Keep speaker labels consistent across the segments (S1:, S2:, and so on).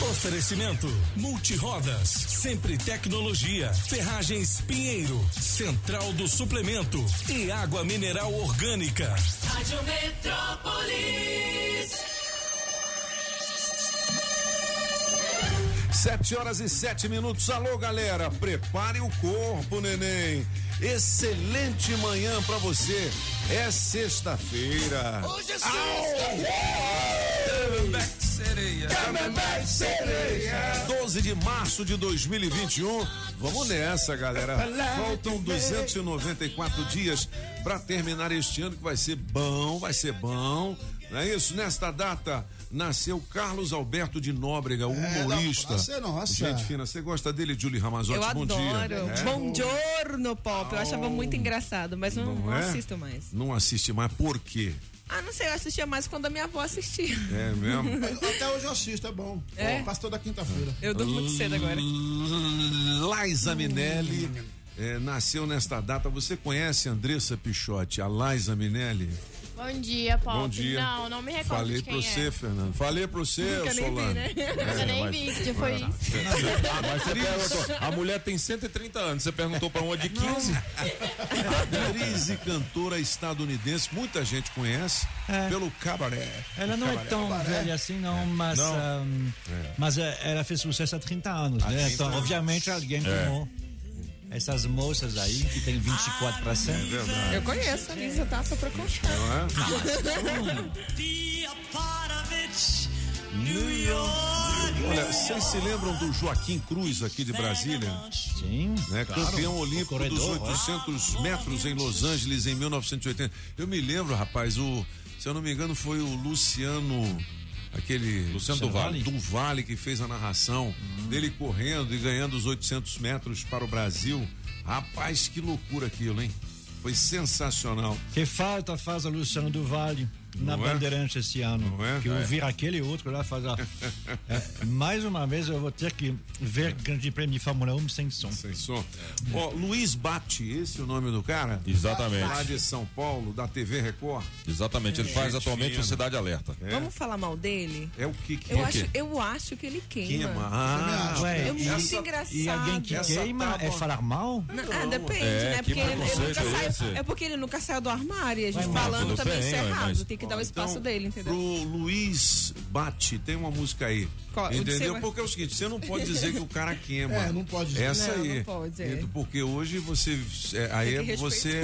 S1: Oferecimento: Multirodas, Sempre Tecnologia, Ferragens Pinheiro, Central do Suplemento e Água Mineral Orgânica.
S2: Rádio Metrópolis.
S3: Sete horas e sete minutos. Alô, galera, prepare o corpo, neném. Excelente manhã pra você. É sexta-feira.
S2: Hoje é
S3: Sereia. Sereia. 12 de março de 2021. Vamos nessa, galera. Faltam 294 dias para terminar este ano que vai ser bom, vai ser bom. Não é isso? Nesta data nasceu Carlos Alberto de Nóbrega, humorista.
S4: não, nasceu, nossa.
S3: Gente fina, você gosta dele, Julie Ramazotti?
S5: Eu
S3: Bom
S5: adoro.
S3: dia. É?
S5: Buongiorno, Pop. Eu achava muito engraçado, mas não, não
S3: é?
S5: assisto mais.
S3: Não assiste mais, por quê?
S5: Ah, não sei, eu assistia mais quando a minha avó assistia.
S3: É mesmo?
S4: Até hoje eu assisto, é bom.
S5: É?
S4: Passa toda quinta-feira.
S5: Eu durmo muito cedo agora.
S3: Liza Minelli eh, nasceu nesta data. Você conhece Andressa Pichotti, a Liza Minelli?
S6: Bom dia, Pop.
S3: Bom dia.
S6: Não, não me recordo
S3: Falei
S6: de quem
S3: pro
S6: é.
S3: você, Fernando. Falei pro você,
S5: Nunca nem vi,
S3: Solano.
S5: né?
S6: Eu nem vi que foi isso.
S7: Ah, mas você perguntou, a mulher tem 130 anos, você perguntou pra uma de 15?
S3: Atriz e cantora estadunidense, muita gente conhece pelo cabaré.
S8: Ela não é tão velha assim, não, mas,
S7: Não.
S8: ahm, mas é, ela fez sucesso há 30 anos, né?
S3: 30
S8: Então,
S3: anos.
S8: obviamente, alguém tomou essas moças aí que tem 24 para
S3: É
S8: cento.
S3: verdade.
S5: Eu conheço a Lisa, tá? Só pra constar.
S3: Não é? Olha, vocês se lembram do Joaquim Cruz aqui de Brasília?
S8: Sim,
S3: né?
S8: claro.
S3: Campeão olímpico dos
S8: Corredor,
S3: 800 metros em Los Angeles em 1980. Eu me lembro, rapaz, o, se eu não me engano, foi o Luciano, aquele
S7: Luciano Duvalli.
S8: Vale.
S3: Duvalli que fez a narração dele correndo e ganhando os 800 metros para o Brasil. Rapaz, que loucura aquilo, hein? Foi sensacional.
S8: Que falta faz a Luciano do Vale na
S3: Não é?
S8: Bandeirante esse ano.
S3: Não é?
S8: Que eu
S3: É.
S8: vi aquele outro lá fazer. É, mais uma vez eu vou ter que ver Grande Prêmio de Fórmula 1 sem som.
S3: Sem som. Ó, Luiz Bate, esse é o nome do cara?
S7: Exatamente.
S3: Lá de São Paulo, da TV Record.
S7: Exatamente, ele faz
S3: Gente
S7: atualmente o Cidade Alerta.
S3: É,
S5: Vamos falar mal dele?
S3: é o que que
S5: Eu
S3: é?
S5: acho, eu acho que ele queima.
S3: Queima. Ah,
S8: Ué,
S5: É muito
S3: essa-
S5: engraçado.
S8: E alguém que
S3: Essa
S8: queima
S3: tábua-
S8: é falar mal?
S5: Não, ah, depende,
S7: É,
S5: né?
S7: que
S5: Porque ele, ele nunca
S7: é
S5: saiu. É porque ele nunca saiu do armário e a gente
S8: Ué, mas
S5: falando também isso é errado. Tem que dar o espaço
S3: Então,
S5: dele, entendeu?
S3: Pro Luiz Bate, tem uma música aí.
S5: Qual? O de
S3: Entendeu? Porque é o seguinte, você não pode dizer que o cara queima.
S4: É, não pode dizer.
S3: Essa
S5: Não,
S3: aí.
S5: não pode, é.
S3: Porque hoje você. é, aí
S5: que
S3: você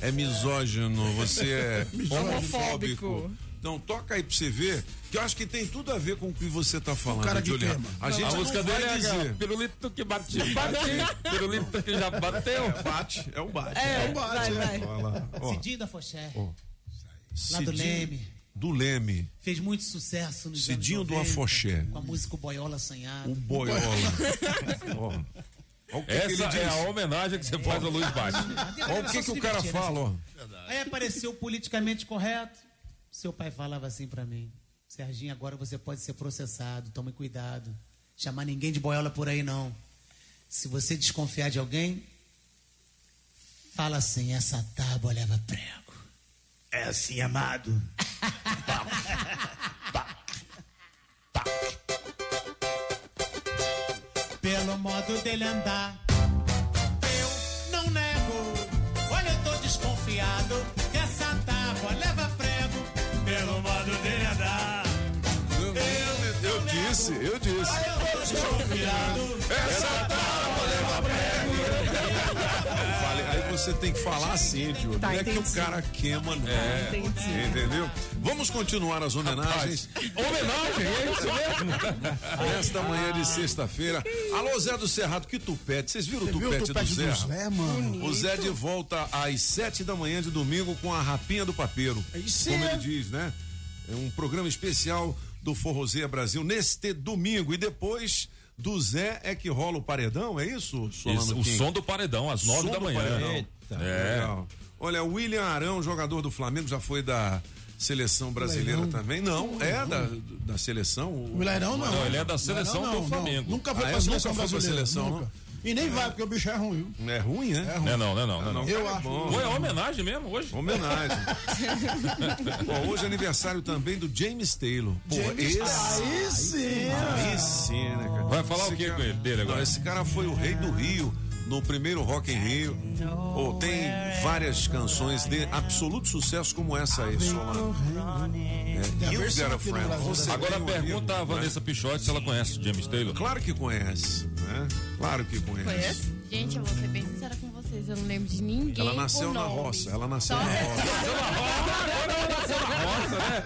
S3: é, é misógino, você é homofóbico.
S5: Homofóbico.
S3: Então toca aí pra você ver, que eu acho que tem tudo a ver com o que você tá falando,
S4: cara que
S3: Juliano.
S4: queima.
S3: A gente
S7: A
S3: não
S7: música
S3: vai
S7: dele é
S3: dizer.
S7: aquela, pirulito que bate, bate, pirulito que já bateu.
S3: Bate, é o bate.
S5: É,
S4: um bate,
S5: vai,
S4: é.
S5: vai.
S3: Olha lá, ó.
S9: Cidinho da Foché, lá do Leme,
S3: Do Leme,
S9: fez muito sucesso nos
S3: Cidinho do
S9: 90,
S3: Afoxé.
S9: Com a música Boiola
S3: o
S9: Assanhado.
S3: boiola. Ó. Ó o que, que
S7: Essa é a homenagem que você faz ao Luiz Bate.
S3: Olha o que, que o cara fala, ó.
S9: Aí apareceu politicamente correto. Seu pai falava assim pra mim: Serginho, agora você pode ser processado, tome cuidado. Chamar ninguém de boiola por aí não. Se você desconfiar de alguém, fala assim: essa tábua leva prego.
S4: É assim, amado.
S9: Pelo modo dele andar, eu não nego. Olha, eu tô desconfiado que essa tábua leva prego. Pelo modo dele andar,
S3: Eu disse, eu disse.
S9: eu tô desconfiado.
S3: Essa você tem que falar assim, Diogo.
S5: Tá,
S3: não é que o cara queima, não.
S5: Entendi.
S3: Entendeu? Vamos continuar as homenagens
S7: Homenagem, é isso mesmo.
S3: nesta manhã de sexta-feira. Alô, Zé do Cerrado, que tupete. Vocês viram o tupete,
S4: tupete
S3: do Zé?
S4: do Zé, mano?
S3: O Zé de volta às sete da manhã de domingo com a rapinha do papeiro.
S4: Isso
S3: como
S4: é.
S3: ele diz, né? É um programa especial do Forrozeia Brasil neste domingo. E depois do Zé é que rola o paredão, é isso, Solano
S7: Isso, o som do paredão, às nove
S3: Som
S7: da
S3: do
S7: manhã.
S3: paredão.
S8: Eita.
S7: É.
S3: Legal. Olha, o William Arão, jogador do Flamengo, já foi da seleção brasileira
S4: Leirão.
S3: também. Não, é da, da seleção.
S4: O Leirão não.
S7: Não, ele é da seleção
S4: Leirão,
S7: do Flamengo.
S4: Nunca foi
S3: Ah,
S4: pra
S3: é?
S4: seleção
S3: Nunca foi pra
S4: brasileira.
S3: seleção,
S4: nunca. E nem vai, porque o bicho é ruim. viu?
S3: É ruim, né?
S7: Não é não, não é não. Não, é não.
S4: Eu
S3: é
S4: acho.
S3: bom.
S7: É homenagem mesmo hoje.
S3: Homenagem. Bom, hoje é aniversário também do James Taylor. Pô, esse.
S4: Aí sim.
S3: Aí sim, né, cara?
S7: Vai falar
S3: Esse
S7: o que
S3: cara-
S7: com ele, dele agora?
S3: Não, esse cara foi o rei do Rio no primeiro Rock em Rio. Pô, tem várias canções de absoluto sucesso como essa aí, Solano. É, You've Got a Friend.
S4: Né?
S7: Agora pergunta a Vanessa Pichotti se ela conhece o James Taylor.
S3: Claro que conhece, né? Claro que conhece.
S5: Conhece?
S6: Gente, eu vou ser bem sincera com vocês. Eu não lembro de ninguém.
S3: Ela nasceu na roça, ela nasceu
S6: Só
S3: na roça.
S7: Nossa, né?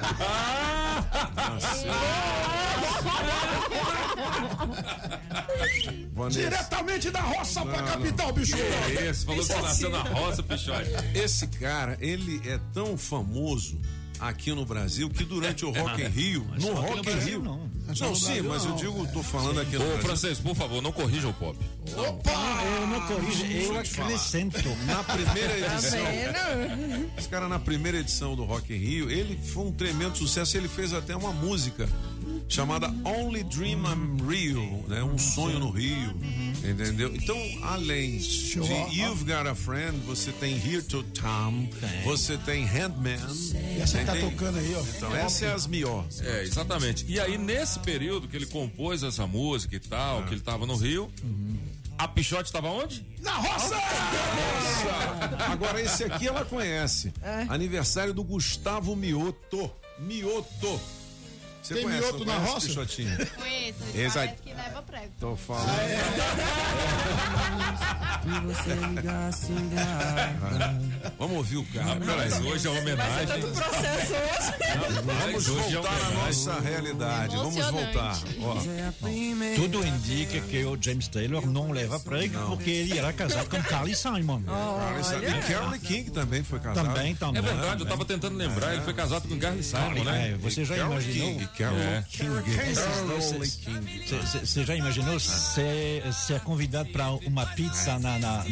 S3: Vanessa,
S4: Diretamente da roça pra capital, bicho.
S7: É esse, falou que você nasceu na roça, Pichotti.
S3: esse cara, ele é tão famoso aqui no Brasil que durante o Rock in Rio, no Rock in Rio,
S8: não.
S3: não, sim,
S4: Brasil,
S3: mas eu digo, tô falando aqui no
S7: Ô,
S3: Brasil.
S7: francês, por favor, não corrija o pop.
S8: Eu não corrijo, eu acrescento.
S3: Na primeira
S5: Tá
S3: edição,
S5: vendo?
S3: esse cara na primeira edição do Rock in Rio, ele foi um tremendo sucesso, ele fez até uma música chamada Only Dream I'm Real, né? Um sonho no Rio, entendeu? Então, além de You've Got a Friend, você tem Here to Tom, você tem Handman.
S4: E essa que tá tocando aí, ó.
S3: Então, essa é as melhores.
S7: É, exatamente. E aí, nesse período que ele compôs essa música e tal, que ele tava no Rio, a Pichote tava onde?
S4: Na roça!
S3: Agora, esse aqui ela conhece.
S4: É.
S3: Aniversário do Gustavo Mioto. Mioto. Você
S4: Tem
S3: conhece,
S4: mioto
S3: não
S4: na roça?
S3: Pichotinho?
S6: Conheço,
S3: Esse aí-
S6: que leva prego.
S3: Tô falando. Vamos ouvir o cara.
S7: Mas hoje é homenagem.
S5: Tanto processo hoje.
S3: Vamos
S7: Hoje é
S3: voltar à
S7: homenagem.
S3: nossa realidade. Vamos voltar. Ó,
S8: Tudo indica que o James Taylor não leva prego porque ele era casado com Carly Simon.
S3: Carly Simon. E Carole King também foi casado.
S8: Também,
S7: É
S8: também.
S7: verdade, eu tava tentando lembrar, ele foi casado com Carly Simon, né?
S8: É, você já imaginou?
S3: King. Carole
S7: É.
S3: King.
S8: Você já imaginou ser, ser convidado para uma pizza na, na,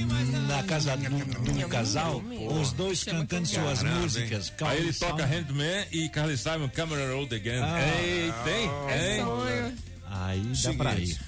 S8: na casa do, do casal, os dois cantando suas músicas?
S7: Aí ele toca. Handman e Carly Simon, Camera Road Again. Ei, tem?
S5: É
S7: Tem?
S5: sonho.
S8: Aí dá pra ir.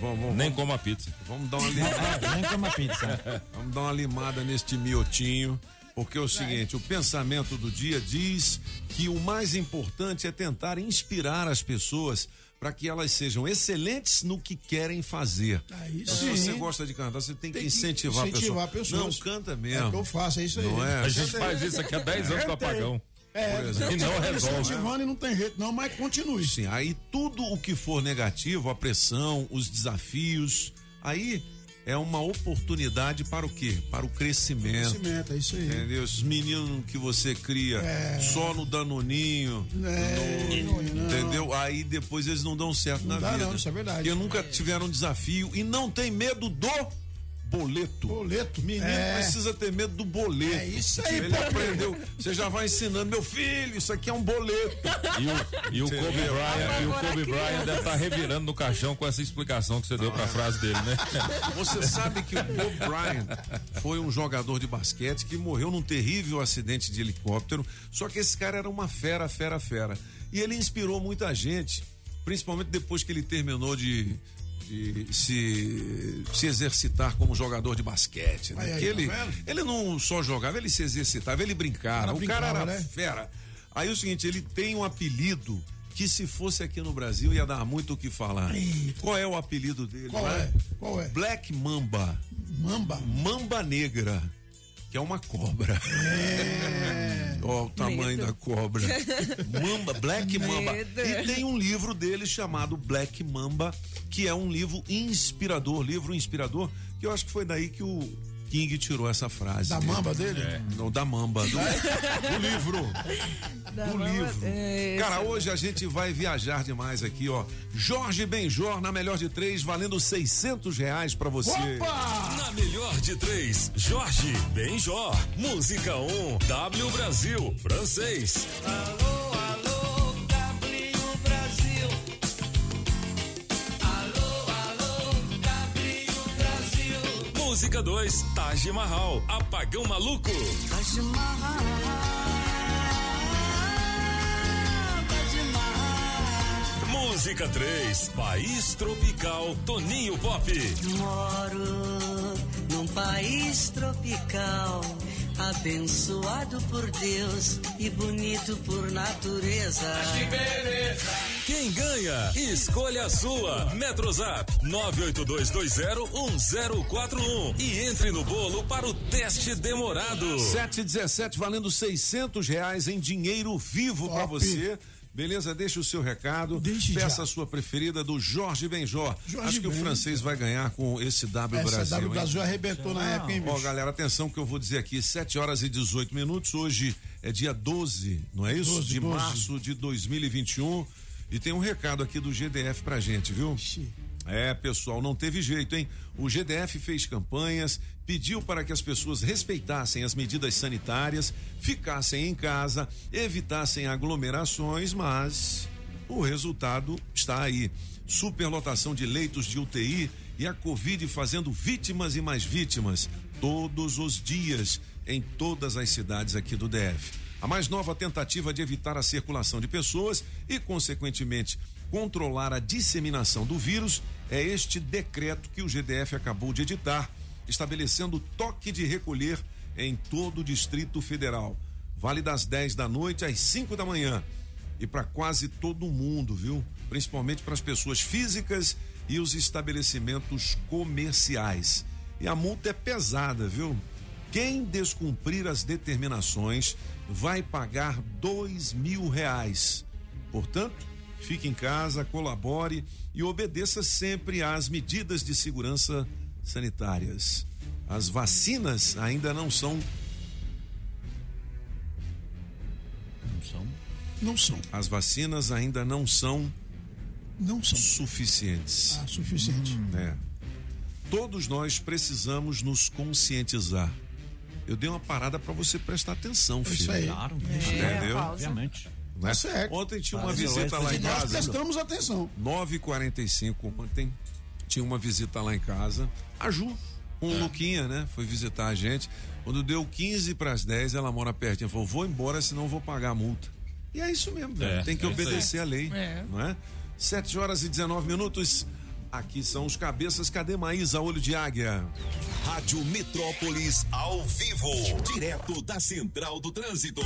S3: Vamos, vamos,
S7: Nem como a pizza.
S3: vamos dar uma limada.
S8: É, nem com uma pizza.
S3: Vamos dar uma limada neste miotinho. Porque é o seguinte, o pensamento do dia diz que o mais importante é tentar inspirar as pessoas para que elas sejam excelentes no que querem fazer.
S4: Aí
S3: Então,
S4: sim.
S3: Se você gosta de cantar, você tem,
S4: Tem
S3: que
S4: que
S3: incentivar,
S4: incentivar
S3: a pessoa.
S4: pessoas.
S3: Não, canta
S4: É o
S3: mesmo.
S4: que eu faço, é isso aí.
S3: Não é?
S7: A gente faz isso aqui há 10 anos com o apagão.
S4: É.
S7: E não resolve.
S4: incentivando e não tem jeito, não, mas continue.
S3: Sim, aí tudo o que for negativo, a pressão, os desafios, aí é uma oportunidade para o quê? Para o crescimento.
S4: Cimento, é isso aí.
S3: Entendeu? Os meninos que você cria só no danoninho,
S4: É,
S3: no- entendeu? Aí depois eles não dão certo
S4: Não
S3: na
S4: dá
S3: vida.
S4: não, isso é verdade.
S3: Porque nunca tiveram um desafio e não tem medo do boleto.
S4: Boleto.
S3: Menino
S4: É.
S3: precisa ter medo do boleto.
S4: É isso aí,
S3: Ele aprendeu. Você já vai ensinando, meu filho, isso aqui é um boleto.
S7: E o, e o Kobe Bryant, e o Kobe Bryant deve estar revirando no caixão com essa explicação que você deu pra frase dele, né?
S3: Você sabe que o Kobe Bryant foi um jogador de basquete que morreu num terrível acidente de helicóptero. Só que esse cara era uma fera, fera, fera. E ele inspirou muita gente, principalmente depois que ele terminou de, de se, se exercitar como jogador de basquete. Né?
S4: Aí, aí, tá
S3: ele, ele não só jogava, ele se exercitava, ele brincava. O cara era
S4: né?
S3: fera. Aí é o seguinte, ele tem um apelido que se fosse aqui no Brasil ia dar muito o que falar. Qual é o apelido dele?
S4: Qual
S3: né?
S4: é? Qual é?
S3: Black Mamba.
S4: Mamba.
S3: Mamba negra, que é uma cobra. Ó, o tamanho
S5: Medo.
S3: da cobra. Mamba, Black Mamba.
S5: Medo.
S3: E tem um livro dele chamado Black Mamba, que é um livro inspirador, livro inspirador, que eu acho que foi daí que o King tirou essa frase.
S4: Da
S3: dele.
S4: mamba dele?
S3: Não, da mamba. Do, do livro. do
S5: mamba,
S3: livro.
S5: é,
S3: Cara, hoje a gente vai viajar demais aqui, ó. Jorge Benjor, na melhor de três, valendo 600 reais pra você.
S4: Opa!
S1: Na melhor de três, Jorge Benjor. Música 1, um, W Brasil, francês. Música 2, Taj Mahal, Apagão Maluco. Taj Mahal, Música 3, País Tropical, Toninho Pop.
S2: Moro num país tropical, abençoado por Deus e bonito por natureza. Mas que beleza!
S1: Quem ganha? Escolha a sua. Metrozap 982201041 e entre no bolo para o teste demorado.
S3: 717 valendo 600 reais em dinheiro vivo para você. Beleza? Deixa o seu recado.
S4: Deixe
S3: Peça
S4: já.
S3: a sua preferida do Jorge Benjó.
S4: Jorge
S3: Acho que o francês vai ganhar com esse W
S4: Essa
S3: Brasil.
S4: W
S3: hein?
S4: Brasil arrebentou na época, hein,
S3: Ó,
S4: bicho?
S3: galera, atenção que eu vou dizer aqui, 7 horas e 18 minutos. Hoje é dia 12, não é isso?
S4: 12,
S3: de
S4: 12.
S3: março de 2021. E tem um recado aqui do GDF pra gente, viu? É, pessoal, não teve jeito, hein? O GDF fez campanhas, pediu para que as pessoas respeitassem as medidas sanitárias, ficassem em casa, evitassem aglomerações, mas o resultado está aí. Superlotação de leitos de UTI e a Covid fazendo vítimas e mais vítimas todos os dias em todas as cidades aqui do DF. A mais nova tentativa de evitar a circulação de pessoas e, consequentemente, controlar a disseminação do vírus é este decreto que o GDF acabou de editar, estabelecendo toque de recolher em todo o Distrito Federal. Vale das 10 da noite às 5 da manhã. E para quase todo mundo, viu? Principalmente para as pessoas físicas e os estabelecimentos comerciais. E a multa é pesada, viu? Quem descumprir as determinações vai pagar dois mil reais. Portanto, fique em casa, colabore e obedeça sempre às medidas de segurança sanitárias. As vacinas ainda não são.
S8: Não são.
S4: Não são.
S3: As vacinas ainda não são
S4: Não são.
S3: suficientes.
S4: Ah, suficiente.
S3: É. Todos nós precisamos nos conscientizar. Eu dei uma parada para você prestar atenção,
S4: É
S3: filho.
S4: isso aí.
S8: Claro,
S3: Entendeu?
S8: obviamente.
S3: Né?
S4: certo.
S3: Ontem tinha uma visita
S8: acho
S3: lá em
S4: Nós
S3: casa.
S4: prestamos atenção.
S3: 9h45 ontem tinha uma visita lá em casa. A Ju, com
S4: É.
S3: o Luquinha, né? Foi visitar a gente. Quando deu 15 para as 10, ela mora pertinho. Falou: vou embora, senão vou pagar a multa. E é isso mesmo, velho.
S7: É,
S3: Tem que
S7: é
S3: obedecer a lei.
S5: É.
S3: Não é? 7 horas e 19 minutos. Aqui são os cabeças. Cadê Maísa, olho de águia?
S1: Rádio Metrópolis ao vivo, direto da Central do Trânsito.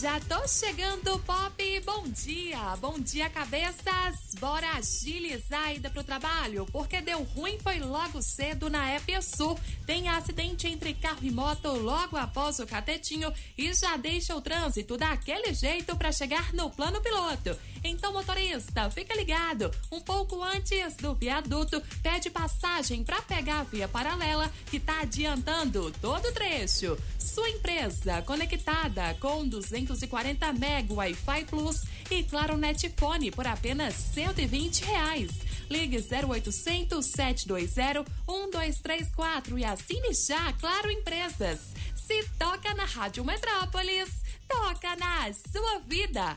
S10: Já tô chegando, Pop. Bom dia. Bom dia, cabeças. Bora agilizar a ida pro trabalho, porque deu ruim foi logo cedo na EPSU. Tem acidente entre carro e moto logo após o catetinho e já deixa o trânsito daquele jeito para chegar no plano piloto. Então, motorista, fica ligado. Um pouco antes do viaduto, pede passagem para pegar a via paralela que tá adiantando todo o trecho. Sua empresa conectada com 240 MB Wi-Fi Plus e Claro Netfone por apenas 120 reais. Ligue 0800 720 1234 e assine já Claro Empresas. Se toca na Rádio Metrópolis, toca na sua vida.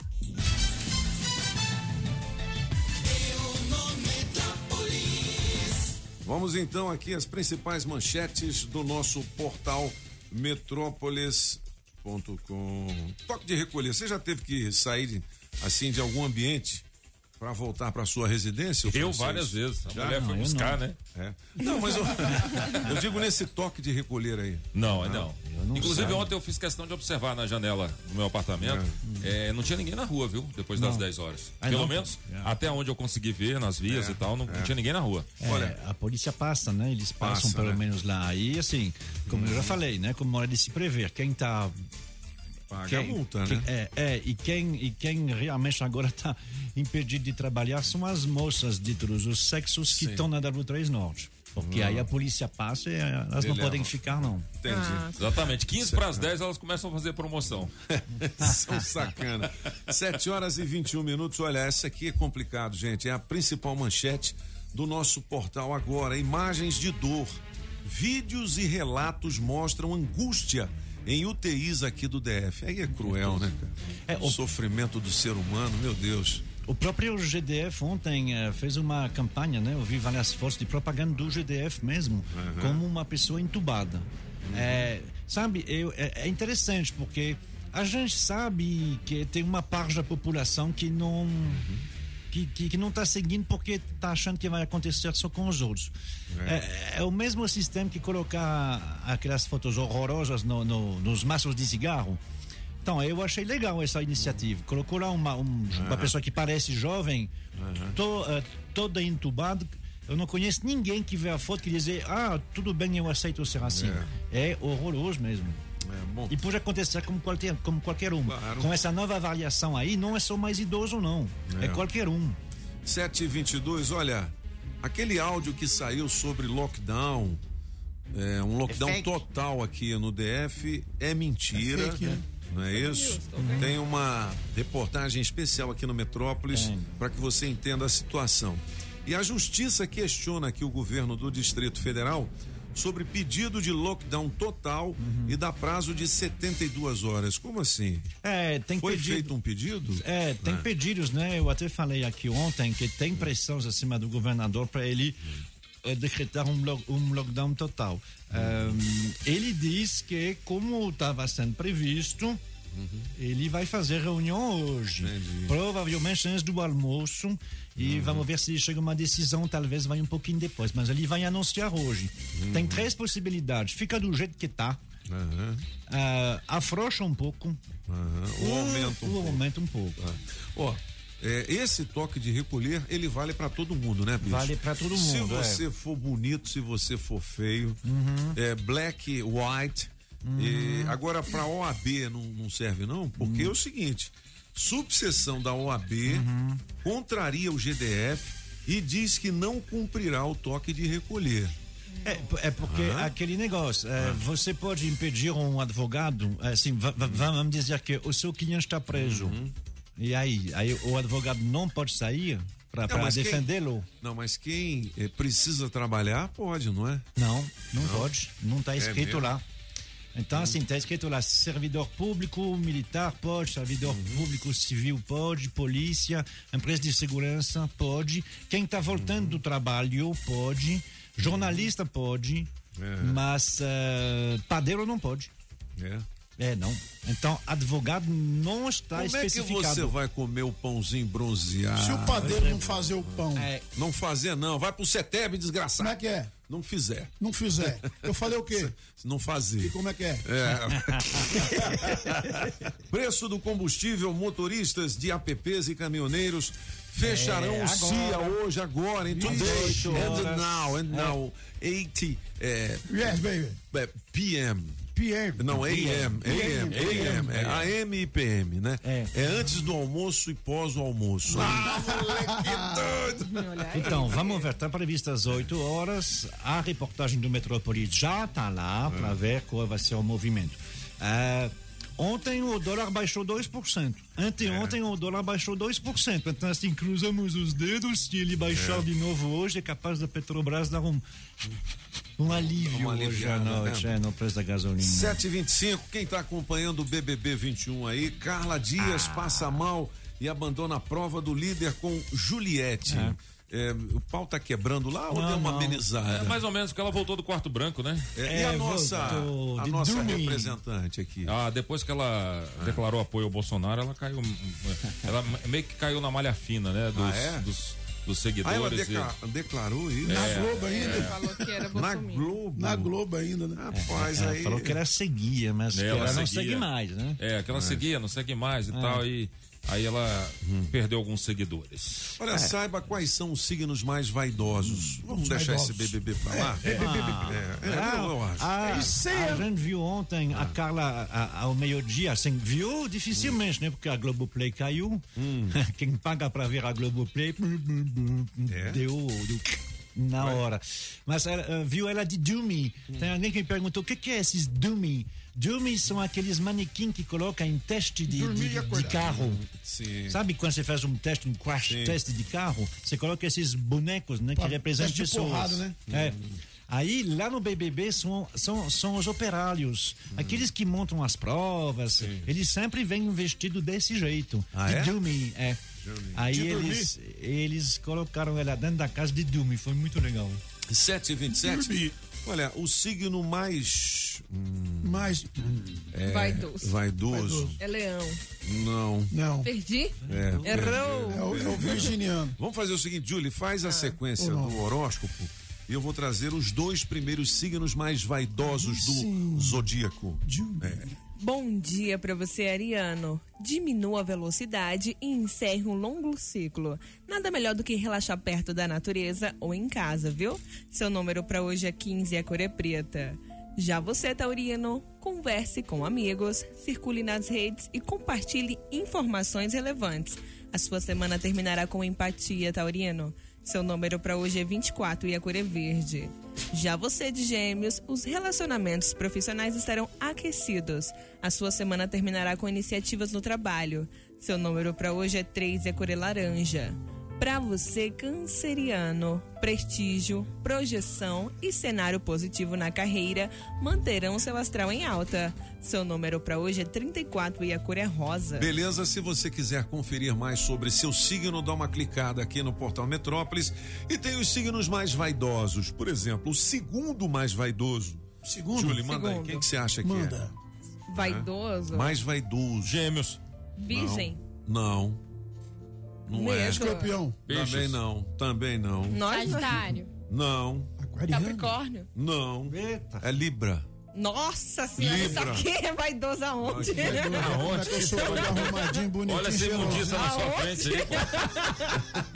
S3: Vamos então aqui às principais manchetes do nosso portal metrópolis.com. Toque de recolher. Você já teve que sair assim de algum ambiente para voltar para sua residência?
S7: Eu várias vezes. A
S3: Já?
S7: mulher foi
S8: Não, eu
S7: buscar,
S8: não.
S7: né?
S3: É. Não, mas eu, eu digo nesse toque de recolher aí.
S7: Não, não.
S8: não
S7: Inclusive,
S8: saio.
S7: ontem eu fiz questão de observar na janela do meu apartamento. É, não tinha ninguém na rua, viu? Depois das 10 horas.
S8: Ah,
S7: Pelo
S8: não?
S7: menos, até onde eu consegui ver nas vias e tal, não, não tinha ninguém na rua.
S8: É,
S3: Olha-
S8: a polícia passa, né? Eles passam
S3: Passa,
S8: pelo
S3: né?
S8: menos lá. E assim, como eu já falei, né? Como hora de se prever, quem tá.
S3: Paga
S8: quem,
S3: a multa,
S8: quem-
S3: né?
S8: É, é, e quem, e quem realmente agora está impedido de trabalhar são as moças de todos os sexos que estão na W3 Norte. Porque aí a polícia passa e eh, elas não
S3: Ele
S8: podem
S3: leva.
S8: ficar, não.
S3: Entendi.
S5: Ah,
S7: Exatamente. 15 para as 10 elas começam a fazer promoção.
S3: São sacana. 7 horas e 21 minutos. Olha, essa aqui é complicado, gente. É a principal manchete do nosso portal agora. Imagens de dor. Vídeos e relatos mostram angústia em UTIs aqui do DF. Aí é cruel, né, cara?
S8: É,
S3: o sofrimento do ser humano, meu Deus.
S8: O próprio GDF ontem eh, fez uma campanha, né? Eu vi várias fotos de propaganda do GDF mesmo, como uma pessoa entubada. É, sabe, eu, é, é interessante porque a gente sabe que tem uma parte da população que não que, que, que não está seguindo porque está achando que vai acontecer só com os outros. É, é o mesmo sistema que colocar aquelas fotos horrorosas no, no- nos maços de cigarro. Então, eu achei legal essa iniciativa. Colocou lá uma, um- uma pessoa que parece jovem, to- eh, toda entubada. Eu não conheço ninguém que vê a foto que diz: Ah, tudo bem, eu aceito ser assim. É, horroroso mesmo.
S3: É.
S8: E pode acontecer como qualquer, como qualquer um.
S3: Claro.
S8: Com essa nova variação aí, não é só mais idoso, não. É,
S3: É.
S8: qualquer um.
S3: 7 e 22 olha, aquele áudio que saiu sobre lockdown, é, um lockdown
S9: fake.
S3: total aqui no DF, é mentira.
S4: É fake, né?
S3: Não é isso? Tem uma reportagem especial aqui no Metrópolis para que você entenda a situação. E a justiça questiona aqui o governo do Distrito Federal sobre pedido de lockdown total e dá prazo de 72 horas. Como assim?
S8: É, tem
S3: Foi
S8: pedido-
S3: feito um pedido?
S8: É, tem pedidos, né? Eu até falei aqui ontem que tem pressões acima do governador para ele eh, decretar um, um lockdown total. Ahm, ele diz que, como estava sendo previsto, ele vai fazer reunião hoje.
S3: Entendi.
S8: Provavelmente antes do almoço. E vamos ver se chega uma decisão, talvez vai um pouquinho depois. Mas ele vai anunciar hoje. Tem três possibilidades. Fica do jeito que está.
S3: Aham,
S8: ah, afrouxa um pouco.
S3: aham. Ou aumenta um
S8: ou
S3: pouco.
S8: aumenta um pouco.
S3: Ó, é, esse toque de recolher, ele vale pra todo mundo, né, bicho?
S8: Vale pra todo
S3: Se
S8: mundo, é.
S3: você for bonito, se você for feio, é black, white. E agora pra OAB não, não serve não, porque é o seguinte, subseção da OAB contraria o GDF e diz que não cumprirá o toque de recolher.
S8: É, é porque
S3: Ah.
S8: aquele negócio, é, você pode impedir um advogado, assim, va- va- vamos dizer que o seu cliente está preso.
S3: Uhum.
S8: E aí, aí o advogado não pode sair para
S3: Não,
S8: defendê-lo?
S3: Não, mas quem eh, precisa trabalhar pode, não é?
S8: Não, não, pode. Não está escrito
S3: mesmo? Hum.
S8: lá. Então, assim, está escrito lá: servidor público, militar pode, servidor
S3: Uhum.
S8: público civil pode, polícia, empresa de segurança pode, quem está voltando
S3: Uhum.
S8: do trabalho pode, jornalista pode,
S3: É.
S8: mas eh, padeiro não pode.
S3: É.
S8: É, não. Então, advogado não está
S3: Como é que
S8: especificado.
S3: você vai comer o pãozinho bronzeado?
S4: Se o padeiro não fazer o pão,
S8: É,
S3: Não fazer não, vai pro CETEB desgraçado.
S4: como é que é?
S3: Não fizer.
S4: Não fizer. Eu falei o quê?
S3: Se não fazer.
S4: E como é que é?
S3: É. Preço do combustível, motoristas de APPs e caminhoneiros fecharão
S8: É,
S3: o CIA hoje, agora, em today.
S8: 18
S3: And now, and now, 80 é,
S4: Yes, baby.
S3: é, PM.
S4: PM.
S3: Não, AM, AM,
S4: PM,
S3: AM, é AM e PM, né?
S8: É.
S3: É antes do almoço e pós o almoço. Ah, moleque doido!
S8: Então, vamos ver, está prevista às 8 horas. A reportagem do Metrópolis já está lá para ver qual vai ser o movimento. Ah, ontem o dólar baixou 2%. Anteontem o dólar baixou 2%. Então, assim, cruzamos os dedos. Se ele baixar de novo hoje, é capaz da Petrobras dar um, um alívio
S3: Uma
S8: hoje à noite
S3: né?
S8: é, no preço da gasolina.
S3: 725, quem tá acompanhando o BBB 21 aí, Carla Dias
S8: Ah.
S3: passa mal e abandona a prova do líder com Juliette. É, o pau tá quebrando lá ou
S8: Não,
S3: deu uma
S8: não.
S3: amenizada?
S7: É mais ou menos porque ela voltou do quarto branco, né?
S3: É, e a
S8: É,
S3: nossa,
S8: voltou
S3: a nossa
S8: dormir.
S3: representante aqui?
S7: Ah, depois que ela declarou apoio ao Bolsonaro, ela caiu. Ela meio que caiu na malha fina, né? Dos,
S3: Ah, é?
S7: dos, dos
S3: Ah, ela
S7: seguidores.
S3: deca- declarou isso?
S4: Na Globo ainda.
S5: Falou que era
S3: Na
S5: Bolsonaro.
S3: Globo?
S4: Na Globo ainda, né?
S3: Rapaz,
S8: Ela
S3: aí...
S8: falou que ela seguia, mas
S7: É,
S8: que
S7: ela
S8: ela, não
S7: seguia.
S8: segue mais, né?
S7: É, que ela seguia, não segue mais e tal. E aí ela perdeu alguns seguidores.
S3: Olha, saiba quais são os signos mais vaidosos. Vamos deixar
S4: vaidosos.
S3: esse BBB pra lá? É, é, eu, eu acho.
S8: A,
S4: Isso
S8: a
S4: é-
S8: gente viu ontem a Carla a- ao meio-dia, assim, viu dificilmente, né? Porque a Globoplay caiu. Quem paga para ver a Globoplay
S3: É?
S8: deu, deu na hora. Mas ela, eh, viu ela de Doomy. Tem alguém que me perguntou o que, que é esses Doomy? Doomy são aqueles manequins que colocam em teste de, de, de carro.
S3: Sim.
S8: Sabe quando você faz um teste, um crash
S3: Sim.
S8: test de carro? Você coloca esses bonecos, né? Que representam
S4: teste de
S8: pessoas.
S4: porrada, né?
S8: É. Aí, lá no BBB, são, são, são os operários. Aqueles que montam as provas. Eles sempre vêm vestidos desse jeito.
S3: Ah,
S8: de
S3: é?
S8: Dummy, é. Aí
S4: De
S8: eles, eles colocaram ela dentro da casa de Dummy. Foi muito legal.
S3: 7 e 27
S4: Dormir.
S3: Olha, o signo mais. hum,
S4: Mas.
S3: é,
S5: Vaidoso.
S3: Vaidoso.
S5: É leão.
S3: Não.
S4: Não.
S5: Perdi?
S3: É,
S5: Errou.
S4: É o, é o virginiano.
S3: Vamos fazer o seguinte, Julie, faz
S5: Ah.
S3: a sequência
S4: Ou não.
S3: do horóscopo e eu vou trazer os dois primeiros signos mais vaidosos do zodíaco. É.
S5: Bom dia pra você, Ariano. Diminua a velocidade e encerre um longo ciclo. Nada melhor do que relaxar perto da natureza ou em casa, viu? Seu número pra hoje é 15 e a cor é preta. Já você, Taurino, converse com amigos, circule nas redes e compartilhe informações relevantes. A sua semana terminará com empatia, Taurino. Seu número para hoje é 24 e a cor é verde. Já você de Gêmeos, os relacionamentos profissionais estarão aquecidos. A sua semana terminará com iniciativas no trabalho. Seu número para hoje é 3 e a cor é laranja. Para você, canceriano, prestígio, projeção e cenário positivo na carreira manterão seu astral em alta. Seu número para hoje é 34 e a cor é rosa.
S3: Beleza? Se você quiser conferir mais sobre seu signo, dá uma clicada aqui no portal Metrópolis e tem os signos mais vaidosos. Por exemplo, o segundo mais vaidoso.
S4: Segundo?
S3: Julie, manda aí.
S5: Segundo.
S3: Quem que você acha que
S4: Manda.
S5: Vaidoso.
S3: é? Mais vaidoso.
S7: Gêmeos.
S5: Virgem.
S3: Não. Não é.
S5: Mesmo.
S4: Escorpião.
S3: Também
S7: Peixes.
S3: não. Também não.
S5: Nós,
S6: Sagitário.
S3: Não.
S4: Aquariano.
S5: Capricórnio.
S3: Não.
S8: Eita.
S3: É Libra.
S5: Nossa senhora,
S3: Libra.
S5: isso aqui é vaidoso aonde?
S3: Aqui é
S4: Como é arrumadinho, bonitinho,
S7: Olha essa imundícia na sua frente aí.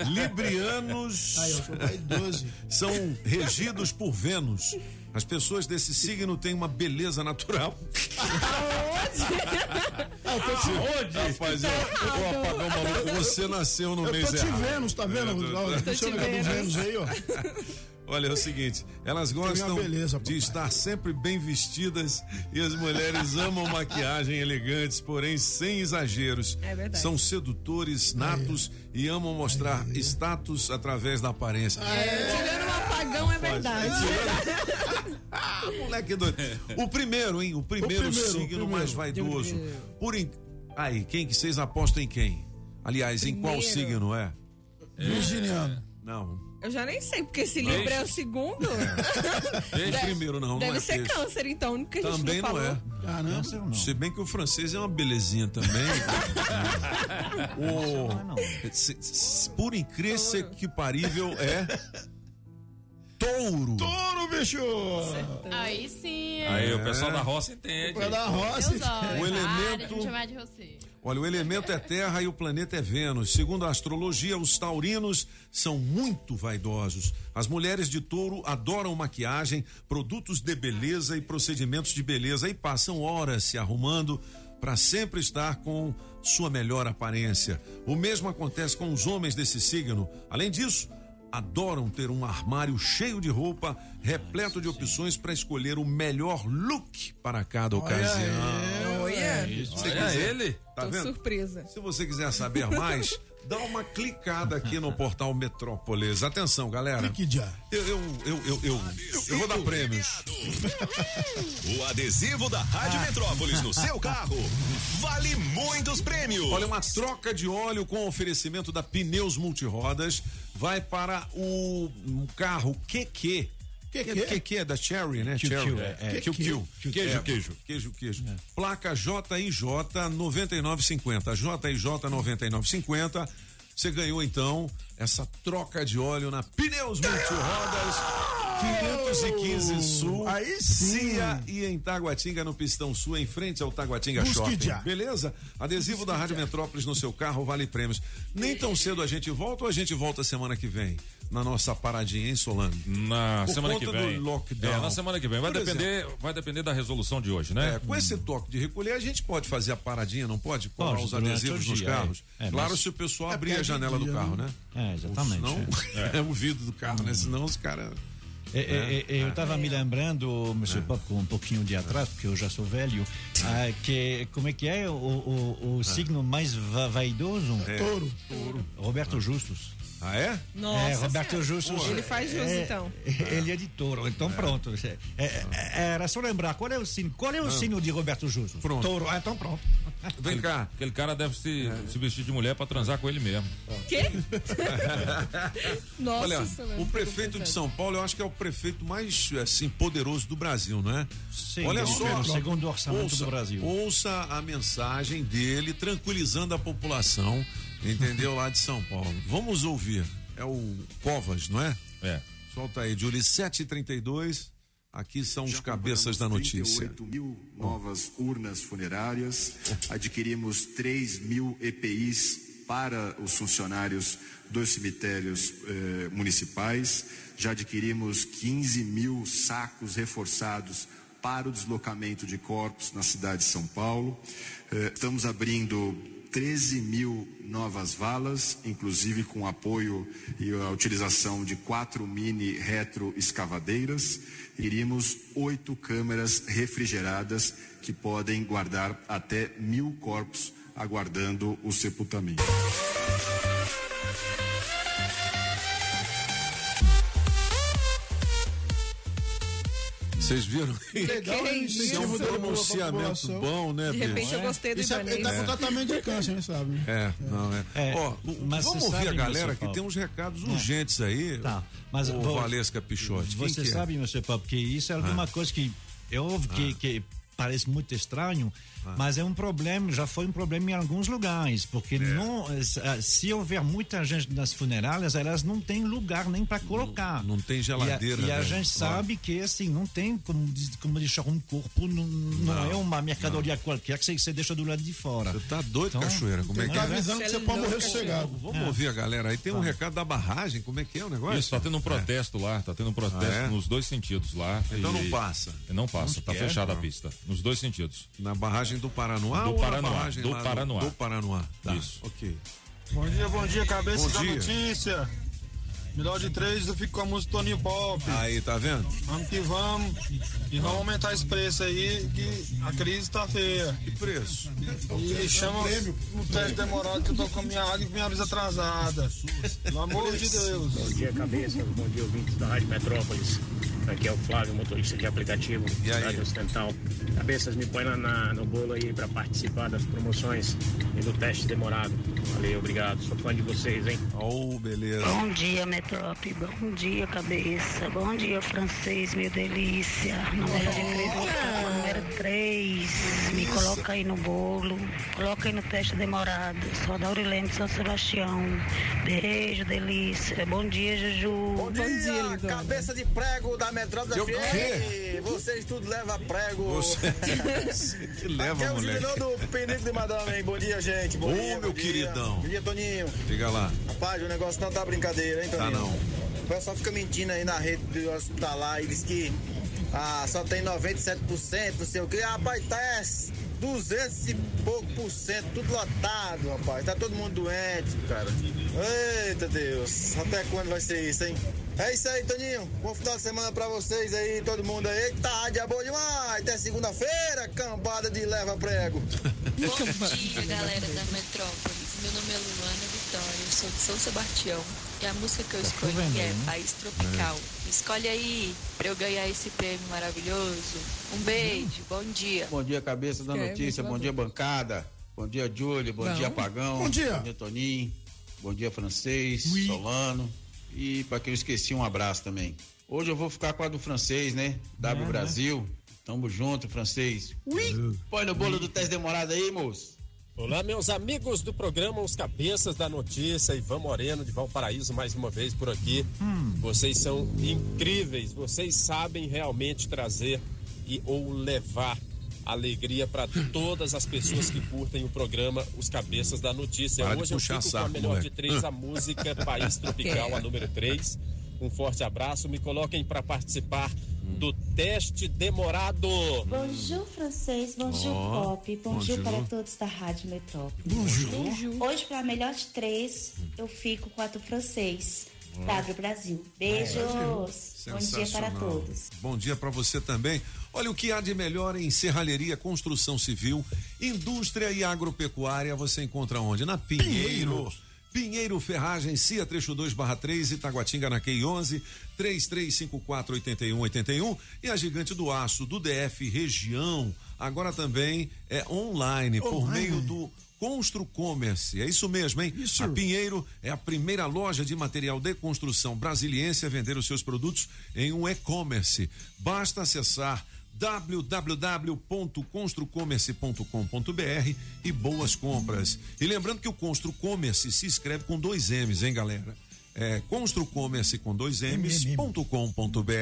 S3: Librianos
S4: Aí, eu sou vaidoso.
S3: são regidos por Vênus. As pessoas desse signo têm uma beleza natural.
S7: Onde?
S3: Rapaz, eu, eu apagão maluco. Você nasceu no
S4: Eu
S3: mês
S4: tô te
S3: errado.
S4: vendo, tá vendo? Ó,
S5: Tô
S4: O seu negócio do
S5: vendo.
S4: Vênus aí, ó.
S3: Olha, é o seguinte, elas gostam
S4: beleza,
S3: de estar sempre bem vestidas e as mulheres amam maquiagem elegantes, porém sem exageros.
S5: É verdade.
S3: São sedutores natos e amam mostrar status através da aparência.
S5: Tirando um apagão é verdade.
S3: Ah, moleque doido. O primeiro, hein? O primeiro,
S4: O primeiro,
S3: signo
S4: o primeiro.
S3: mais vaidoso. Por in... Aí, quem que vocês apostam em quem? Aliás, em qual
S5: Primeiro.
S3: signo é?
S4: Virginiano.
S3: Não.
S5: Eu já nem sei, porque esse livro é o segundo.
S3: Peixe primeiro não, não
S5: Deve
S3: é
S5: ser
S3: peixe.
S5: câncer, então, porque a gente
S3: Também
S5: não
S3: não,
S5: falou.
S3: é.
S4: Caramba.
S8: Câncer não?
S3: Se bem que o francês é uma belezinha também. o, se- se- por incrível que parível é touro.
S4: Touro, bicho!
S6: Aí sim.
S7: Aí o pessoal da roça entende.
S4: Vai dar roça.
S6: Meus olhos.
S3: O elemento-
S6: Para
S3: Olha, o elemento é Terra e o planeta é Vênus. Segundo a astrologia, os taurinos são muito vaidosos. As mulheres de touro adoram maquiagem, produtos de beleza e procedimentos de beleza e passam horas se arrumando para sempre estar com sua melhor aparência. O mesmo acontece com os homens desse signo. Além disso, adoram ter um armário cheio de roupa, repleto de opções para escolher o melhor look para cada ocasião.
S5: Olha,
S3: Se
S7: Olha
S3: quiser-
S7: ele.
S3: Tá
S5: tô
S3: vendo?
S5: surpresa.
S3: Se você quiser saber mais, dá uma clicada aqui no portal Metrópolis. Atenção, galera.
S4: Clique já.
S3: Eu, eu, eu, eu, eu, eu vou dar prêmios.
S1: O adesivo da Rádio Metrópolis no seu carro vale muitos prêmios.
S3: Olha, uma troca de óleo com oferecimento da Pneus Multirodas vai para o um carro QQ.
S4: Que
S3: Que,
S4: que?
S3: que, que é da Cherry, né? Cherry.
S8: é, é.
S3: QQ.
S7: Queijo,
S3: É,
S7: queijo.
S3: Queijo, queijo. Placa JIJ 9950. JIJ 9950. Você ganhou então essa troca de óleo na Pneus Multirodas 515 Sul.
S4: Aí sim.
S3: Cia e em Taguatinga no Pistão Sul, em frente ao Taguatinga
S4: Busque
S3: Shopping.
S4: já.
S3: Beleza? Adesivo da Rádio Metrópolis no seu carro vale prêmios. Nem tão cedo a gente volta ou a gente volta semana que vem? Na nossa paradinha, hein, Solano?
S7: Na
S3: Por
S7: semana
S3: conta
S7: que vem.
S3: do lockdown.
S7: É, na semana que vem. Vai
S3: Por
S7: depender, vai depender da resolução de hoje, né?
S3: É, com esse toque de recolher, a gente pode fazer a paradinha, não pode? Colar os adesivos nos
S8: dia,
S3: carros.
S8: é. É,
S3: claro,
S8: mas-
S3: se o pessoal
S4: É
S3: abrir a
S4: é
S3: janela do
S4: dia,
S3: carro,
S4: né?
S3: né?
S8: É, exatamente.
S3: Senão, é. o vidro do carro, né? Senão os caras.
S8: É, é, é, eu estava me lembrando, Monsieur Pop, com um pouquinho de atrás, porque eu já sou velho, ah, que como é que é o, o, o signo mais va- vaidoso?
S4: Touro.
S8: Roberto Justus.
S3: Ah, é?
S5: Nossa
S8: é, Roberto
S5: Senhora.
S8: Justus.
S5: Ele faz jus,
S8: é,
S5: então.
S8: Ele é de touro, então pronto. É, é, é, era só lembrar, qual é o signo, qual é o signo de Roberto Justus?
S3: Pronto.
S8: Touro, ah, então pronto.
S3: Vem cá.
S7: Aquele cara deve se, se vestir de mulher pra transar com ele mesmo.
S5: Quê? Nossa,
S3: Olha, o prefeito de. São Paulo, eu acho que é o prefeito mais assim poderoso do Brasil, não é?
S8: Sim,
S3: Olha só,
S8: é o segundo orçamento
S3: ouça,
S8: do Brasil.
S3: Ouça a mensagem dele tranquilizando a população, entendeu? Lá de São Paulo. Vamos ouvir. É o Covas, não é?
S7: É.
S3: Solta aí, Júlio, 7h32. Aqui são os cabeças da notícia.
S11: 38 mil novas urnas funerárias, adquirimos 3 mil EPIs para os funcionários dos cemitérios eh, municipais, já adquirimos 15 mil sacos reforçados para o deslocamento de corpos na cidade de São Paulo. Eh, estamos abrindo 13 mil novas valas, inclusive com apoio e a utilização de quatro mini retroescavadeiras. Iríamos oito câmeras refrigeradas que podem guardar até mil corpos aguardando o sepultamento.
S3: Vocês viram?
S4: Legal, é
S3: Isso é um pronunciamento
S4: população.
S3: bom, né,
S5: De repente eu gostei do
S4: Isso é, ele
S5: Ibanez.
S4: tá com tratamento de câncer, né, sabe?
S3: É, não é.
S8: É,
S3: Ó, vamos ouvir a
S8: sabe,
S3: galera que tem uns recados urgentes aí.
S8: Tá, mas
S3: o
S8: vou-
S3: Valesca Pichote. Quem
S8: Você
S3: que é?
S8: sabe, meu senhor Paulo, que isso é alguma coisa que é óbvio que, que parece muito estranho, mas é um problema, já foi um problema em alguns lugares, porque não, eh, se houver muita gente nas funerárias, elas não têm lugar nem para colocar.
S3: não tem geladeira,
S8: E a, e a
S3: né?
S8: gente sabe que assim, não tem como, como deixar um corpo, não, não,
S3: Não,
S8: é uma mercadoria qualquer que você, você deixa do lado de fora.
S3: Você tá doido,
S8: Então,
S3: Cachoeira? Como é que
S4: Tá
S3: é?
S4: avisando que você pode morrer sossegado.
S3: Vamos ouvir a galera aí. Tem um recado da barragem, como é que é o negócio?
S7: Isso, tá tendo um protesto lá, tá tendo um protesto
S3: Ah, é?
S7: nos dois sentidos lá.
S3: Então
S7: E-
S3: não passa.
S7: Não passa,
S3: Não
S7: tá
S3: quer,
S7: fechada a
S3: não.
S7: pista. Nos dois sentidos.
S3: Na barragem do Paranoá
S7: Do
S3: ou na
S7: Paranoá,
S3: barragem
S7: do Paranoá.
S3: Do Paranoá. Tá,
S7: Isso.
S3: Ok.
S12: Bom dia, bom dia, cabeça
S3: Bom
S12: da
S3: dia.
S12: notícia. Melhor de três, eu fico com a música Toninho Pop.
S3: Aí, tá vendo?
S12: Vamos que vamos. E vamos aumentar esse preço aí, que a crise tá feia.
S3: Que preço?
S12: E chama o teste demorado que eu tô com a minha água e com minha luz atrasada. Pelo amor de Deus.
S13: Bom dia, cabeça. Bom dia, ouvintes da Rádio Metrópolis. Aqui é o Flávio, motorista de aplicativo,
S3: E aí?
S13: Cidade Ocidental. Cabeças, me põe na, na- no bolo aí para participar das promoções e do teste demorado. Valeu, obrigado. Sou fã de vocês, hein?
S3: Oh, beleza.
S14: Bom dia, Metrópole. Bom dia, cabeça. Bom dia, francês, meu delícia. Número de três, 3. Me coloca aí no bolo. Coloca aí no teste demorado. Só da Aurilene de São Sebastião. Beijo, delícia. Bom dia, Juju.
S15: Bom dia, cabeça de prego da Metrópole
S3: quê?
S15: FM. Vocês tudo leva prego.
S3: Você que leva,
S15: Aqui é o
S3: moleque.
S15: Do Penico de Madame, hein? Bom dia, gente. Bom
S3: Ô,
S15: dia,
S3: meu
S15: bom dia.
S3: queridão.
S15: Bom dia, Toninho.
S3: Diga lá.
S15: Rapaz, o negócio não tá brincadeira, hein,
S3: Tá
S15: Toninho?
S3: não.
S15: O pessoal fica mentindo aí na rede do hospitalar e diz que ah, só tem 97%, não sei o quê. Rapaz, tá é 200 e pouco por cento, tudo lotado, rapaz. Tá todo mundo doente, cara. Eita Deus, até quando vai ser isso, hein? É isso aí, Toninho. Bom final de semana pra vocês aí, todo mundo aí. Eita, dia bom demais. Até segunda-feira, cambada de leva prego.
S16: Bom dia, galera da Metrópolis. Meu nome é Luana Vitória, eu sou de São Sebastião. E a música que eu escolhi
S8: vendo,
S16: é? País Tropical. Escolhe aí pra eu ganhar esse prêmio maravilhoso. Um beijo, bom dia.
S17: Bom dia, cabeça da notícia. Bom dia, bancada. Bom dia, Júlio. Bom
S5: Bom.
S17: dia, Pagão.
S4: Bom dia.
S17: Bom dia, Toninho. Bom dia, Francês, Solano. E para quem eu esqueci, um abraço também. Hoje eu vou ficar com a do francês, né? W
S8: É,
S17: Brasil. Tamo junto, francês. Ui. Põe no bolo do teste demorado aí, moço.
S18: Olá, meus amigos do programa Os Cabeças da Notícia, Ivan Moreno de Valparaíso, mais uma vez por aqui. Vocês são incríveis, vocês sabem realmente trazer e ou levar alegria para todas as pessoas que curtem o programa Os Cabeças da Notícia.
S3: Para
S18: Hoje eu fico com
S3: saco,
S18: a melhor
S3: moleque.
S18: de três, a música País Tropical, a número 3. Um forte abraço, me coloquem para participar do teste demorado.
S19: Bonjour, francês. Bonjour,
S18: Oh,
S19: pop. Bonjour,
S18: bonjour.
S19: para todos da Rádio Metrópole.
S18: Bonjour.
S19: Hoje, para melhor de três, eu fico com a do francês.
S3: Oh.
S19: W Brasil. Beijos. Bom dia para todos.
S3: Bom dia para você também. Olha o que há de melhor em serralheria, construção civil, indústria e agropecuária. Você encontra onde? Na Pinheiro. Pinheiro Ferragem, Cia Trecho 2 barra 3, Itaguatinga na QI 11, 3354 8181 e a Gigante do Aço do DF região. Agora também é online, por
S4: Online.
S3: meio do Constru Commerce. É isso mesmo, hein? A Pinheiro é a primeira loja de material de construção brasiliense a vender os seus produtos em um e-commerce. Basta acessar www.construcommerce.com.br e boas compras. E lembrando que o Constru Commerce se escreve com dois M's, hein, galera? É construcommerce com dois M's, ponto com ponto br.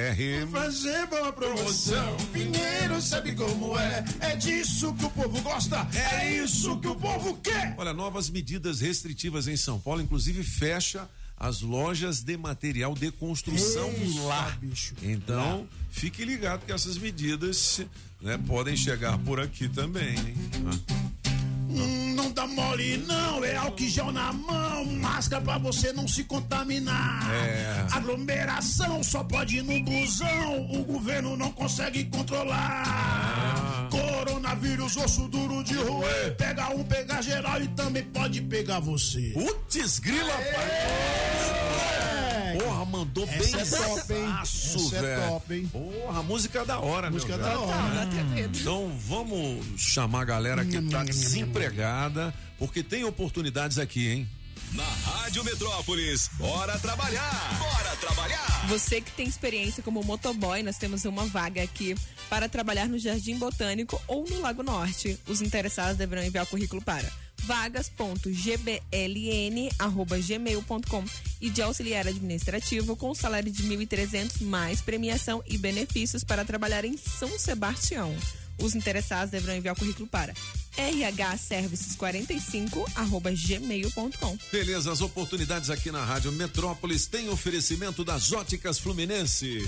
S4: Fazer boa promoção. Pinheiro sabe como é. É disso que o povo gosta. É isso que o povo quer.
S3: Olha, novas medidas restritivas em São Paulo, inclusive fecha as lojas de material de construção
S4: Eita,
S3: lá. Então, fique ligado que essas medidas né, podem chegar por aqui também. Hein? Ah.
S4: Hum, não dá mole, não. É álcool na mão. Máscara pra você não se contaminar.
S3: É.
S4: Aglomeração só pode ir no busão. O governo não consegue controlar. Coronavírus, osso duro de roer. Pega um, pega geral e também pode pegar você.
S3: Putz, grila, Porra, mandou
S4: Essa
S3: bem
S4: é top, hein? é
S3: velho.
S4: top, hein?
S3: Porra, música da hora,
S4: Música
S3: meu
S4: da
S3: velho.
S4: hora. Medo.
S3: Então vamos chamar a galera que tá desempregada, porque tem oportunidades aqui, hein?
S1: Na Rádio Metrópolis, bora trabalhar! Bora trabalhar!
S5: Você que tem experiência como motoboy, nós temos uma vaga aqui para trabalhar no Jardim Botânico ou no Lago Norte. Os interessados deverão enviar o currículo para vagas.gbln@gmail.com e de auxiliar administrativo com salário de 1.300 mais premiação e benefícios para trabalhar em São Sebastião. Os interessados deverão enviar o currículo para rhservices45@gmail.com.
S3: Beleza, as oportunidades aqui na Rádio Metrópolis têm oferecimento das Óticas Fluminense.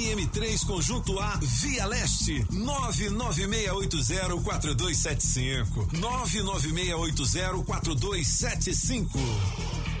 S1: QNM3 Conjunto A, Via Leste, 996804275. 996804275.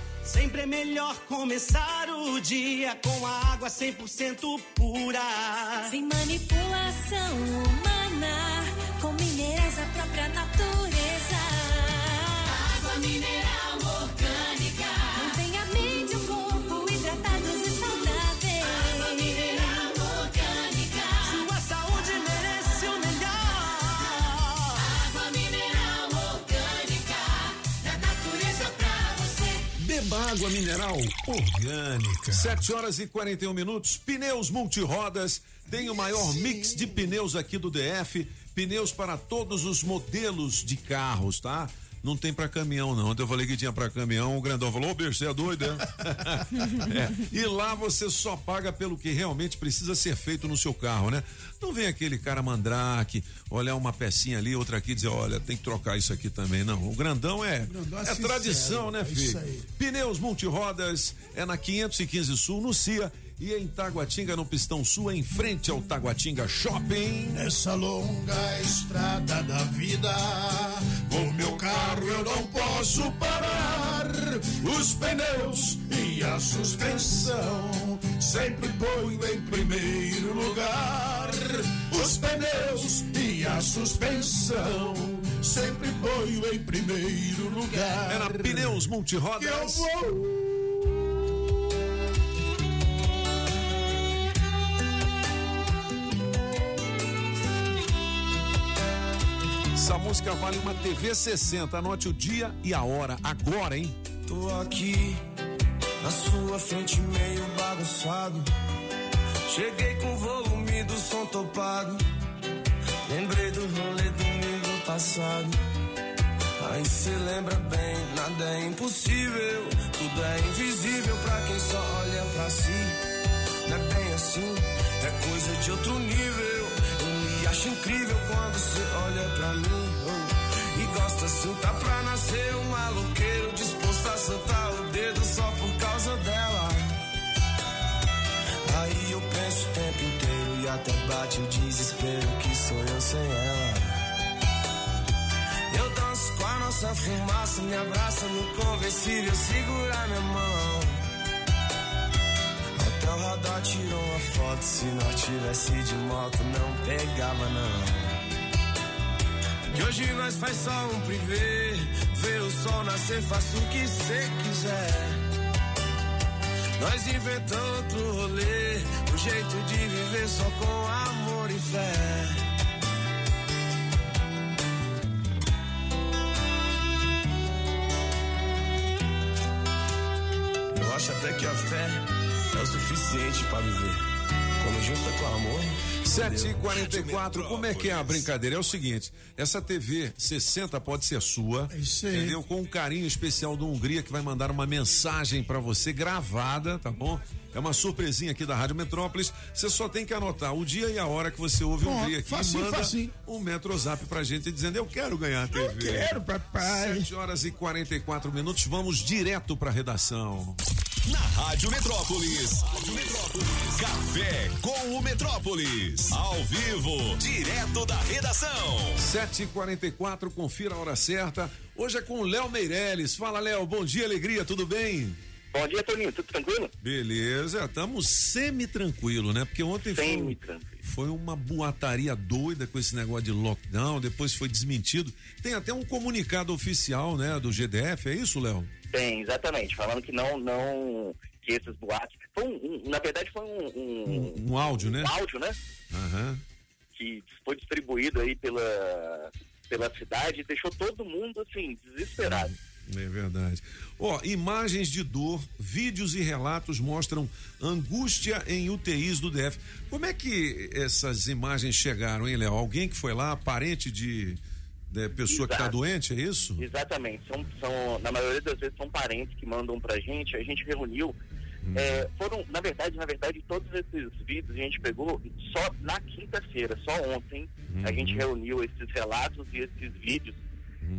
S20: Sempre é melhor começar o dia com a água 100% pura.
S21: Sem manipulação humana,
S2: água mineral orgânica.
S3: 7 horas e 41 minutos. Pneus multirodas tem o maior mix de pneus aqui do DF. Pneus para todos os modelos de carros, tá? Não tem pra caminhão, não. Ontem eu falei que tinha pra caminhão, o grandão falou, ô bicho, você é doido, é? É, E lá você só paga pelo que realmente precisa ser feito no seu carro, né? Não vem aquele cara mandrake, olhar uma pecinha ali, outra aqui e dizer, olha, tem que trocar isso aqui também. Não, o grandão é,
S4: grandão é
S3: é
S4: sincero,
S3: tradição, né,
S4: é
S3: filho?
S4: isso aí.
S3: Pneus multirodas é na 515 Sul, no CIA. E em Taguatinga, no Pistão Sul, em frente ao Taguatinga Shopping.
S4: Nessa longa estrada da vida, o meu carro eu não posso parar. Os pneus e a suspensão sempre ponho em primeiro lugar. Os pneus e a suspensão sempre ponho em primeiro lugar.
S3: Na Pneus Multirodas.
S4: Que eu vou.
S3: Essa música vale uma TV 60. Anote o dia e a hora agora, hein?
S22: Tô aqui na sua frente meio bagunçado. Cheguei com o volume do som topado. Lembrei do rolê domingo passado. Aí cê lembra bem, nada é impossível. Tudo é invisível pra quem só olha pra si. Não é bem assim, é coisa de outro nível. Me acho incrível quando cê olha pra mim. oh. E gosta assim, tá pra nascer um maloqueiro disposto a soltar o dedo só por causa dela. Aí eu penso o tempo inteiro e até bate o desespero que sou eu sem ela. Eu danço com a nossa fumaça, me abraça no conversível, segura minha mão. Até o radar tirou uma foto, se nós tivesse de moto não pegava não. E hoje nós faz só um privê, vê o sol nascer, faça o que cê quiser. Nós inventamos outro rolê, o jeito de viver só com amor e fé. Eu acho até que a fé é o suficiente pra viver. Quando junta com amor.
S3: 7h44, como é que é a brincadeira? É o seguinte: essa TV 60 pode ser sua, entendeu? Com um carinho especial do Hungria que vai mandar uma mensagem pra você gravada, tá bom? É uma surpresinha aqui da Rádio Metrópolis. Você só tem que anotar o dia e a hora que você ouve o Hungria aqui
S4: facinho,
S3: e manda
S4: facinho.
S3: um Metrozap pra gente dizendo: Eu quero ganhar a TV.
S4: Eu quero, papai.
S3: 7 horas e 44 minutos, vamos direto pra redação.
S1: Na Rádio Metrópolis. Rádio Metrópolis. Café com o Metrópolis. Ao vivo, direto da redação.
S3: 7h44, confira a hora certa. Hoje é com o Léo Meirelles. Fala, Léo, bom dia, alegria, tudo bem?
S23: Bom dia, Toninho, tudo tranquilo?
S3: Beleza, estamos semi-tranquilo, né? Porque ontem foi, foi uma boataria doida com esse negócio de lockdown, depois foi desmentido. Tem até um comunicado oficial, né, do GDF, é isso, Léo?
S23: Tem, exatamente, falando que não, não, que esses boatos, foi um, um- na verdade foi um, um,
S3: Um áudio, né?
S23: um áudio, né,
S3: Aham.
S23: que foi distribuído aí pela, pela cidade e deixou todo mundo, assim, desesperado.
S3: É verdade. Ó, imagens de dor, vídeos e relatos mostram angústia em UTIs do DF. Como é que essas imagens chegaram, hein, Léo? Alguém que foi lá, parente de, de pessoa que está
S23: Exato.
S3: doente, é isso?
S23: Exatamente, são, são, na maioria das vezes são parentes que mandam pra gente, a gente reuniu, é, foram, na verdade, na verdade, todos esses vídeos a gente pegou só na quinta-feira, só ontem, a gente reuniu esses relatos e esses vídeos,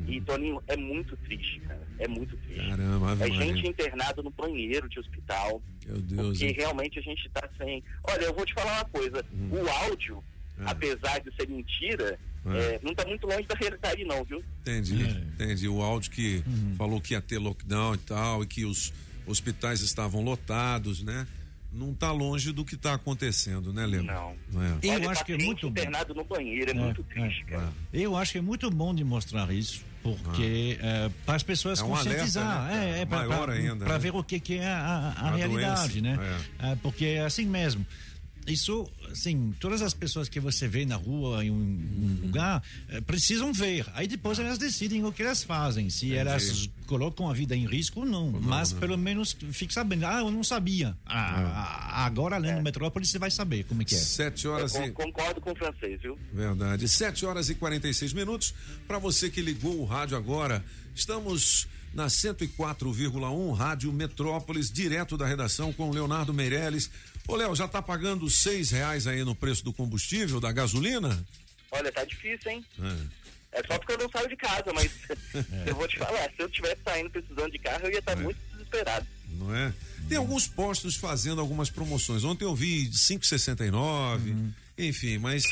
S23: e Toninho, é muito triste, cara, é muito triste.
S3: Caramba,
S23: é
S3: Maria.
S23: gente internada no banheiro de hospital,
S3: Meu Deus.
S23: porque
S3: hein?
S23: realmente a gente tá sem. Olha, eu vou te falar uma coisa: o áudio, apesar de ser mentira,
S3: É.
S23: é, não tá muito longe da realidade, não, viu?
S3: Entendi, entendi. O áudio que falou que ia ter lockdown e tal, e que os hospitais estavam lotados, né? Não está longe do que está acontecendo, né, Léo?
S23: Não.
S3: É.
S8: Eu
S23: Olha,
S8: acho que é muito bom.
S23: internado no banheiro, é, muito triste, cara.
S8: Eu acho que é muito bom de mostrar isso, porque eh, para as pessoas
S3: É um alerta,
S8: conscientizar,
S3: né, cara?
S8: é, é
S3: Maior ainda,
S8: para
S3: né?
S8: ver o que, que é a, a- a realidade,
S3: doença,
S8: né? Ah, porque é assim mesmo. Isso, assim, todas as pessoas que você vê na rua, em um, um lugar, eh, precisam ver. Aí depois elas decidem o que elas fazem, se elas colocam a vida em risco ou não. Mas
S3: né?
S8: pelo menos fique sabendo. Ah, eu não sabia. Ah, Agora, além do Metrópole, você vai saber como é que é.
S3: Sete horas
S23: Eu
S3: e.
S23: con- concordo com o francês, viu?
S3: Verdade. 7 horas e 46 minutos. Para você que ligou o rádio agora, estamos na 104,1 Rádio Metrópolis, direto da redação com Leonardo Meirelles. Ô, Léo, já tá pagando seis reais aí no preço do combustível, da gasolina?
S23: Olha, tá difícil, hein?
S3: É.
S23: É só porque eu não saio de casa, mas eu vou te falar, se eu tivesse saindo precisando de carro, eu ia estar muito desesperado.
S3: Não é? Tem alguns postos fazendo algumas promoções. Ontem eu vi 5,69, enfim, mas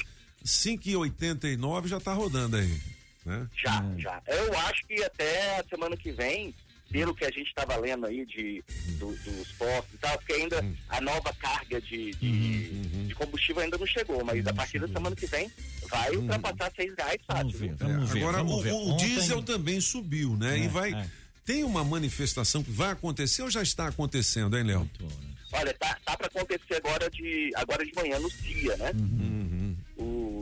S3: 5,89 já tá rodando aí, né?
S23: Já, já. Eu acho que até a semana que vem, pelo que a gente estava lendo aí de, do- dos postos e tal, porque ainda a nova carga de, de, de combustível ainda não chegou, mas a partir da semana que vem vai ultrapassar seis reais fácil?
S8: Vamos ver,
S3: Agora,
S8: vamos
S3: o,
S8: ver.
S3: o diesel também subiu, né?
S8: É,
S3: e vai.
S8: é.
S3: Tem uma manifestação que vai acontecer ou já está acontecendo, hein, Léo?
S23: Olha, tá, tá para acontecer agora de, agora de manhã no CIA, né? Os,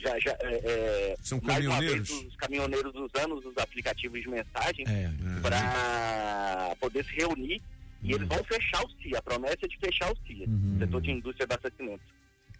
S23: já, já, é, é,
S3: São
S23: mais uma
S3: caminhoneiros?
S23: vez, os caminhoneiros usando os aplicativos de mensagem
S8: É,
S23: para poder se reunir e eles vão fechar o CIA. A promessa é de fechar o CIA, setor de indústria de abastecimento.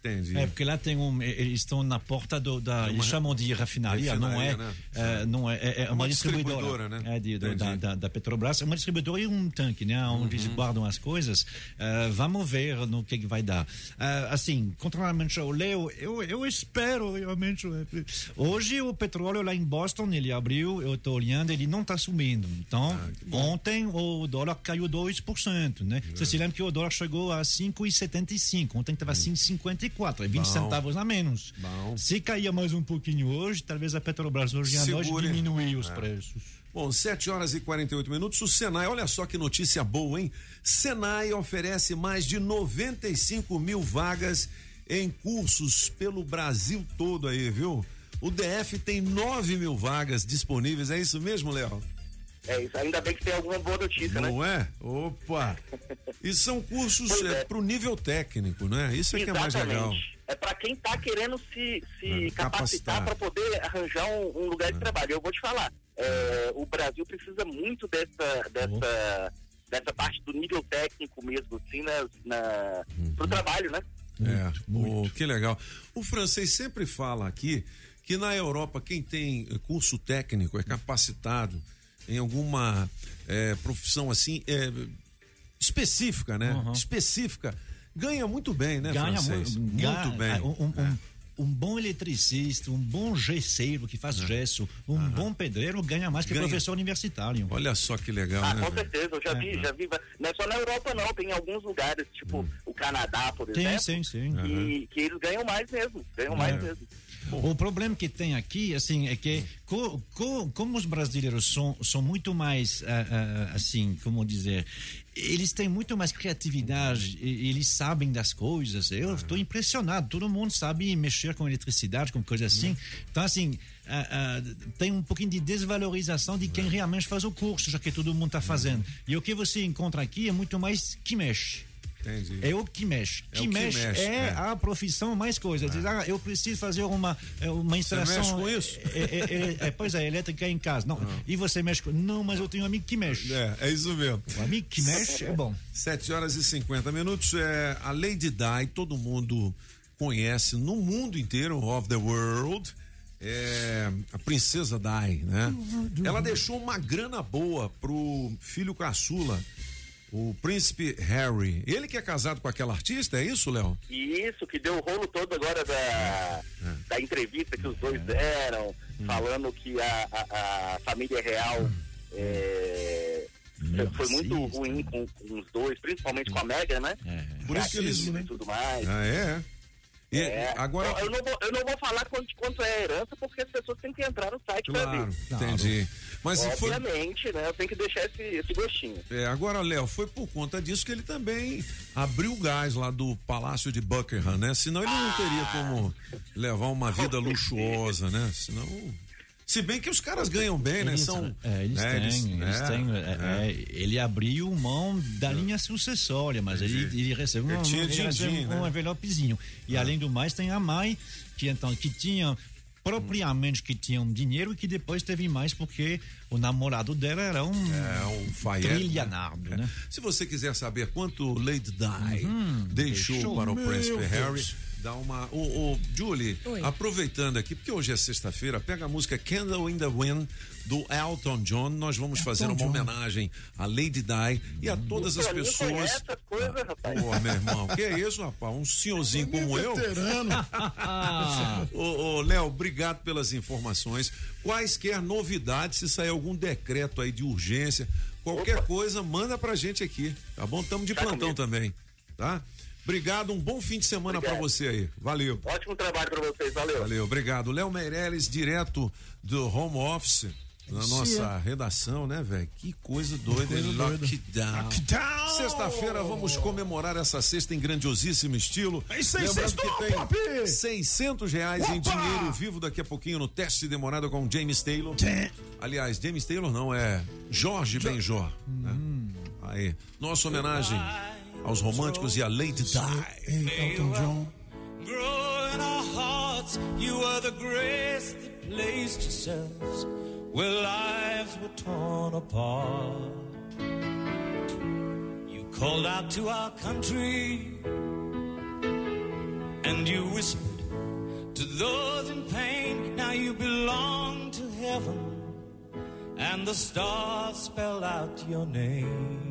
S3: Entendi.
S8: É, porque lá tem um. Eles estão na porta do, da. Eles chamam de refinaria, não é?
S3: refinaria, né?
S8: é, não é, é, é uma,
S3: uma
S8: distribuidora.
S3: distribuidora, né?
S8: É de, do- da, da, da Petrobras. É uma distribuidora e um tanque, né? Onde
S3: Uhum.
S8: eles guardam as coisas. É, vamos ver no que, que vai dar. É, assim, contrariamente ao Leo, eu, eu espero realmente. é, Hoje o petróleo lá em Boston, ele abriu, eu estou olhando, ele não está subindo. Então,
S3: Ah,
S8: ontem o dólar caiu 2%, né? Você se lembra que o dólar chegou a 5,75, ontem estava 5,54, é 20
S3: Hum. Bom.
S8: centavos a menos.
S3: Bom.
S8: Se cair mais um pouquinho hoje, talvez a Petrobras hoje à noite diminuir os
S3: É.
S8: preços.
S3: Bom, 7 horas e 48 minutos. O Senai, olha só que notícia boa, hein? Senai oferece mais de 95 mil vagas em cursos pelo Brasil todo aí, viu? O DF tem 9 mil vagas disponíveis, é isso mesmo, Léo?
S23: É isso. Ainda bem que tem alguma boa notícia, né?
S3: Não é? Opa! E são cursos é, pro nível técnico, né? Isso é que é mais legal.
S23: É para quem está querendo se, se
S3: É,
S23: capacitar
S3: capacitar.
S23: para poder arranjar um, um lugar de trabalho. Eu vou te falar, é, o Brasil precisa muito dessa, dessa, dessa parte do nível técnico mesmo, assim, na, na, pro trabalho, né?
S3: É, oh, que legal. O francês sempre fala aqui que na Europa quem tem curso técnico é capacitado em alguma eh, profissão assim eh, específica, né?
S8: Uhum.
S3: Específica ganha muito bem, né,
S8: Ganha
S3: francês?
S8: muito,
S3: Muito
S8: ganha-
S3: bem.
S8: Um, um- um- um bom eletricista, um bom gesseiro que faz gesso, um bom pedreiro ganha mais que
S3: É. Ganha.
S8: professor universitário.
S3: Olha só que legal,
S23: Ah,
S3: né?
S23: com certeza, eu já vi, já vi. Não é só na Europa, não. Tem alguns lugares, tipo o Canadá, por
S8: Tem,
S23: exemplo,
S8: sim, sim.
S23: que, que eles ganham mais mesmo. Ganham mais
S8: É.
S23: mesmo.
S8: O problema que tem aqui, assim, é que co- co- como os brasileiros são, são muito mais, ah, ah, assim, como dizer, eles têm muito mais criatividade, e- eles sabem das coisas. Eu estou impressionado. Todo mundo sabe mexer com eletricidade, com coisa assim. Então, assim, ah, ah, tem um pouquinho de desvalorização de quem realmente faz o curso, já que todo mundo está fazendo. E o que você encontra aqui é muito mais que mexe.
S3: Entendi.
S8: É o que mexe.
S3: É o
S8: que,
S3: que
S8: mexe,
S3: mexe,
S8: é,
S3: é.
S8: a profissão mais coisa. Diz, ah, eu preciso fazer uma, é, uma instalação.
S3: mexe com isso?
S8: É, é, é, é, pois é, elétrica em casa. Não. E você mexe com. Não, mas eu tenho um amigo que mexe.
S3: É, é isso mesmo.
S8: O amigo que mexe é bom.
S3: 7 horas e 50 minutos. É, a Lady Di, todo mundo conhece no mundo inteiro, of the world. É, a princesa Di, né? Ela deixou uma grana boa pro filho caçula, o príncipe Harry. Ele que é casado com aquela artista, é isso, Léo?
S23: Isso que deu o rolo todo agora da,
S3: É.
S23: da entrevista que os dois deram,
S3: Hum.
S23: falando que a, a, a família real é, foi muito ruim com, com os dois, principalmente com a Megan, né?
S3: Por isso que eles-
S23: e tudo mais.
S3: Ah, é? E
S23: É.
S3: agora.
S23: Eu, eu não vou, eu não vou falar quanto, quanto é a herança, porque as pessoas têm que entrar no site para
S3: Claro,
S23: ver.
S3: entendi. Mas se foi.
S23: Obviamente, né? Eu tenho que deixar esse, esse gostinho.
S3: É, agora, Léo, foi por conta disso que ele também abriu o gás lá do Palácio de Buckingham, né? Senão ele não teria como levar uma vida luxuosa, né? Senão Se bem que os caras ganham bem, né?
S8: Eles,
S3: São,
S8: é, eles
S3: né,
S8: têm, eles
S3: é,
S8: têm, é,
S3: é.
S8: é, ele abriu mão da linha sucessória, mas ele, ele recebeu
S3: Ele
S8: um, ele um
S3: né?
S8: envelopezinho. E além do mais, tem a mãe, que então, que tinha propriamente que tinha um dinheiro e que depois teve mais porque o namorado dela era um,
S3: É um Fayette.
S8: trilionário, né?
S3: Se você quiser saber quanto Lady Di
S8: Uhum,
S3: deixou,
S8: deixou.
S3: para o Príncipe. Harry, dá uma. Ô, ô, Julie,
S8: Oi.
S3: aproveitando aqui, porque hoje é sexta-feira, pega a música Candle in the Wind do Elton John. Nós vamos fazer uma
S4: John.
S3: homenagem a Lady Di e a todas as pessoas.
S23: essas coisas, rapaz.
S3: Pô, meu irmão, que é isso, rapaz? Um senhorzinho como eu.
S4: Veterano.
S3: Ô, ô, Léo, obrigado pelas informações. Quaisquer novidades, se sair algum decreto aí de urgência, qualquer coisa, manda pra gente aqui, tá bom? Estamos de
S23: Tá
S3: plantão
S23: comigo.
S3: também, tá? Obrigado, um bom fim de semana pra
S23: Obrigado.
S3: você aí. Valeu.
S23: Ótimo trabalho pra vocês, valeu.
S3: Valeu, obrigado. Léo Meirelles, direto do home office, na
S4: Sim,
S3: nossa redação, né, velho? Que coisa doida,
S4: coisa
S3: hein?
S4: doida.
S3: Lockdown.
S4: Lockdown.
S3: Sexta-feira vamos comemorar essa sexta em grandiosíssimo estilo.
S4: É isso aí, sextou,
S3: que tem
S4: papi!
S3: 600 reais em
S4: Opa!
S3: dinheiro vivo daqui a pouquinho no teste demorado com James Taylor. Aliás, James Taylor não, é Jorge Benjor. né? Aí, nossa homenagem aos românticos e a Lady Di.
S4: Ei, Elton John.
S22: grow in our hearts. You are the grace that placed yourselves where lives were torn apart. You called out to our country and you whispered to those in pain. Now you belong to heaven and the stars spell out your name.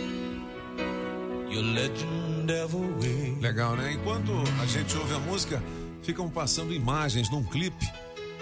S3: Legal, né? Enquanto a gente ouve a música, ficam passando imagens num clipe,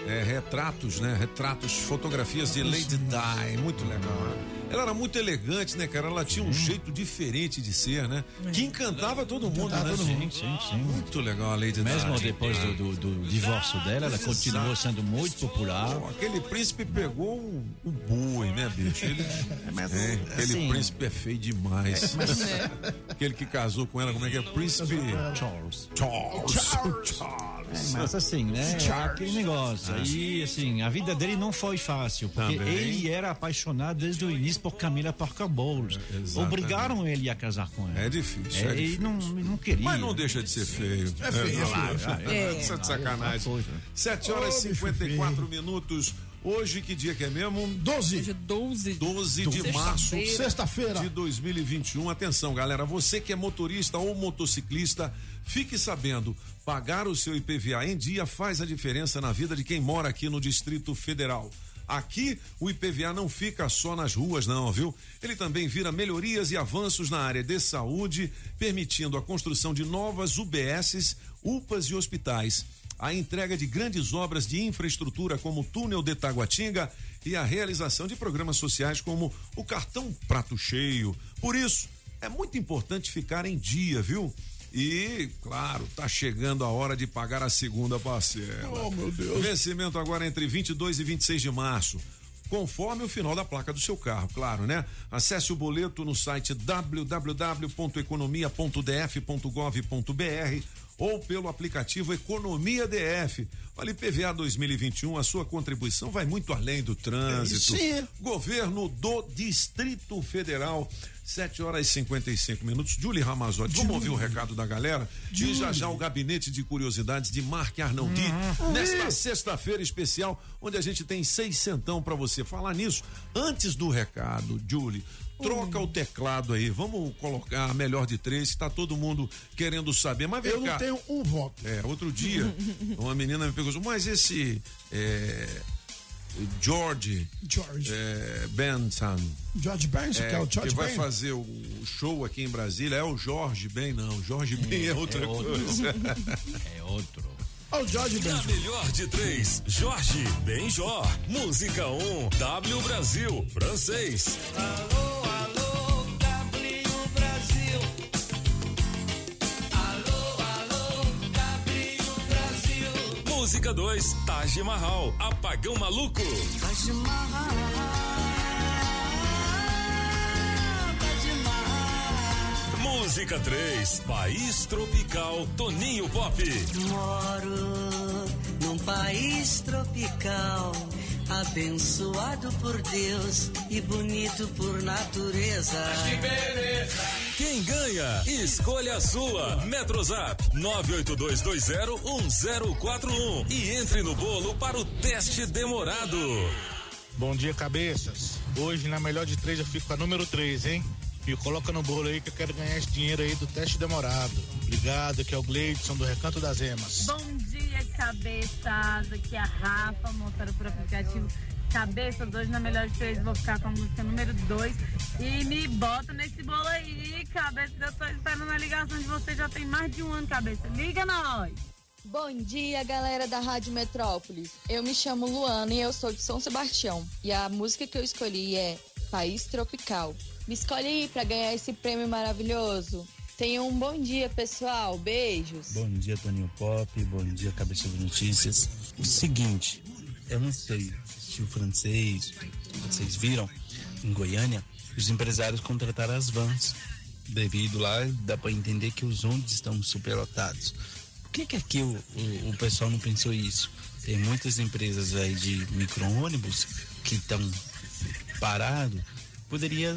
S3: é, retratos, né? Retratos, fotografias de Lady Di. Muito legal, né? Ela era muito elegante, né, cara? Ela tinha um jeito diferente de ser, né? Que encantava todo mundo, né?
S8: Sim, sim, sim.
S3: Muito legal a Lady
S8: Mesmo
S3: Di.
S8: depois do, do- do divórcio dela, ela continuou sendo muito popular.
S3: Pô, aquele príncipe pegou o, o boi, né, bicho? Ele, é, aquele
S8: assim-
S3: príncipe é feio demais. Aquele que casou com ela, como é que é? Príncipe
S8: Charles.
S3: Charles. Charles.
S8: É, mas assim, né? é
S3: Charles.
S8: Aquele negócio. Aí, assim, a vida dele não foi fácil, porque
S3: Também.
S8: ele era apaixonado desde o início por Camila Parker Bowles.
S3: Exatamente.
S8: Obrigaram ele a casar com ela.
S3: É difícil.
S8: É,
S3: é
S8: ele
S3: difícil.
S8: não, não queria.
S3: Mas não deixa de ser feio.
S4: É feio, é feio, é
S3: é de sacanagem.
S8: Coisa.
S3: 7 horas e
S4: bicho
S3: 54 minutos. Hoje, que dia que é mesmo?
S4: 12.
S5: Hoje é 12,
S3: 12 de
S5: Sexta-feira.
S3: março
S4: Sexta-feira.
S3: de 2021. Atenção, galera, você que é motorista ou motociclista, fique sabendo, pagar o seu IPVA em dia faz a diferença na vida de quem mora aqui no Distrito Federal. Aqui, o IPVA não fica só nas ruas, não, viu? Ele também vira melhorias e avanços na área de saúde, permitindo a construção de novas UBSs, UPAs e hospitais a entrega de grandes obras de infraestrutura como o túnel de Taguatinga e a realização de programas sociais como o cartão Prato Cheio. Por isso, é muito importante ficar em dia, viu? E, claro, tá chegando a hora de pagar a segunda parcela.
S4: Oh, meu Deus.
S3: Vencimento agora entre 22 e 26 de março. Conforme o final da placa do seu carro, claro, né? Acesse o boleto no site www.economia.df.gov.br ou pelo aplicativo Economia DF. Olha, IPVA 2021, a sua contribuição vai muito além do trânsito.
S4: Sim.
S3: Governo do Distrito Federal. 7 horas e 55 minutos. Julie Ramazotti, vamos ouvir o recado da galera? E já já o gabinete de curiosidades de Marc Arnoldi. Nesta sexta-feira especial, onde a gente tem seiscentão pra você. Falar nisso, antes do recado, Julie, troca o teclado aí. Vamos colocar a melhor de três, que tá todo mundo querendo saber. Mas vem
S4: Eu
S3: cá.
S4: não tenho um voto.
S3: É, outro dia, uma menina me perguntou, mas esse é, George,
S4: George.
S3: é, Benson,
S4: George Benson, que é o
S3: que
S4: George
S3: vai
S4: Benson.
S3: fazer o show aqui em Brasília, é o Jorge Ben, não. Jorge Ben é outra
S8: outro.
S3: coisa.
S8: É outro.
S4: Olha o Jorge
S7: Na
S4: Benjor.
S7: melhor de três, Jorge Benjor. Música 1, um, W Brasil, francês.
S10: Alô, alô, W Brasil. Alô, alô, W Brasil.
S7: Música 2, Taj Mahal, Apagão Maluco.
S10: Taj Mahal,
S7: Música 3, País Tropical, Toninho Pop.
S10: Moro num país tropical, abençoado por Deus e bonito por natureza.
S7: Quem ganha? Escolha a sua. Metrozap 982201041 e entre no bolo para o teste demorado.
S24: Bom dia, cabeças. Hoje, na melhor de três, eu fico com a número 3, hein? Me coloca no bolo aí que eu quero ganhar esse dinheiro aí do teste demorado. Obrigado, que é o Gleidson do Recanto das Emas.
S22: Bom dia, cabeças. Aqui é a Rafa, motora por aplicativo. Cabeças, hoje na melhor de três, vou ficar com a música número 2. E me bota nesse bolo aí, cabeça. Eu tô esperando a ligação de vocês já tem mais de um ano, cabeça. Liga nós!
S16: Bom dia, galera da Rádio Metrópolis. Eu me chamo Luana e eu sou de São Sebastião. E a música que eu escolhi é País Tropical. Me escolhe aí pra ganhar esse prêmio maravilhoso. Tenham um bom dia, pessoal. Beijos.
S25: Bom dia, Toninho Pop. Bom dia, Cabeça de Notícias. O seguinte, eu não sei se o francês, vocês viram, em Goiânia, os empresários contrataram as vans. Devido lá, dá para entender que os ônibus estão superlotados. Por que que aqui o, o, o pessoal não pensou isso? Tem muitas empresas aí de micro-ônibus que estão parados. Poderia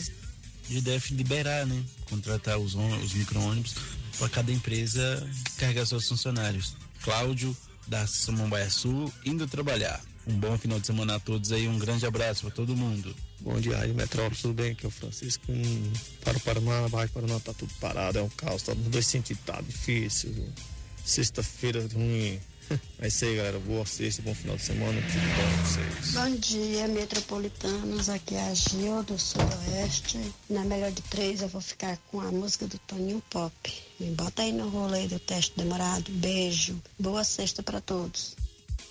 S25: de deve liberar, né? Contratar os, os micro-ônibus para cada empresa carregar seus funcionários. Cláudio, da Samambaia Sul, indo trabalhar. Um bom final de semana a todos aí, um grande abraço para todo mundo.
S17: Bom dia, Rádio Metrópolis, tudo bem? Aqui é o Francisco. Hum, para o Paraná, Baixo Paraná tá tudo parado, é um caos, tá nos dois sentidos, tá difícil. Sexta-feira ruim. É isso aí, galera. Boa sexta, bom final de semana, tudo bom pra vocês.
S14: Bom dia, metropolitanos. Aqui é a Gil do Sudoeste. Na melhor de três, eu vou ficar com a música do Toninho Pop. Me bota aí no rolê do teste demorado. Beijo. Boa sexta pra todos.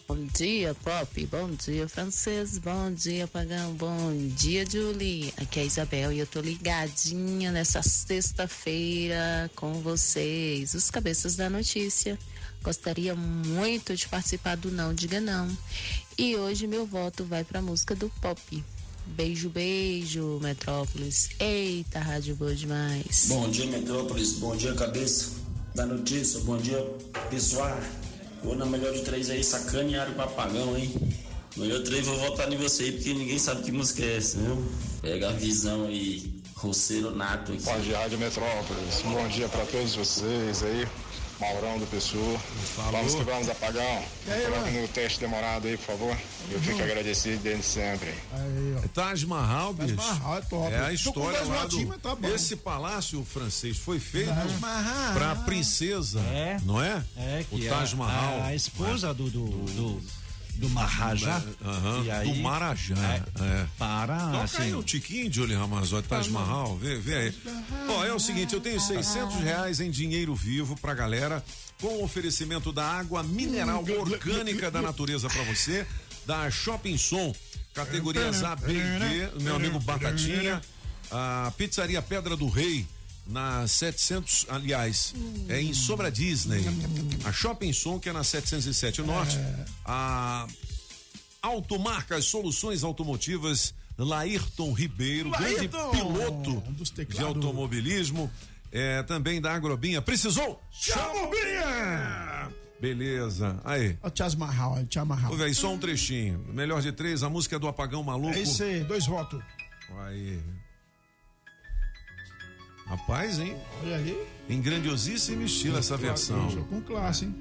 S26: Bom dia, Pop. Bom dia, Francês. Bom dia, Pagão. Bom dia, Julie. Aqui é a Isabel e eu tô ligadinha nessa sexta-feira com vocês, os cabeças da notícia. Gostaria muito de participar do Não Diga Não. E hoje meu voto vai pra música do Pop. Beijo, beijo, Metrópolis. Eita, rádio boa demais.
S27: Bom dia, Metrópolis. Bom dia, cabeça da notícia. Bom dia, pessoal. Vou na melhor de três aí, sacanearam o papagão, hein? Melhor de três, vou votar em você aí, porque ninguém sabe que música é essa, viu? Pega a visão aí, roceiro nato aqui.
S24: Bom dia, Rádio Metrópolis. Bom dia para todos vocês aí. Maurão do Pessoa. Vamos que vamos, apagão. Coloque no teste demorado aí, por favor. Eu fico agradecido desde sempre.
S4: Aí, ó.
S3: Taj Mahal, bicho.
S4: Mahal é top.
S3: É a história lá do...
S4: tá bom.
S3: Esse palácio francês foi feito
S8: Taj
S3: pra princesa,
S8: É.
S3: não é?
S8: É,
S3: o
S8: que
S3: Taj
S8: a-
S3: Mahal.
S8: A, esposa do, do, do, do Maharaja.
S3: Aham,
S8: E aí-
S3: do Marajá. É.
S8: Para,
S3: Toca
S8: assim,
S3: aí o Tiquinho, Jolie Ramazotti, Taj Mahal, vê, vê aí. Ó, é o seguinte, eu tenho 600 reais em dinheiro vivo pra galera, com oferecimento da água mineral orgânica da natureza pra você, da Shopping Som, categorias A, B e D, meu amigo Batatinha, a Pizzaria Pedra do Rei, na 700, aliás, é em Sobra Disney. A Shopping Som, que é na 707 Norte. A Automarcas Soluções Automotivas, Laírton Ribeiro, grande
S4: Laírton!
S3: piloto
S4: Um dos
S3: de automobilismo. É, também da Agrobinha. Precisou? Chama o Binha! Beleza. Aí.
S4: O é o Chas Mahal.
S3: Ô, só um trechinho. Melhor de três, a música do Apagão Maluco.
S4: É isso aí, dois votos.
S3: Aí. Rapaz, hein?
S4: Olha ali.
S3: Em grandiosíssimo estilo essa versão.
S4: Com classe, hein?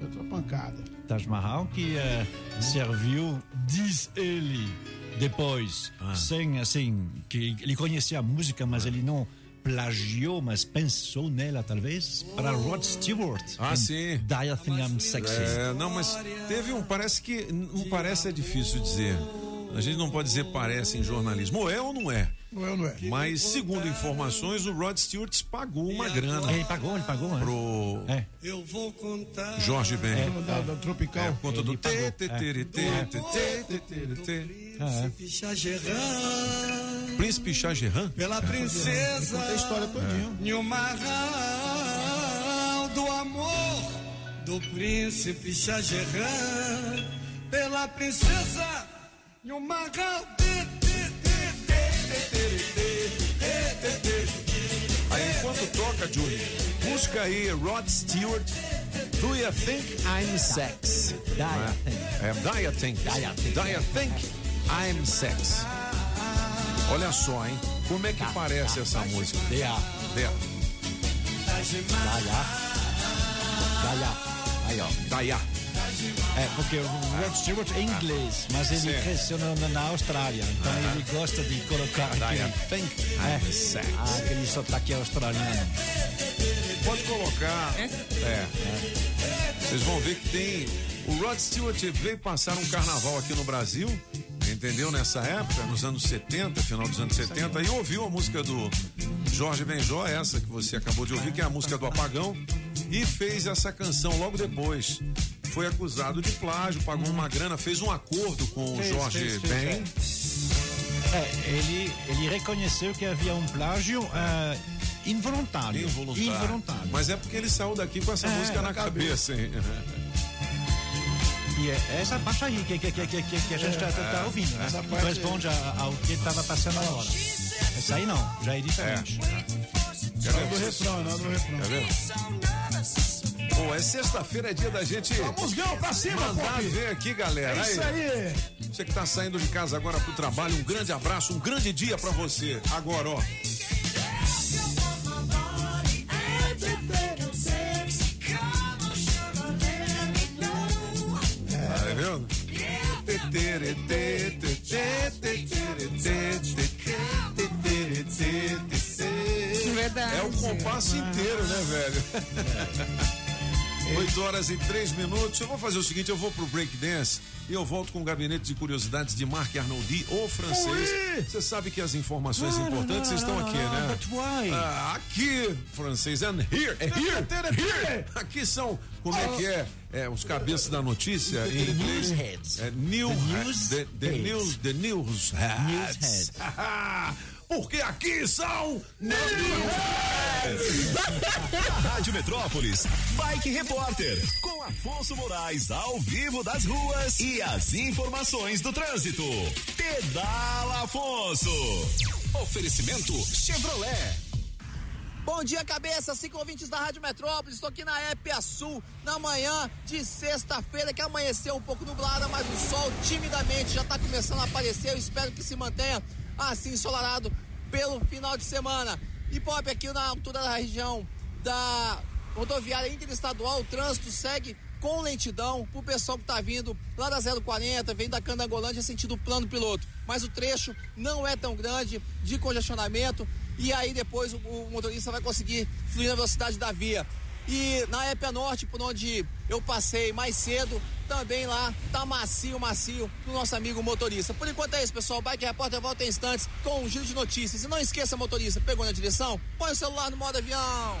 S4: Outra pancada.
S8: Taj Mahal que eh, serviu, diz ele, depois,
S3: Ah.
S8: sem assim, que ele conhecia a música, mas ele não plagiou, mas pensou nela talvez, para Rod Stewart.
S3: Ah, sim.
S8: Die I Think I'm Sexy.
S3: É, não, mas teve um, parece que, um parece é difícil dizer. A gente não pode dizer parece em jornalismo. Ou é ou não é.
S4: Não é ou não é?
S3: Mas, segundo informações, o Rod Stewart pagou uma grana.
S8: Ele pagou, ele pagou, né?
S3: Pro
S8: É.
S28: Eu vou contar.
S3: Jorge Ben.
S8: É,
S4: Da, da Tropical.
S3: É, por conta do.
S8: É.
S28: Chagerran,
S3: Príncipe Chagerran?
S28: pela princesa.
S4: Conta a história todinha.
S28: Nilmarral do amor do príncipe Chagerran, pela princesa.
S3: Aí, enquanto toca, Julie, busca aí Rod Stewart. Do you think I'm sex?
S8: Daya
S3: É, Do you think? Do you think I'm sex? Olha só, hein? Como é que parece essa música?
S8: Daya.
S3: Dea.
S8: Daya. Daya. Aí, ó.
S3: Daya.
S8: É, porque o Rod Stewart é inglês, mas ele
S3: Sim.
S8: cresceu na, na- Austrália, então ele gosta de colocar
S3: Do
S8: aquele,
S3: you think
S8: é,
S3: I'm sex?
S8: aquele sotaque australiano.
S3: Pode colocar. É. Vocês vão ver que tem. O Rod Stewart veio passar um carnaval aqui no Brasil, entendeu? Nessa época, nos anos 70, final dos anos 70, e ouviu a música do Jorge Benjó, essa que você acabou de ouvir, que é a música do Apagão, e fez essa canção logo depois. Foi acusado de plágio, pagou uma grana, fez um acordo com o
S8: Fez,
S3: Jorge
S8: fez, fez,
S3: Ben.
S8: É, ele, ele reconheceu que havia um plágio ah, involuntário.
S3: Involuntário.
S8: Involuntário.
S3: Mas é porque ele saiu daqui com essa
S8: É,
S3: música na cabeça, hein?
S8: E é essa parte aí que, que, que, que, a gente está tá ouvindo. né?
S4: essa parte
S8: Corresponde ao que estava passando na hora. Essa aí não, já é diferente.
S4: Não é do refrão, não é do refrão.
S3: Quer ver? É sexta-feira, é dia da gente
S4: Musgão pra cima,
S3: mandar
S4: Pop.
S3: ver aqui, galera.
S4: É isso aí.
S3: Você que tá saindo de casa agora pro trabalho, um grande abraço, um grande dia pra você. Agora, ó. Tá vendo?
S5: Verdade.
S3: É o compasso inteiro, né, velho? 8 horas e 3 minutos. Eu vou fazer o seguinte: eu vou pro break dance e eu volto com o gabinete de curiosidades de Marc Arnoldi, o francês. Você sabe que as informações importantes estão aqui, né? Ah, aqui, francês, and here, é here, here. Aqui são, como é que é? É, os cabeças da notícia em inglês.
S8: newsheads.
S3: É, new,
S8: The news
S3: the, the
S8: heads.
S3: news, the news heads.
S8: Newsheads.
S3: Porque aqui são
S1: Rádio Metrópolis, Bike Repórter, com Afonso Moraes ao vivo das ruas e as informações do trânsito. Pedala Afonso. Oferecimento Chevrolet.
S29: Bom dia, cabeça, cinco ouvintes da Rádio Metrópolis. Estou aqui na Épia Sul, na manhã de sexta-feira, que amanheceu um pouco nublada, mas o sol timidamente já está começando a aparecer. Eu espero que se mantenha assim ensolarado pelo final de semana. E Pop, aqui na altura da região da rodoviária interestadual, o trânsito segue com lentidão pro pessoal que tá vindo lá da 040, vem da Candangolândia sentido plano piloto. Mas o trecho não é tão grande de congestionamento e aí depois o, o motorista vai conseguir fluir na velocidade da via. E na Épia Norte, por onde eu passei mais cedo, também lá tá macio, macio do nosso amigo motorista. Por enquanto é isso, pessoal. Bike Repórter volta em instantes com um giro de notícias. E não esqueça, motorista, pegou na direção? Põe o celular no modo avião.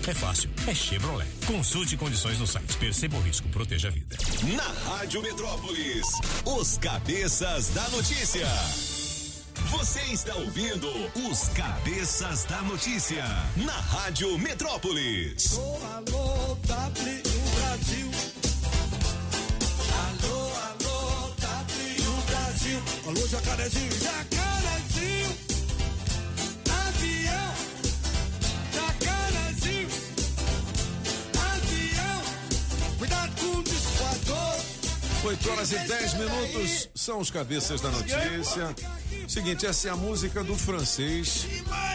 S30: é fácil, é Chevrolet. Consulte condições no site. Perceba o risco, proteja a vida.
S1: Na Rádio Metrópolis, os cabeças da notícia. Você está ouvindo os cabeças da notícia na Rádio Metrópolis.
S28: Alô, W Brasil. Alô, alô, W Brasil. Alô, jacarezinho, jacarezinho.
S3: 8 horas e 10 minutos são os cabeças da notícia. Seguinte, essa é a música do francês.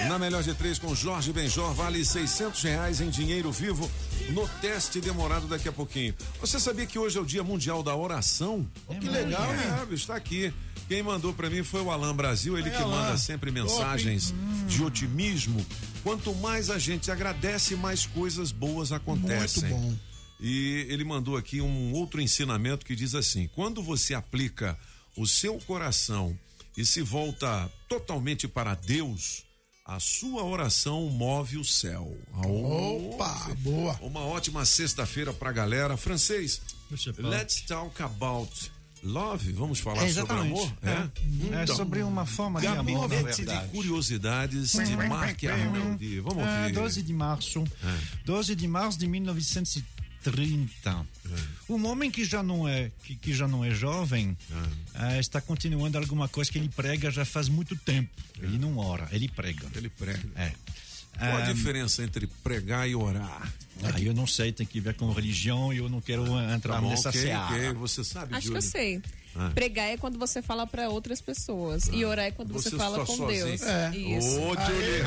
S3: Na melhor de três com Jorge Benjor, vale 600 reais em dinheiro vivo no teste demorado daqui a pouquinho. Você sabia que hoje é o Dia Mundial da Oração?
S4: que legal,
S3: é,
S4: hein?
S3: Está aqui. Quem mandou pra mim foi o Alan Brasil, ele que manda sempre mensagens de otimismo. Quanto mais a gente agradece, mais coisas boas acontecem.
S4: Muito bom.
S3: E ele mandou aqui um outro ensinamento que diz assim: quando você aplica o seu coração e se volta totalmente para Deus, a sua oração move o céu.
S4: Opa, boa.
S3: Uma ótima sexta-feira pra galera. Francês, let's talk about love. Vamos falar
S8: É,
S3: sobre amor?
S8: É. É sobre uma forma de amor, na
S3: Gabinete de
S8: verdade.
S3: curiosidades de Mark Arnoldi. Vamos
S8: Ah,
S3: ouvir.
S8: 12 de março. 12 de março de 1930. Um homem que já não é que, que já não é jovem ah, está continuando alguma coisa que ele prega já faz muito tempo. Ele não ora, ele prega.
S3: Ele prega.
S8: É.
S3: Qual a
S8: Ah,
S3: diferença entre pregar e orar?
S8: ah, eu não sei, tem que ver com religião e eu não quero entrar
S3: Tá bom,
S8: nessa
S3: ok,
S8: seara.
S3: ok. Você sabe,
S5: Acho que eu sei.
S3: Ah.
S5: Pregar é quando você fala pra outras pessoas. E orar é quando você,
S3: Você
S5: fala
S3: só
S5: com
S3: sozinho.
S5: Deus.
S3: É.
S5: Isso.
S3: Ô, Julie,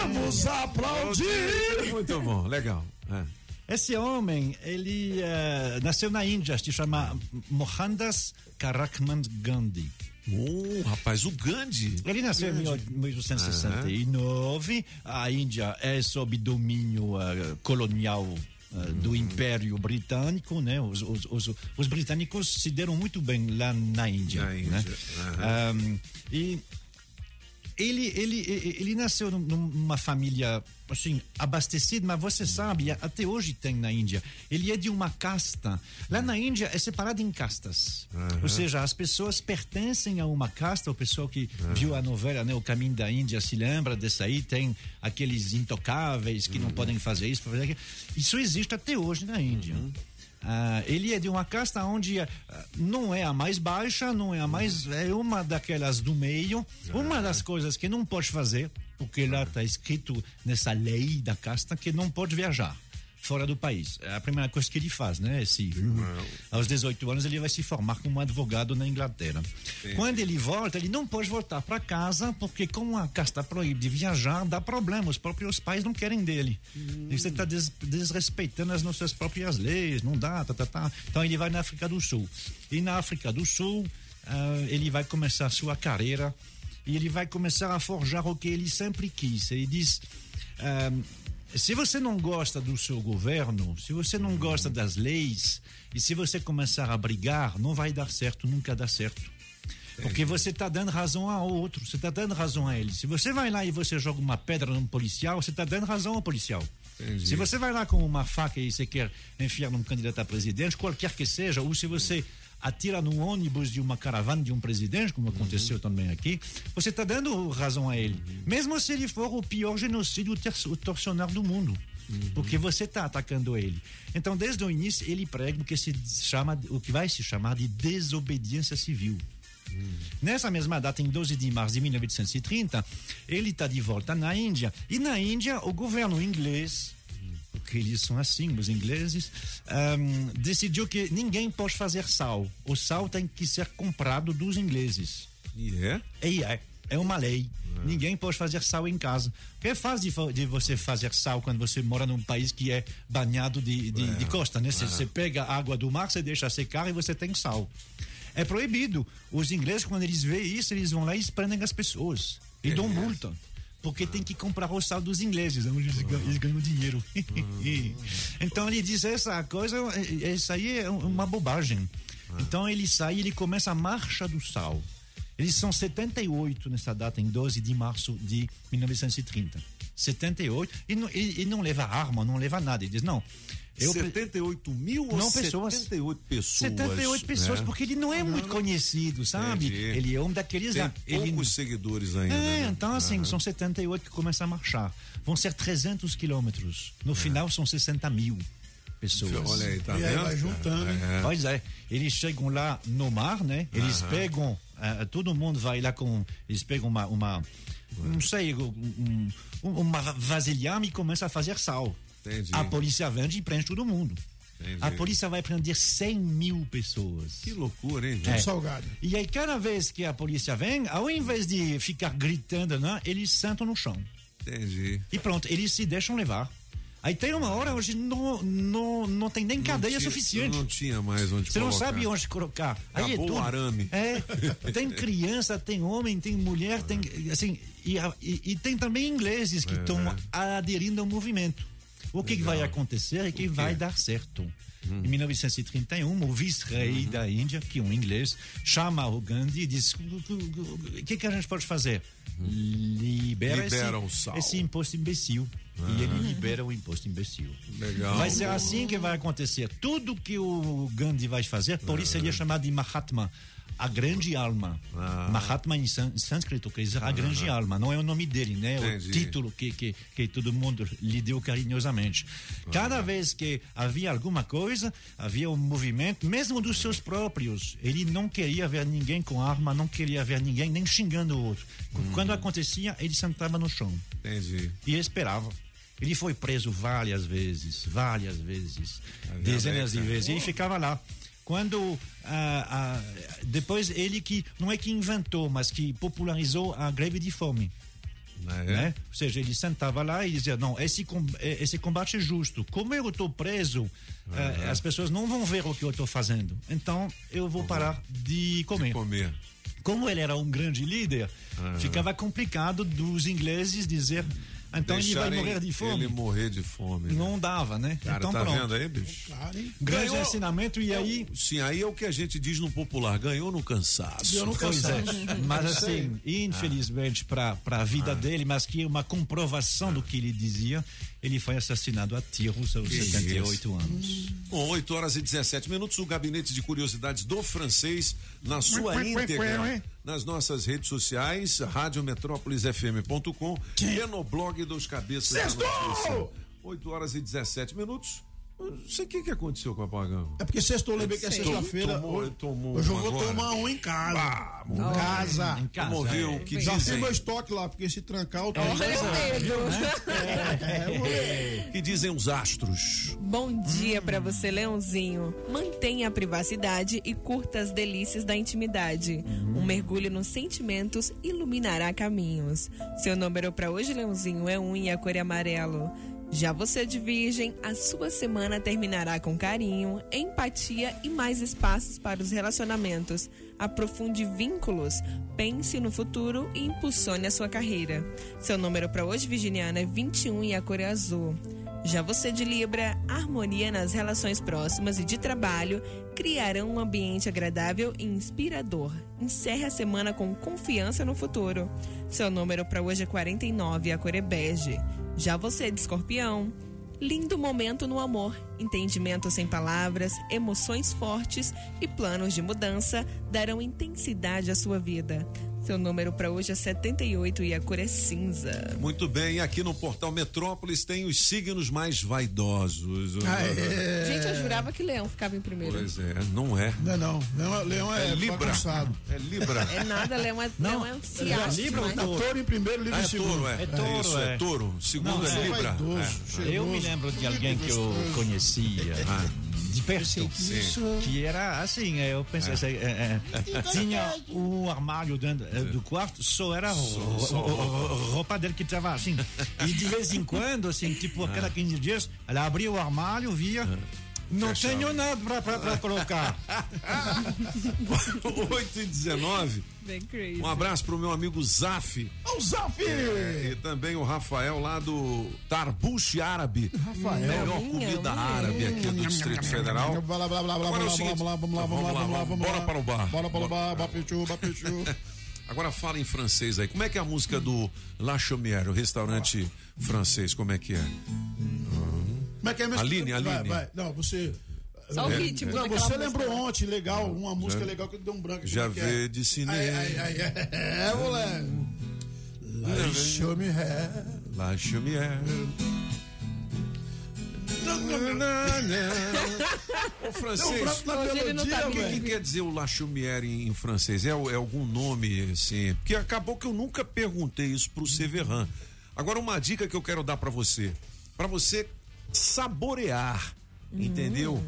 S4: Vamos aplaudir!
S3: Muito bom, legal. É.
S8: Esse homem, ele eh, nasceu na Índia, se chama Mohandas Karakman Gandhi.
S3: Oh, rapaz, o Gandhi.
S8: Ele nasceu em 1869. A Índia é sob domínio eh, colonial eh, do Império Britânico, né? Os, os, os, os britânicos se deram muito bem lá na Índia,
S3: Na Índia,
S8: né?
S3: aham.
S8: Um, e ele, ele, ele nasceu num- numa família assim abastecida, mas você sabe, até hoje tem na Índia. Ele é de uma casta. Lá na Índia é separado em castas. Ou seja, as pessoas pertencem a uma casta. O pessoal que viu a novela, né, O Caminho da Índia, se lembra dessa aí. Tem aqueles intocáveis que não podem fazer isso, fazer aquilo. Isso existe até hoje na Índia. Ah, ele é de uma casta onde ah, não é a mais baixa, não é a mais. É uma daquelas do meio. Uma das coisas que não pode fazer, porque lá está escrito nessa lei da casta que não pode viajar fora do país. É a primeira coisa que ele faz, né? Esse, aos 18 anos ele vai se formar como advogado na Inglaterra. Quando ele volta, ele não pode voltar para casa porque como a casta proíbe de viajar, dá problema. Os próprios pais não querem dele. E Você está desrespeitando as nossas próprias leis, não dá, tá, tá, tá. Então ele vai na África do Sul. E na África do Sul, ah, ele vai começar a sua carreira e ele vai começar a forjar o que ele sempre quis. Ele diz: ah, se você não gosta do seu governo, se você não gosta das leis, e se você começar a brigar, não vai dar certo, nunca dá certo. Porque você está dando razão ao outro, você está dando razão a ele. Se você vai lá e você joga uma pedra num policial, você está dando razão ao policial.
S3: Entendi.
S8: Se você vai lá com uma faca e você quer enfiar num candidato a presidente, qualquer que seja, ou se você atira no ônibus de uma caravana de um presidente, como aconteceu também aqui, você está dando razão a ele. Mesmo se ele for o pior genocídio torcionário do mundo. Porque você está atacando ele. Então, desde o início, ele prega o que se chama, o que vai se chamar de desobediência civil. Nessa mesma data, em 12 de março de 1930, ele está de volta na Índia. E na Índia, o governo inglês, porque eles são assim, os ingleses, ahm, decidiu que ninguém pode fazer sal. O sal tem que ser comprado dos ingleses.
S3: E é?
S8: E é. É uma lei. Ninguém pode fazer sal em casa. Porque é fácil de, de você fazer sal quando você mora num país que é banhado de, de, de costa, né? Você, você pega a água do mar, você deixa secar e você tem sal. É proibido. Os ingleses, quando eles veem isso, eles vão lá e prendem as pessoas. E dão multa. Porque tem que comprar o sal dos ingleses, é onde eles ganham, dinheiro. então ele diz: essa coisa, é- é- isso aí é uma bobagem. Então ele sai ele começa a marcha do sal. Eles são 78 nessa data, em 12 de março de 1930. 78. E não, e, e não leva arma, não leva nada. Ele diz: não. Eu,
S3: 78 mil ou
S8: não pessoas.
S3: 78 pessoas?
S8: 78 pessoas,
S3: né?
S8: porque ele não é muito conhecido, sabe?
S3: Entendi.
S8: Ele é um daqueles
S3: Tem.
S8: Ele,
S3: poucos seguidores ainda.
S8: é,
S3: né?
S8: então assim,
S3: Aham.
S8: são 78 que começam a marchar. Vão ser 300 quilômetros. No final são 60 mil pessoas.
S3: Olha aí, tá
S4: E aí
S3: vendo?
S4: vai juntando, hein?
S3: É.
S8: Pois é, eles chegam lá no mar, né? Eles
S3: Aham.
S8: pegam, ah, todo mundo vai lá com, eles pegam uma, uma não sei, um, um- uma vasilhame e começam a fazer sal.
S3: Entendi.
S8: A polícia vende e prende todo mundo.
S3: Entendi.
S8: a polícia vai prender 100 mil pessoas.
S3: Que loucura, hein?
S8: É.
S4: salgado.
S8: E aí, cada vez que a polícia vem, ao invés de ficar gritando, né, eles sentam no chão.
S3: Entendi.
S8: E pronto, eles se deixam levar. Aí tem uma hora onde não, não, não tem nem cadeia
S3: Não tinha-
S8: suficiente.
S3: Não tinha mais onde
S8: Você não
S3: colocar.
S8: sabe onde colocar. Aí é
S3: Acabou o
S8: tudo.
S3: arame.
S8: É, tem criança, tem homem, tem mulher, tem assim e, e- e tem também ingleses que
S3: É,
S8: estão
S3: né?
S8: aderindo ao movimento. O que, que vai acontecer é que vai dar certo.
S3: Hum.
S8: Em 1931, o vice-rei
S3: Uhum.
S8: da Índia, que é um inglês, chama o Gandhi e diz: o que, que a gente pode fazer? Libera,
S3: Libera
S8: esse,
S3: o sal.
S8: esse imposto imbecil.
S3: Ah.
S8: E ele libera o imposto imbecil.
S3: Legal.
S8: Vai ser assim que vai acontecer. Tudo que o Gandhi vai fazer, por isso ele é chamado de Mahatma, a grande alma. Mahatma em sân- sânscrito quer dizer a grande alma. Não é o nome dele, né? É o
S3: Entendi.
S8: título que, que, que todo mundo lhe deu carinhosamente. Cada vez que havia alguma coisa, havia um movimento, mesmo dos seus próprios. Ele não queria ver ninguém com arma, não queria ver ninguém nem xingando o outro. Quando acontecia, ele sentava no chão
S3: Entendi.
S8: e esperava. Ele foi preso várias vezes, várias vezes, dezenas de vezes. Ele ficava lá. Quando ah, ah, depois ele que não é que inventou, mas que popularizou a greve de fome.
S3: É?
S8: Né? Ou seja, ele sentava lá e dizia: não, esse, eh, esse combate é justo. Como eu estou preso, eh, as pessoas não vão ver o que eu estou fazendo. Então eu vou parar de comer.
S3: comer.
S8: Como ele era um grande líder,
S3: Aham.
S8: ficava complicado dos ingleses dizer: então ele vai
S3: Deixarem
S8: morrer de fome.
S3: Ele morrer de fome.
S8: Não dava, né?
S3: Cara,
S8: então
S3: tá
S8: pronto.
S3: vendo aí, bicho?
S8: Grande ensinamento e aí.
S3: Sim, aí é o que a gente diz no popular: ganhou no cansaço.
S8: Pois é, mas assim, infelizmente para a vida dele, mas que é uma comprovação do que ele dizia, ele foi assassinado a tiros aos
S3: Que
S8: 78
S3: isso.
S8: anos.
S3: Bom, 8 horas e 17 minutos, o gabinete de curiosidades do francês na sua íntegra. Nas nossas redes sociais, radiometrópolisfm.com e no blog dos cabeças da
S4: Sextou!
S3: notícia. 8 horas e 17 minutos. Não sei o que, que aconteceu com o apagão.
S4: É porque sextou, eu lembrei que é sexta-feira.
S3: Tomou-
S4: Hoje,
S3: tomou
S4: hoje eu vou
S3: agora.
S4: tomar um em casa.
S3: Ah,
S4: em casa.
S3: Em casa, Vamos ver é. o que
S4: Já
S3: dizem.
S4: fiz meu estoque lá, porque se trancar eu tô
S5: Olha o medo.
S4: É, eu vou ler.
S3: que dizem os astros?
S5: Bom dia pra você, Leãozinho. Mantenha a privacidade e curta as delícias da intimidade. Um mergulho nos sentimentos iluminará caminhos. Seu número pra hoje, Leãozinho, é um e a cor é amarelo. Já você de Virgem, a sua semana terminará com carinho, empatia e mais espaços para os relacionamentos. Aprofunde vínculos, pense no futuro e impulsione a sua carreira. Seu número para hoje, Virginiana, é 21 e a cor é azul. Já você de Libra, harmonia nas relações próximas e de trabalho criarão um ambiente agradável e inspirador. Encerre a semana com confiança no futuro. Seu número para hoje é 49 e a cor é bege. Já você de Escorpião, lindo momento no amor, entendimento sem palavras, emoções fortes e planos de mudança darão intensidade à sua vida. Seu número para hoje é 78 e a cor é cinza.
S3: Muito bem, aqui no Portal Metrópolis tem os signos mais vaidosos.
S5: Gente, eu jurava que Leão ficava em primeiro.
S3: Pois é, não é.
S4: Não é não. Leão, Leão é,
S3: É Libra.
S4: bagunçado.
S3: É Libra.
S5: É nada, Leão é, Leão é um ciacho demais.
S4: Tá touro em primeiro, livro
S3: Ah,
S4: em
S3: é
S4: segundo.
S3: touro, é.
S8: É touro,
S3: isso, é.
S8: é.
S3: touro. Segundo
S8: Não,
S3: é
S8: é
S3: Libra.
S4: vaidoso,
S3: É.
S8: Eu me lembro de alguém que eu conhecia de perto, que era assim, eu pensei, assim, é, é, tinha o armário dentro é, do quarto, só era
S3: só
S8: ro- roupa. dele que estava assim. E de vez em quando, assim, tipo a cada 15 dias, ela abria o armário, via. Não tenho nada pra, pra, pra colocar.
S3: 8 e 19.
S5: Bem crazy.
S3: Um abraço pro meu amigo Zaf.
S4: Ô, Zaf!
S3: É, e também o Rafael lá do Tarbush Árabe.
S4: Rafael.
S3: Melhor comida
S5: minha.
S3: árabe aqui do Distrito Federal.
S4: Blá, blá, blá, blá, blá,
S3: Agora é o
S4: blá,
S3: seguinte,
S4: blá, vamos lá, vamos lá, vamos lá, vamos lá.
S3: bora para o bar.
S4: Bora para o bar, bapichu, bapichu.
S3: Agora fala em francês aí. Como é que é a música do La Chaumière, o restaurante francês? Como é que é?
S4: Como é que é mesmo?
S3: Aline,
S4: Vai,
S3: Aline.
S4: vai. Não, você...
S5: Só o
S3: É,
S5: ritmo
S4: Não,
S5: daquela
S4: você
S5: música.
S4: lembrou ontem, legal, uma música
S3: Já-
S4: legal que deu um branco. aqui,
S3: Já
S4: é
S3: vê
S4: é?
S3: de cinema.
S4: Ai, ai, ai, é, é, moleque. Lá, show me hair.
S3: La Chaumière. Ô,
S4: Deu um
S3: francês,
S5: não
S4: melodia,
S5: tá
S3: o que, que quer dizer o La Chaumière em, em francês? É, é algum nome assim? Porque acabou que eu nunca perguntei isso pro Severin. Agora uma dica que eu quero dar pra você, Pra você saborear Entendeu?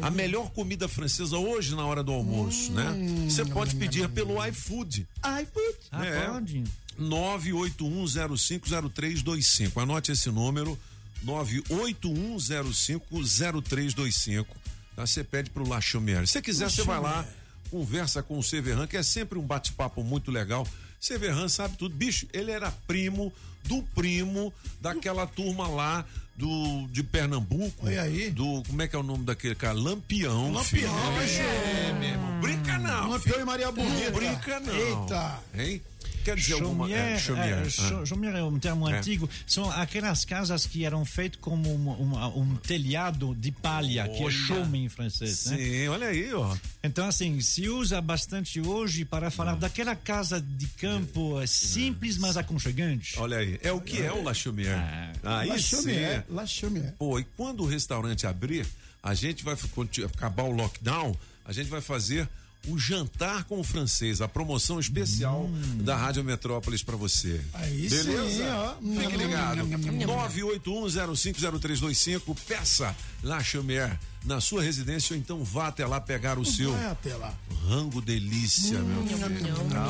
S3: A melhor comida francesa hoje na hora do almoço, né? Você pode pedir pelo iFood.
S4: iFood.
S8: Ah,
S3: É.
S8: pode.
S3: 981050325. Anote esse número, 981050325. Tá? Você pede pro La Chaumière. Se quiser, você vai lá, conversa com o Severran, que é sempre um bate-papo muito legal. Severran sabe tudo. Bicho, ele era primo do primo daquela turma lá do de Pernambuco.
S4: Olha aí.
S3: Do, como é que é o nome daquele cara? Lampião.
S4: Lampião,
S3: filho. É, meu irmão. Brinca não.
S4: Lampião
S3: filho.
S4: e Maria Bonita.
S3: Não brinca não.
S4: Eita.
S3: Hein? Quer dizer alguma...
S8: Chaumière,
S3: É, Chaumière.
S8: é, chaumière é um termo
S3: É.
S8: antigo. São aquelas casas que eram feitas como um, um- um telhado de palha, que é chaume em francês. né?
S3: Sim, olha aí, ó.
S8: Então, assim, se usa bastante hoje para falar daquela casa de campo eh, simples, mas aconchegante.
S3: Olha aí, é o que é o La Chaumière. Aí
S4: La
S3: sim.
S4: Chaumière, La Chaumière.
S3: Pô, e quando o restaurante abrir, a gente vai, acabar o lockdown, a gente vai fazer o jantar com o francês, a promoção especial da Rádio Metrópolis pra você.
S4: Aí
S3: Beleza?
S4: sim.
S3: Fique ligado.
S4: Nham, nham, nham, nham.
S3: 981050325, peça La Chaumière na sua residência ou então vá até lá pegar o seu
S4: Vai até lá.
S3: rango delícia, meu filho.
S4: nham,
S3: Ah,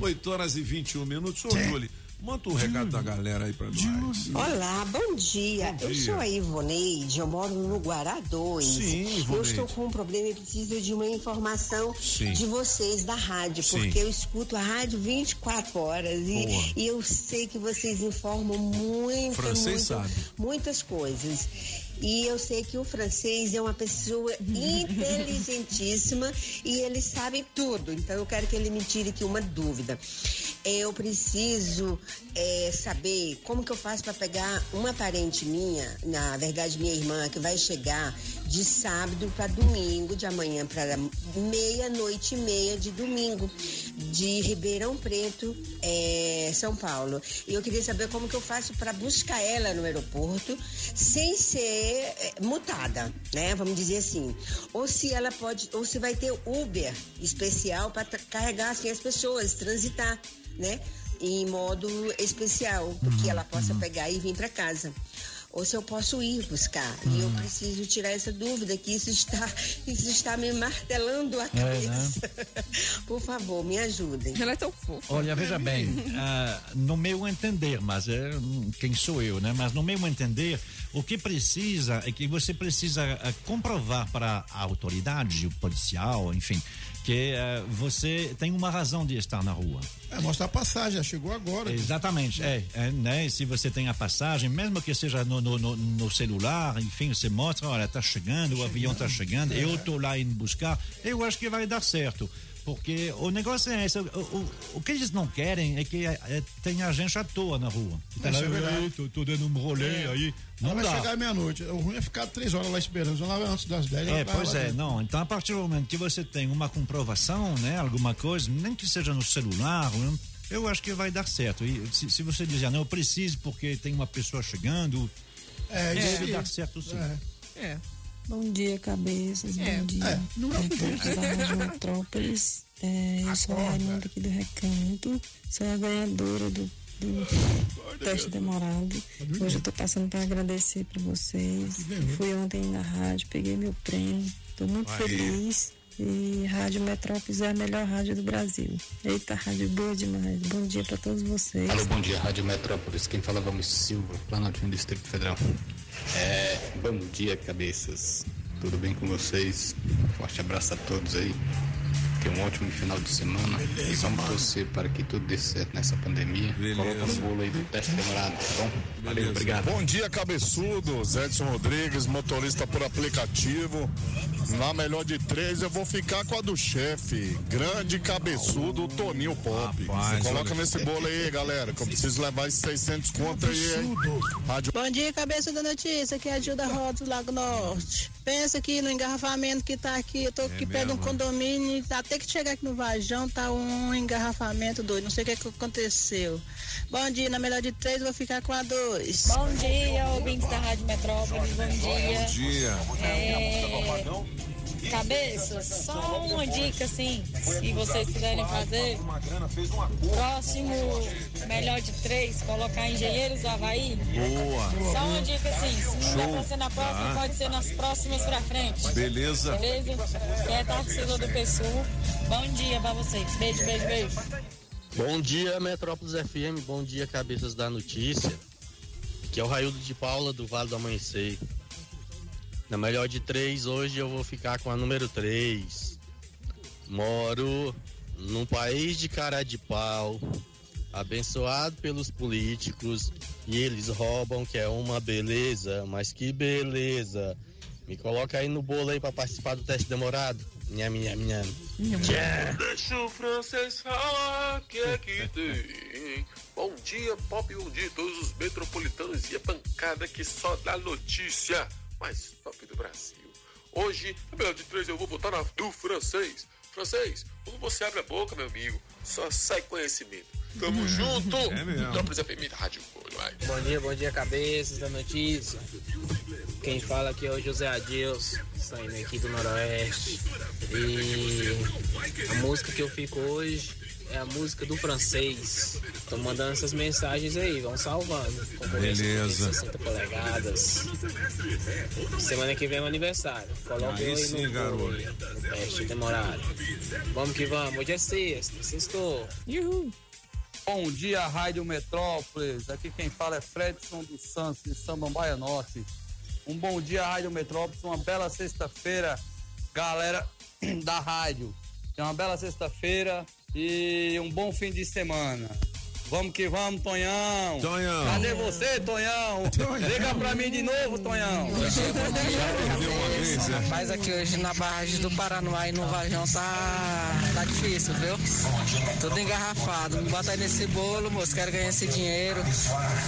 S3: ó. 8 horas e 21 minutos. Ô, Júlio, manda um recado da galera aí pra nós.
S31: Olá, bom dia.
S3: Bom
S31: Eu
S3: dia.
S31: sou a Ivoneide, eu moro no Guará 2.
S3: Sim,
S31: Eu
S3: Ivoneide.
S31: estou com um problema e preciso de uma informação
S3: Sim.
S31: de vocês da rádio,
S3: Sim.
S31: porque eu escuto a rádio 24 horas e, e eu sei que vocês informam muita-
S3: sabe.
S31: muitas coisas. E eu sei que o francês é uma pessoa inteligentíssima e ele sabe tudo. Então eu quero que ele me tire aqui uma dúvida. Eu preciso é, saber como que eu faço para pegar uma parente minha, na verdade minha irmã, que vai chegar de sábado para domingo, de amanhã para meia-noite e meia de domingo, de Ribeirão Preto, é, São Paulo. E eu queria saber como que eu faço para buscar ela no aeroporto sem ser é, mutada, né? Vamos dizer assim. Ou se ela pode, ou se vai ter Uber especial para carregar assim as pessoas, transitar, né? Em modo especial, porque ela possa pegar e vir para casa. Ou se eu posso ir buscar. E eu preciso tirar essa dúvida, que isso está, isso está me martelando a
S8: É,
S31: cabeça. Por favor, me ajudem.
S5: Ela é tão fofa.
S8: Olha, veja bem, ah, no meu entender, mas é, hum, quem sou eu, né? Mas no meu entender, o que precisa é que você precisa ah, comprovar para a autoridade, o policial, enfim, que ah, você tem uma razão de estar na rua.
S4: É, mostra a passagem, chegou agora.
S8: Exatamente, é, é, né? Se você tem a passagem, mesmo que seja no, no, no- no celular, enfim, você mostra, olha, tá chegando, o avião tá chegando,
S4: É.
S8: eu tô lá indo buscar, eu acho que vai dar certo. Porque o negócio é esse, o, o, o que eles não querem é que é, tenha gente à toa na rua. Tá lá,
S4: é verdade.
S8: "Ei, tô, tô dando um rolê
S4: É.
S8: aí.
S4: Ela
S8: Não
S4: vai
S8: dá.
S4: chegar meia-noite. O ruim é ficar três horas lá esperando. Lá antes das 10. ela
S8: É,
S4: vai
S8: pois
S4: lá
S8: é,
S4: dentro.
S8: não. Então, a partir do momento que você tem uma comprovação, né, alguma coisa, nem que seja no celular, né, eu acho que vai dar certo. E se, se você dizer, não, eu preciso porque tem uma pessoa chegando,
S4: É, isso
S8: deve dar certo sim.
S5: É.
S32: Bom dia, cabeças.
S5: É.
S32: Bom dia.
S4: É, não é
S32: Aqui
S4: pouco.
S32: da Rádio Metrópolis. É, eu sou a. Raimundo aqui do Recanto. Sou a ganhadora do, do teste demorado. Hoje eu tô passando para agradecer para vocês. Fui ontem na rádio, peguei meu prêmio. Tô muito feliz. E Rádio Metrópolis é a melhor rádio do Brasil. Eita, rádio boa demais. Bom dia para todos vocês.
S33: Alô, bom dia, Rádio Metrópolis. Quem fala é Vamos Silva, Planaltina, Distrito Federal. É, bom dia, cabeças. Tudo bem com vocês? Forte abraço a todos aí. Tenha um ótimo final de semana. e vamos torcer para que tudo dê certo nessa pandemia. Coloca no bolo aí do teste demorado, tá bom? Valeu, obrigado.
S34: Bom dia, cabeçudos. Edson Rodrigues, motorista por aplicativo. Na melhor de três, eu vou ficar com a do chefe. Grande cabeçudo, Toninho Pop. Coloca
S3: olha.
S34: nesse bolo aí, galera, que eu preciso levar esses 600 conto aí, hein? Rádio
S35: Bom dia, cabeça da notícia, aqui é a Gilda Rodos do Lago Norte. Pensa aqui no engarrafamento que tá aqui, eu tô aqui perto de um condomínio, e até que chegar aqui no Vajão tá um engarrafamento doido, não sei o que, que aconteceu. Bom dia, na melhor de três eu vou ficar com a dois.
S36: Bom dia, ouvintes da Rádio Metrópolis, bom dia.
S3: Bom dia.
S36: É, Cabeça, só uma dica assim, se vocês quiserem fazer. Próximo melhor de três, colocar Engenheiros do Havaí.
S3: Boa.
S36: Só uma dica assim, se não dá pra ser na próxima,
S3: Tá.
S36: pode ser nas próximas pra frente.
S3: Beleza.
S36: Beleza? É Tarsila do Pessoa. Bom dia pra vocês. Beijo, beijo, beijo.
S37: Bom dia, Metrópolis FM. Bom dia, cabeças da notícia. Aqui é o Raildo de Paula, do Vale do Amanhecer. Na melhor de três, hoje eu vou ficar com a número três. Moro num país de cara de pau, abençoado pelos políticos, e eles roubam, que é uma beleza, mas que beleza. Me coloca aí no bolo aí pra participar do teste demorado. Nham, nham. Tchau.
S38: Deixa o francês falar que é que tem. Bom dia, Pop, bom dia a todos os metropolitanos e a bancada que só dá notícia mais top do Brasil. Hoje, na melhor de três, eu vou botar na do francês. Francês, quando você abre a boca, meu amigo, só sai conhecimento. Tamo junto!
S39: É mesmo.
S38: Metrópolis FM da Rádio vai.
S39: Bom dia, bom dia, cabeças da notícia. Quem fala aqui é o José Adilson, saindo aqui do Noroeste. E a música que eu fico hoje é a música do francês. Tô mandando essas mensagens aí, vão salvando.
S3: Beleza.
S39: 60 polegadas. Semana que vem é meu aniversário. Coloca
S3: Aí
S39: eu aí
S3: sim,
S39: no,
S3: garoto.
S39: no teste demorado. Vamos que vamos, hoje é sexta, sextou.
S5: Uhul.
S40: Bom dia, Rádio Metrópolis. Aqui quem fala é Fredson dos Santos, de Samambaia Norte. Um bom dia, Rádio Metrópolis. Uma bela sexta-feira, galera da rádio. Uma bela sexta-feira e um bom fim de semana. Vamos que vamos, Tonhão.
S3: Tonhão.
S40: Cadê você, Tonhão? Liga pra mim de novo, Tonhão.
S39: Mas aqui hoje na barragem do Paranoá e no Vajão tá, tá difícil, viu? Tudo engarrafado. Me bota aí nesse bolo, moço. Quero ganhar esse dinheiro.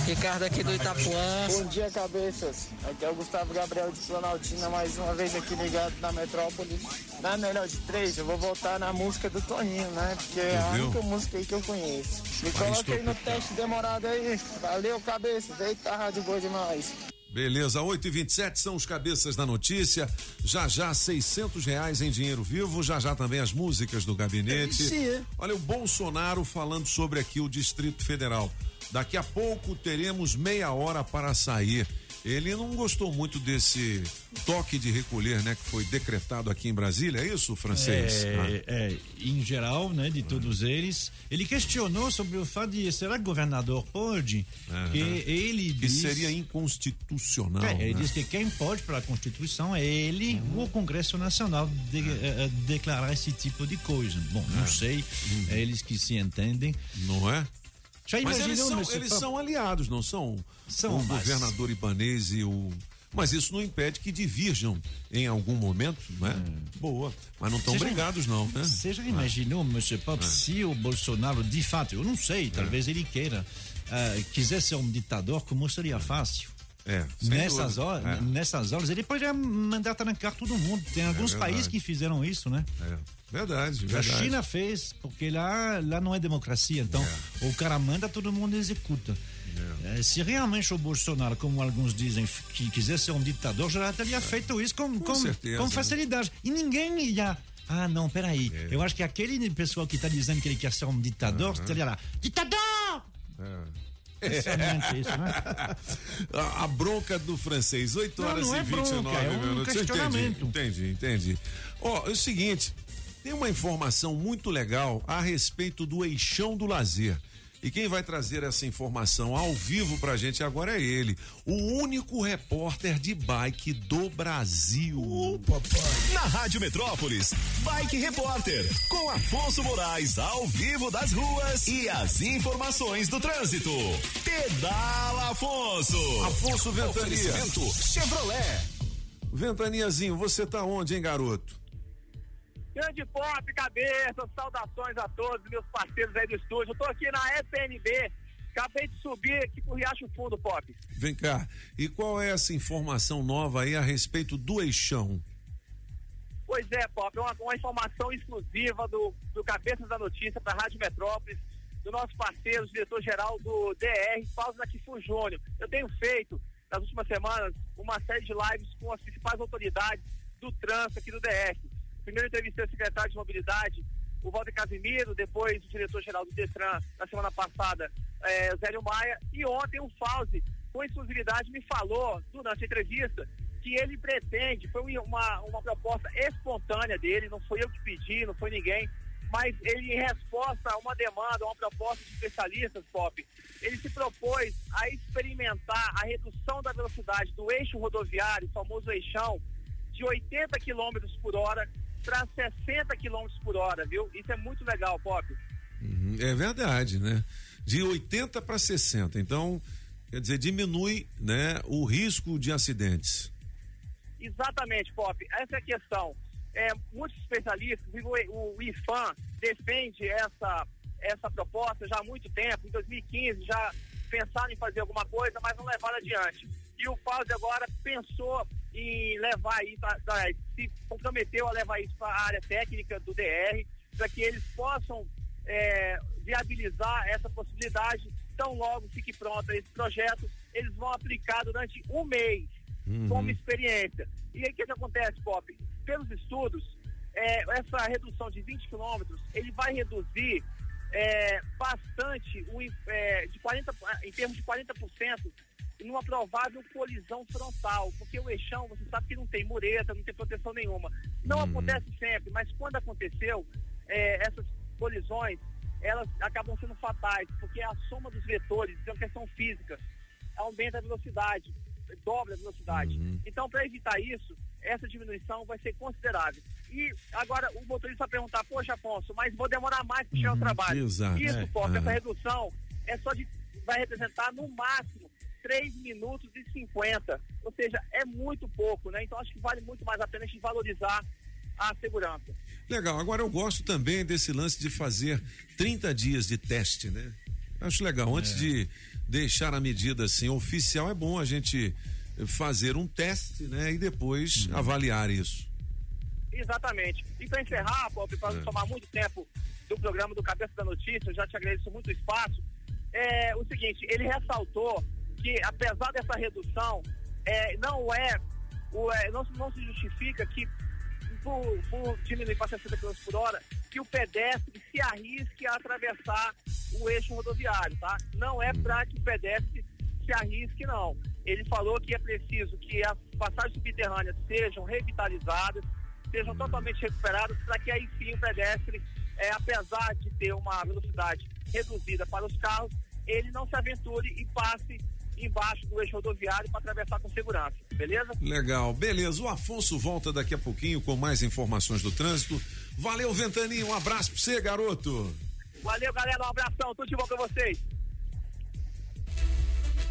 S39: Ricardo aqui do Itapuã.
S41: Bom dia, cabeças. Aqui é o Gustavo Gabriel de Planaltina, mais uma vez aqui ligado na Metrópolis. Na melhor de três, eu vou voltar na música do Toninho, né? Porque é a única música aí que eu conheço. Me coloca aí no teste demorado aí. Valeu, cabeças. Eita, rádio boa demais.
S3: Beleza, 8 e 27 são os cabeças da notícia. Já já, 600 reais em dinheiro vivo. Já já também as músicas do gabinete.
S4: Sim.
S3: Olha, o Bolsonaro falando sobre aqui o Distrito Federal. Daqui a pouco teremos meia hora para sair. Ele não gostou muito desse toque de recolher, né, que foi decretado aqui em Brasília, é isso, francês?
S8: É, é, em geral, né, de todos eles. Ele questionou sobre o fato de será que o governador pode?
S3: Aham.
S8: Que ele
S3: Que
S8: diz,
S3: seria inconstitucional.
S8: É, ele
S3: né?
S8: diz que quem pode, pela Constituição, é ele ou o Congresso Nacional de, eh, declarar esse tipo de coisa. Bom, não
S3: É.
S8: sei, é eles que se entendem.
S3: Não é?
S8: Já
S3: Mas eles, são, eles são aliados, não são?
S8: São,
S3: o
S8: mas-
S3: governador ibanês e o. Mas isso não impede que divirjam em algum momento, não é? Boa. Mas não estão brigados, não, né?
S8: Você já imaginou, Mr. Pop, se o Bolsonaro, de fato, eu não sei, talvez ele queira, ah, quiser ser um ditador, como seria fácil?
S3: É,
S8: Nessas
S3: dúvida.
S8: horas,
S3: É.
S8: nessas horas, ele poderia mandar trancar todo mundo. Tem alguns
S3: verdade.
S8: países que fizeram isso, né?
S3: É. Verdade,
S8: A
S3: verdade.
S8: China fez, porque lá, lá não é democracia. Então,
S3: É.
S8: o cara manda, todo mundo executa. Eh, se realmente o Bolsonaro, como alguns dizem, que quiser ser um ditador, já teria feito isso com, com,
S3: certeza,
S8: com
S3: né?
S8: facilidade. E ninguém ia. Ah, não, peraí.
S3: É.
S8: Eu acho que aquele pessoal que está dizendo que ele quer ser um ditador, estaria lá. Ditador!
S3: É.
S8: Somente isso, né?
S3: A, a bronca do francês, 8
S8: Não,
S3: horas
S8: não
S3: e
S8: é bronca,
S3: 29
S8: é um
S3: minutos. Eu
S8: questionamento.
S3: Entendi, entendi, entendi. Ó, é o seguinte, tem uma informação muito legal a respeito do eixão do lazer. E quem vai trazer essa informação ao vivo pra gente agora é ele, o único repórter de bike do Brasil.
S1: Na Rádio Metrópolis, Bike Repórter, com Afonso Moraes ao vivo das ruas e as informações do trânsito. Pedala Afonso.
S3: Afonso Ventania.
S1: Chevrolet.
S3: Ventaniazinho, você tá onde, hein, garoto?
S42: Grande pop, cabeça, saudações a todos, meus parceiros aí do estúdio. Eu tô aqui na FNB, acabei de subir aqui pro Riacho Fundo, pop.
S3: Vem cá, e qual é essa informação nova aí a respeito do eixão?
S42: Pois é, Pop, é uma, uma informação exclusiva do, do Cabeças da Notícia para a Rádio Metrópolis, do nosso parceiro, diretor-geral do DR, Paulo Nakifu Júnior. Eu tenho feito, nas últimas semanas, uma série de lives com as principais autoridades do trânsito aqui do DR. Primeiro entrevistei o secretário de Mobilidade, o Walter Casimiro, depois o diretor-geral do Detran, na semana passada, eh, Zélio Maia, e ontem o Fauzi com exclusividade, me falou durante a entrevista que ele pretende, foi uma, uma proposta espontânea dele, não foi eu que pedi, não foi ninguém, mas ele, em resposta a uma demanda, a uma proposta de especialistas, Pop, ele se propôs a experimentar a redução da velocidade do eixo rodoviário, famoso eixão, de 80 km por hora para 60 km por hora, viu? Isso é muito legal, Pop.
S3: Uhum, é verdade, né? De 80 para 60. Então, quer dizer, diminui né, o risco de acidentes.
S42: Exatamente, Pop. Essa é a questão. É, muitos especialistas, o, o IFAM defende essa, essa proposta já há muito tempo. Em 2015 já pensaram em fazer alguma coisa, mas não levaram adiante. E o FAUSE agora pensou em levar isso, se comprometeu a levar isso para a área técnica do DR, para que eles possam é, viabilizar essa possibilidade. Tão logo fique pronto esse projeto, eles vão aplicar durante um mês uhum. como experiência. E aí o que, que acontece, Pop? Pelos estudos, é, essa redução de 20 quilômetros, ele vai reduzir é, bastante o, é, de 40, em termos de 40% numa provável colisão frontal, porque o eixão, você sabe que não tem mureta, não tem proteção nenhuma. Não uhum. acontece sempre, mas quando aconteceu, é, essas colisões, elas acabam sendo fatais, porque a soma dos vetores, é uma questão física, aumenta a velocidade dobra a velocidade. Uhum. Então, para evitar isso, essa diminuição vai ser considerável. E agora o motorista vai perguntar, poxa, Afonso, mas vou demorar mais para chegar ao uhum. trabalho.
S3: Exato.
S42: Isso,
S3: é,
S42: uhum. essa redução é só de. vai representar no máximo 3 minutos e 50. Ou seja, é muito pouco, né? Então acho que vale muito mais a pena a gente valorizar a segurança.
S3: Legal. Agora eu gosto também desse lance de fazer 30 dias de teste, né? Acho legal. Antes é. de deixar a medida assim oficial, é bom a gente fazer um teste, né? E depois uhum. avaliar isso.
S42: Exatamente. E para encerrar, Bob, para não é. tomar muito tempo do programa do Cabeça da Notícia, eu já te agradeço muito o espaço. É o seguinte, ele ressaltou que apesar dessa redução, é, não é, o, é não, não se justifica que por, por diminuir para 60 km por hora, que o pedestre se arrisque a atravessar o eixo rodoviário, tá? Não é para que o pedestre se arrisque, não. Ele falou que é preciso que as passagens subterrâneas sejam revitalizadas, sejam totalmente recuperadas, para que aí sim o pedestre, é, apesar de ter uma velocidade reduzida para os carros, ele não se aventure e passe embaixo do eixo rodoviário para atravessar com segurança, beleza?
S3: Legal, beleza. O Afonso volta daqui a pouquinho com mais informações do trânsito. Valeu, Ventaninho. Um abraço pra você, garoto.
S42: Valeu, galera. Um abração. Tudo de bom pra vocês.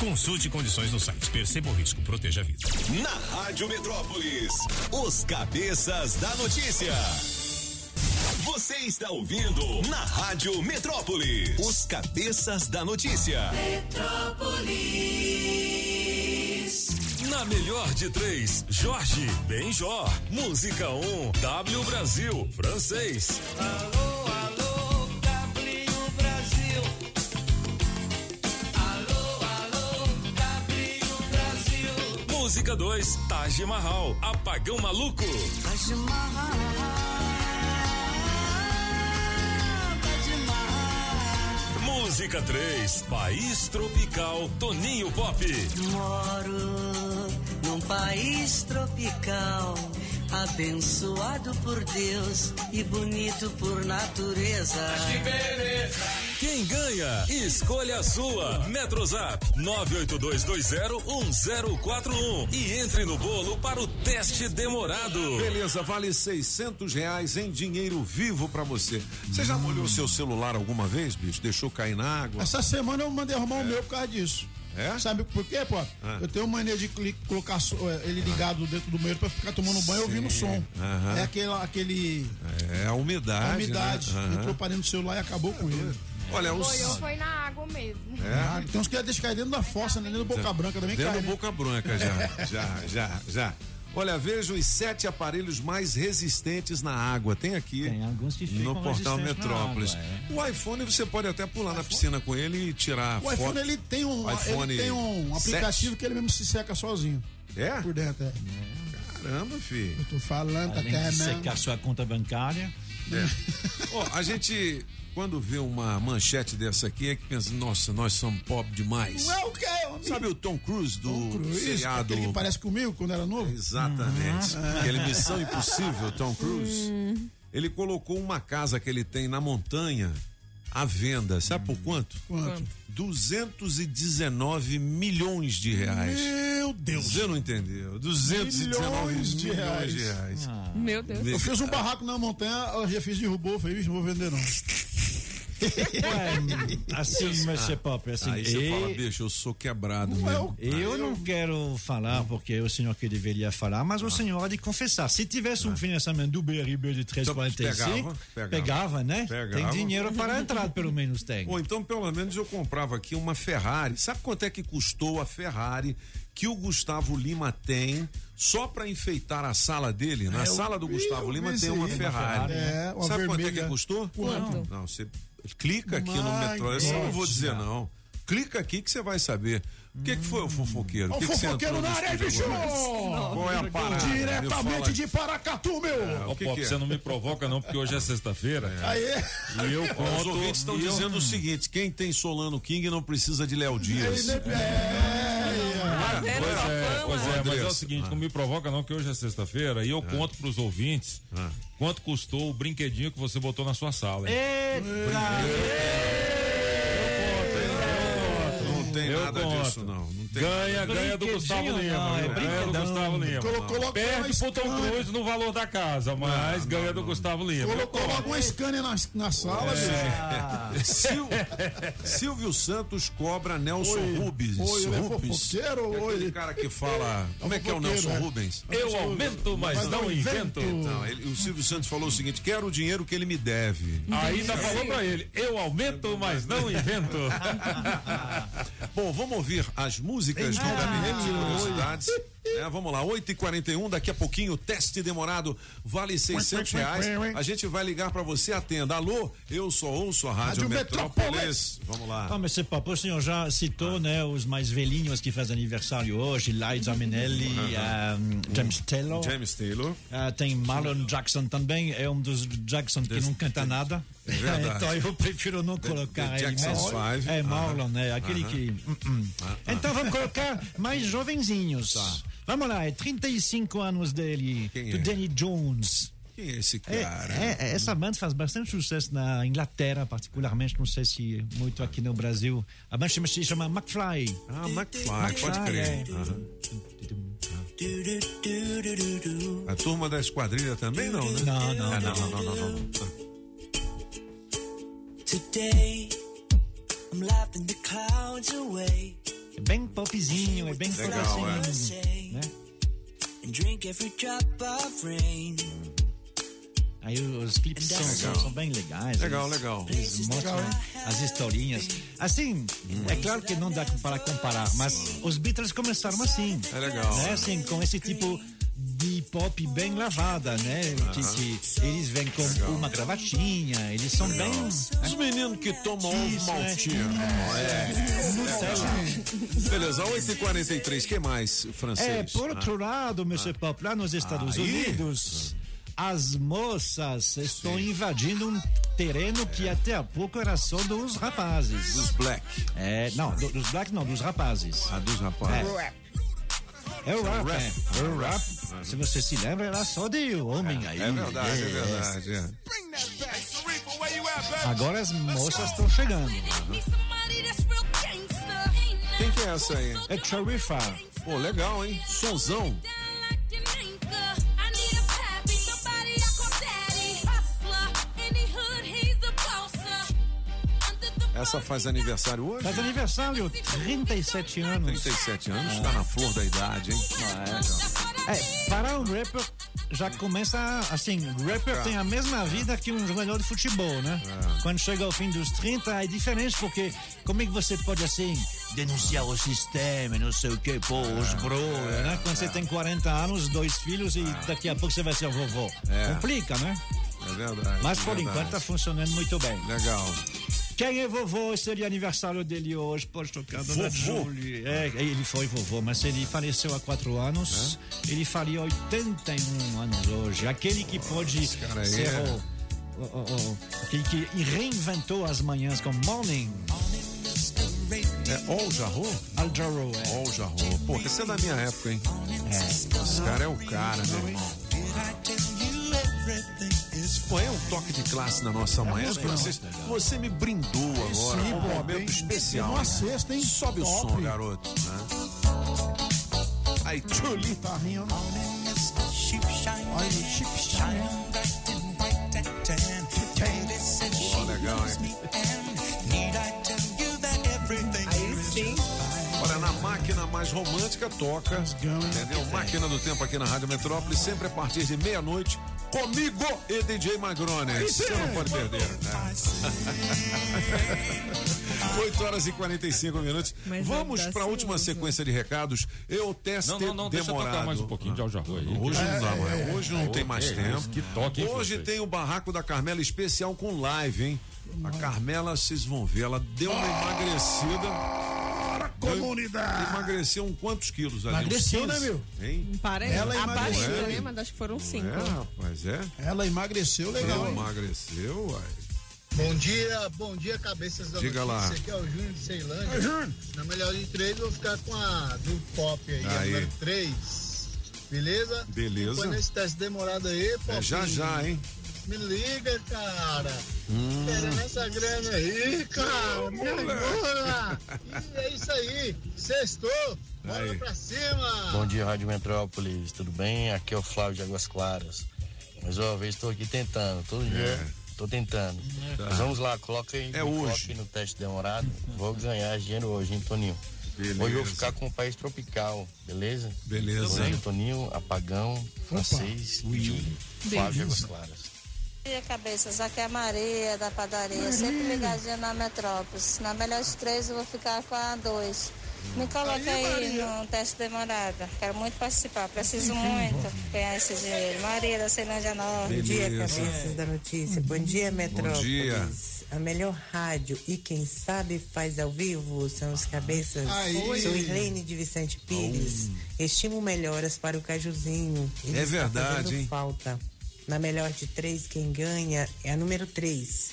S30: Consulte condições no site. Perceba o risco, proteja a vida.
S1: Na Rádio Metrópolis, os cabeças da notícia. Você está ouvindo na Rádio Metrópolis, os cabeças da notícia. Metrópolis. Na melhor de três, Jorge Benjor. Música 1, um, W Brasil, francês. Alô. Música 2, Taj Mahal, Apagão Maluco. Taj Mahal. Música 3, País Tropical, Toninho Pop.
S43: Moro num país tropical, abençoado por Deus e bonito por natureza.
S1: que beleza! Quem ganha? Escolha a sua. Metrozap 982201041 e entre no bolo para o teste demorado.
S3: Beleza, vale seiscentos reais em dinheiro vivo para você. Você já molhou seu celular alguma vez, bicho? Deixou cair na água?
S4: Essa semana eu mandei arrumar é. o meu por causa disso.
S3: É?
S4: Sabe por quê, pô? Ah. Eu tenho mania de colocar é, ele ligado dentro do banheiro pra ficar tomando banho e ouvindo o som.
S3: Uhum.
S4: É aquele. aquele
S3: é a umidade. A
S4: umidade.
S3: Né?
S4: Entrou para dentro do celular e acabou com ele.
S3: Olha, os...
S44: Foi, foi na água mesmo.
S3: É?
S4: Tem uns que deixam cair dentro da fossa, né? Dentro do Boca Branca também
S3: Dentro
S4: cai,
S3: do
S4: né?
S3: Boca Branca já, já, já, já. Olha, veja os sete aparelhos mais resistentes na água. Tem aqui
S8: Tem alguns que ficam
S3: no portal Metrópolis.
S8: água, é.
S3: O iPhone você pode até pular na piscina com ele e tirar
S4: O iPhone
S3: foto.
S4: ele tem um,
S3: iPhone
S4: ele tem um aplicativo que ele mesmo se seca sozinho.
S3: É?
S4: Por dentro, é.
S3: Caramba, filho.
S4: Eu tô falando,
S8: Além
S4: até
S8: de
S4: mesmo.
S8: secar sua conta bancária.
S3: É. Ó, a gente, quando vê uma manchete dessa aqui, é que pensa, nossa, nós somos pobres demais.
S4: Não é o quê? homem?
S3: Sabe o Tom Cruise do
S4: Cruz,
S3: seriado?
S4: aquele que parece comigo quando era novo?
S3: Exatamente.
S4: Uhum.
S3: Aquele Missão Impossível, Tom Cruise. Ele colocou uma casa que ele tem na montanha à venda. Sabe por quanto?
S4: Quanto?
S3: 219 milhões de reais.
S4: Meu Deus.
S3: Você não entendeu? 219
S4: Milhões de
S3: milhões de
S4: reais.
S3: reais.
S5: Meu Deus.
S4: Eu fiz um barraco na montanha, eu já fiz derrubou, falei, não vou vender não.
S8: Ué, assim, Monsieur Pop, assim.
S3: Aí você
S8: e-
S3: fala, bicho, eu sou quebrado
S4: Não é
S3: mesmo.
S4: o-
S8: Eu não quero falar porque é o senhor que deveria falar, mas o senhor há de confessar. Se tivesse um financiamento do BRB de 345,
S3: Então, pegava,
S8: pegava,
S3: pegava.
S8: né?
S3: Pegava.
S8: Tem dinheiro para a entrada, pelo menos tem.
S3: Ou então, pelo menos, eu comprava aqui uma Ferrari. Sabe quanto é que custou a Ferrari que o Gustavo Lima tem só para enfeitar a sala dele? Na
S4: É,
S3: sala do Gustavo Lima tem uma. Ferrari.
S4: É, uma
S3: Sabe quanto é
S4: vermelha.
S3: que custou?
S4: Quanto?
S3: Não, você clica aqui no
S4: My
S3: metrô. Eu não vou dizer, não. Clica aqui que você vai saber. O que, que foi o fofoqueiro?
S4: Ó,
S3: que
S4: o
S3: que
S4: fofoqueiro
S3: entrou
S4: na área, bicho!
S3: Qual é a parada? Me
S4: Diretamente
S3: fala.
S4: de Paracatu, meu!
S44: Ó,
S3: que
S44: Pop,
S3: que é?
S44: você não me provoca não, porque hoje é sexta-feira.
S4: Aí,
S44: E eu
S3: Ó, Os
S44: conto.
S3: ouvintes estão
S44: eu-
S3: dizendo o seguinte: quem tem Solano King não precisa de Léo Dias.
S4: é,
S5: vendo
S44: Pois é,
S5: fama?
S44: pois é, mas é o seguinte, não me provoca não, que hoje é sexta-feira e eu conto pros ouvintes
S3: Ah.
S44: quanto custou o brinquedinho que você botou na sua sala. hein?
S3: Não tem
S44: Eu
S3: nada
S44: conto.
S3: disso, não. Não tem
S44: Ganha,
S3: nada.
S44: ganha do Gustavo Lima.
S8: não, é
S44: ganha do. Gustavo Lima.
S4: Colocou
S44: Perde pro Tom. Cruise no valor da casa, mas ganha do Gustavo Lima.
S4: Colocou logo uma Scania na, na sala, bicho.
S3: Sil- Silvio Santos cobra Nelson Rubens.
S4: Oi, é
S3: Rubens.
S4: ou
S3: Aquele
S4: ele-
S3: cara que fala. Como é que é o Nelson
S4: é.
S3: Rubens?
S44: Eu aumento, mas,
S4: Mas
S44: não
S4: não
S44: invento.
S3: Não, ele- o Silvio Santos falou o seguinte: quero o dinheiro que ele me deve.
S44: Ainda falou pra ele, eu aumento, mas não invento.
S3: Bom, vamos ouvir as músicas do Gabinete de Curiosidades. É, vamos lá, 8h41, daqui a pouquinho, teste demorado, vale 600 reais. A gente vai ligar pra você, atenda. Alô, eu só ouço a Rádio,
S4: Rádio
S3: Metrópolis.
S4: Metrópolis.
S3: Vamos lá.
S8: Ah, mas Pop, o senhor já citou, né, os mais velhinhos que fazem aniversário hoje, Liza Minnelli, ah, James Taylor.
S3: James Taylor.
S8: Ah, tem Marlon Jackson também, é um dos Jackson que não canta nada.
S3: É
S8: então eu prefiro não colocar
S3: the
S8: ele.
S3: Five.
S8: É. Marlon, né? Aquele que. Hum, hum. Então vamos colocar mais jovenzinhos.
S3: Tá.
S8: Vamos lá, é 35 anos dele,
S3: Quem
S8: do
S3: é?
S8: Danny Jones.
S3: Quem é esse
S8: É,
S3: cara?
S8: é, é, essa banda faz bastante sucesso na Inglaterra, particularmente, não sei se muito aqui no Brasil. A banda chama- se chama McFly.
S3: Ah, McFly, pode crer.
S8: é.
S3: Aham. A turma da esquadrilha também não, né?
S8: Não, não,
S3: Ah,
S8: não.
S3: não, não, não, não, não.
S45: Today, I'm laughing the clouds away
S8: É bem popzinho, é bem
S3: Legal,
S8: popzinho, né?
S45: and drink every drop of rain.
S8: Aí os clipes são, são, são bem legais.
S3: Legal,
S8: eles-
S3: legal.
S8: Eles mostram as historinhas. Assim, é claro que não dá para comparar, mas os Beatles começaram assim.
S3: É legal.
S8: Né? Assim, com esse tipo de pop bem lavada, né? Que, que eles vêm com uma gravatinha, eles são bem.
S3: Os meninos que tomam ovo
S8: Isso, é.
S3: maltino. É.
S8: Nutella.
S3: Beleza, 8h43, que mais,
S8: É,
S3: francês?
S8: por outro lado, Mr. Pop, lá nos Estados? Unidos, as moças estão invadindo um terreno que até há pouco era só dos rapazes.
S3: Dos black.
S8: É, não, do- dos black não, dos rapazes.
S3: Ah, dos rapazes.
S8: É o rap,
S3: Rap.
S8: é. O rap, se você se lembra, era só de homem aí.
S3: É verdade, é verdade. é.
S8: Agora as moças estão chegando.
S3: Quem que é essa aí?
S8: É Charifa.
S3: Pô, legal, hein? Sonzão. Essa faz aniversário hoje?
S8: Faz aniversário, 37 anos.
S3: 37 anos, tá na flor da idade, hein?
S8: É, para um rapper, já começa assim, rapper tem a mesma vida que um jogador de futebol, né? Quando chega ao fim dos 30 é diferente porque como é que você pode assim denunciar o sistema, não sei o que, pô, os bro, né? Quando você tem 40 anos, dois filhos e daqui a pouco você vai ser vovô.
S3: É.
S8: Complica, né?
S3: É verdade.
S8: Mas por
S3: verdade.
S8: enquanto tá funcionando muito bem.
S3: Legal.
S8: Quem é vovô? Seria aniversário dele hoje. Pode tocar, dona
S3: Vovô?
S8: Julie. É, ele foi vovô, mas ele faleceu há quatro anos. Ele faria 81 anos hoje. Aquele que pode ser
S3: é-
S8: o, o- o- o- Aquele que reinventou as manhãs com Morning.
S3: É Ol Jarro?
S8: Al Jarreau, é.
S3: Ol Jarro. Pô, esse é da minha época, hein?
S8: É.
S3: Esse cara é o cara, meu irmão. Pô, é um toque de classe na nossa manhã, Francisco. Você me brindou agora
S4: Sim,
S3: um momento
S4: bem-
S3: especial.
S4: Uma
S3: né?
S4: sexta, hein?
S3: Sobe o
S4: Top.
S3: som, garoto. né? Aí, Tchuli.
S4: Tá rindo. Olha o chip shine.
S3: Mais romântica toca, entendeu? Máquina do Tempo aqui na Rádio Metrópole, sempre a partir de meia-noite, comigo e DJ Magrone. Você não pode perder, né? 8 horas e 45 minutos.
S44: Mas
S3: Vamos
S44: é
S3: para a última
S44: ansioso.
S3: sequência de recados. Eu teste
S44: Não, não, não, deixa eu
S3: demorado.
S44: mais um pouquinho de Al Jarreau aí.
S3: Hoje não dá
S44: É,
S3: mais.
S44: é,
S3: Hoje não
S44: é,
S3: tem
S44: é,
S3: mais
S44: é,
S3: tempo.
S44: que toque,
S3: Hoje tem o Barraco da Carmela especial com live, hein? A Carmela, vocês vão ver, ela deu uma emagrecida.
S4: Comunidade.
S3: Emagreceu um quantos quilos ali?
S4: Emagreceu,
S3: 15?
S4: né, meu?
S3: Hein?
S5: Parece.
S4: Ela
S5: Abaixo,
S4: emagreceu,
S5: né?
S4: hein?
S5: Mas acho que foram cinco.
S3: É, rapaz, é.
S4: Ela emagreceu legal,
S3: Ela emagreceu, uai.
S46: Bom dia, bom dia, cabeças da
S3: Diga lá.
S46: notícia. Aqui é o Júnior de Ceilândia.
S4: Oi, Júnior.
S46: Na melhor de três, eu vou ficar com a do pop aí, a
S3: Aí.
S46: número 3. Beleza?
S3: Beleza.
S46: Depois nesse teste demorado aí, pop.
S3: É já já, hein?
S46: Me liga, cara.
S3: Hum.
S46: Querendo essa grana aí, cara. Me ajuda. E é isso aí. Sextou. Bora
S37: Aí.
S46: pra cima.
S37: Bom dia, Rádio Metrópolis, tudo bem? Aqui é o Flávio de Águas Claras. Mais uma vez estou aqui tentando, todo dia. Tô tentando.
S3: Tá.
S37: Mas vamos lá, coloca aí,
S3: É hoje.
S37: no teste demorado. Vou ganhar dinheiro hoje, hein, Toninho?
S3: Beleza.
S37: Hoje eu vou ficar com o país tropical, beleza?
S3: Beleza.
S37: Hoje, Toninho, Apagão, Francês e Júlio. Flávio de Águas Claras.
S36: Bom dia, cabeças. Aqui é a Maria da padaria, sempre ligadinha na Metrópolis. Na melhor de três, eu vou ficar com a dois. Me coloca aí, no teste demorado. Quero muito participar, preciso muito ganhar esse dinheiro. Maria da Ceilândia Norte.
S47: Bom dia, cabeças da notícia. Bom dia, Metrópolis.
S3: dia.
S47: A melhor rádio e quem sabe faz ao vivo são os cabeças.
S4: Aí.
S47: Sou Irlene de Vicente Pires. Estimo melhoras para o Cajuzinho. Ele
S3: É verdade, hein?
S47: falta. Na melhor de três, quem ganha é a número três.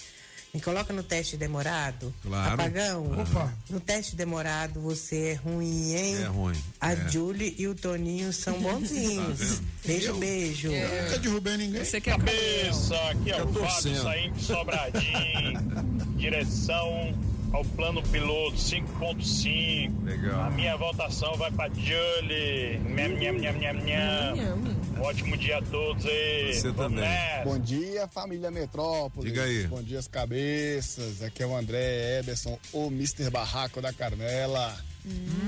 S47: Me coloca no teste demorado.
S3: Claro.
S47: Apagão.
S3: Opa.
S47: No teste demorado você é ruim, hein?
S3: É ruim.
S47: A
S3: é.
S47: Julie e o Toninho são bonzinhos.
S3: Tá
S47: beijo, beijo.
S4: Nunca derrubei ninguém.
S5: Você quer
S48: Cabeça, aqui é o Fábio saindo de Sobradinho, direção ao plano piloto 5.5.
S3: Legal.
S48: A minha votação vai pra Julie. Nham, nham, nham, nham, nham. Um ótimo dia a todos aí.
S3: Você
S48: Vamos
S3: também.
S48: nessa.
S46: Bom dia, família Metrópolis.
S3: Diga aí.
S46: Bom dia, as cabeças. Aqui é o André Eberson, o Mr. Barraco da Carmela.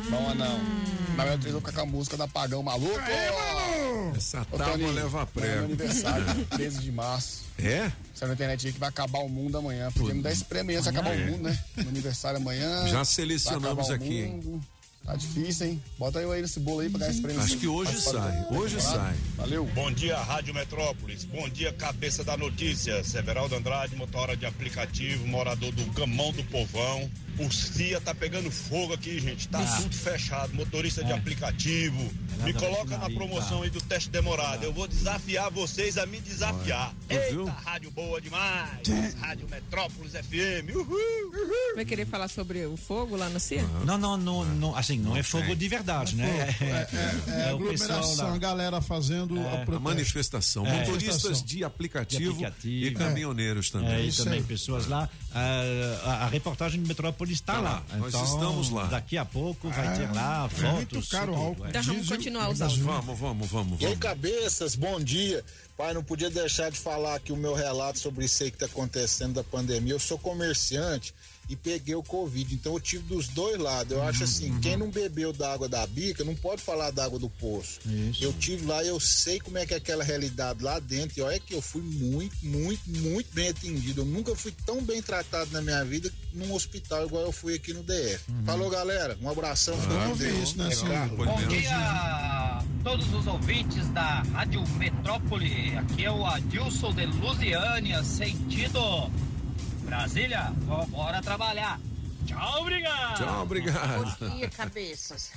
S46: Bom ou não? Na verdade, eu vou com a música da Pagão Maluco.
S3: Essa
S46: Ô,
S3: tábua
S46: Toninho,
S3: leva a
S46: amanhã é meu
S3: prego.
S46: aniversário, 13 de março.
S3: É?
S46: Saiu na internet aí que vai acabar o mundo amanhã. Podia me dar esse prêmio antes de acabar
S3: É.
S46: o mundo, né? Meu aniversário amanhã.
S3: Já selecionamos aqui,
S46: mundo. Tá difícil, hein? Bota eu aí nesse bolo aí pra ganhar esse prêmio.
S3: Acho que hoje sai, hoje
S46: temporada.
S3: sai.
S46: Valeu.
S49: Bom dia, Rádio Metrópolis. Bom dia, cabeça da notícia. Severaldo Andrade, motora de aplicativo, morador do Gamão do Povão. O CIA tá pegando fogo aqui, gente. Tá
S8: Ah.
S49: tudo fechado. Motorista de aplicativo. Me
S8: nada
S49: coloca na promoção
S8: tá.
S49: aí do teste demorado. Eu vou desafiar vocês a me desafiar. Eita,
S3: viu?
S49: rádio boa demais. Rádio Metrópolis FM. Uhul.
S5: Vai querer falar sobre o fogo lá no CIA?
S8: Não, não, não, não, assim, não, é fogo de verdade, né?
S4: É, é, é aglomeração, a galera fazendo a
S3: manifestação.
S8: É.
S3: Motoristas de aplicativo,
S8: De aplicativo.
S3: e caminhoneiros também.
S8: É, e
S4: Isso
S8: também pessoas lá. Ah, a, a reportagem de Metrópolis está
S3: Tá
S8: lá.
S3: lá, nós
S8: Então,
S3: estamos lá.
S8: Daqui a pouco vai
S4: Ah,
S8: ter lá
S4: é
S8: fotos.
S4: muito caro álcool.
S5: Então vamos
S4: Diesel
S5: continuar os áudios.
S3: Vamos, vamos, vamos,
S46: E aí, cabeças, bom dia.
S50: Pai, não podia deixar de falar aqui o meu relato sobre isso aí que tá acontecendo da pandemia. Eu sou comerciante e peguei o Covid, então eu tive dos dois lados. Eu acho assim, quem não bebeu da água da bica não pode falar da água do poço.
S8: Isso.
S50: Eu tive lá, eu sei como é que é aquela realidade lá dentro. E olha que eu fui muito, muito, muito bem atendido. Eu nunca fui tão bem tratado na minha vida num hospital igual eu fui aqui no DF. Falou, galera. Um abração. Deus.
S4: né,
S50: É.
S51: Bom dia a todos os ouvintes da Rádio Metrópole. Aqui é o Adilson de Lusiânia, sentido Brasília. Bora trabalhar. Tchau, obrigado.
S3: Tchau, obrigado.
S52: Bom dia, cabeças.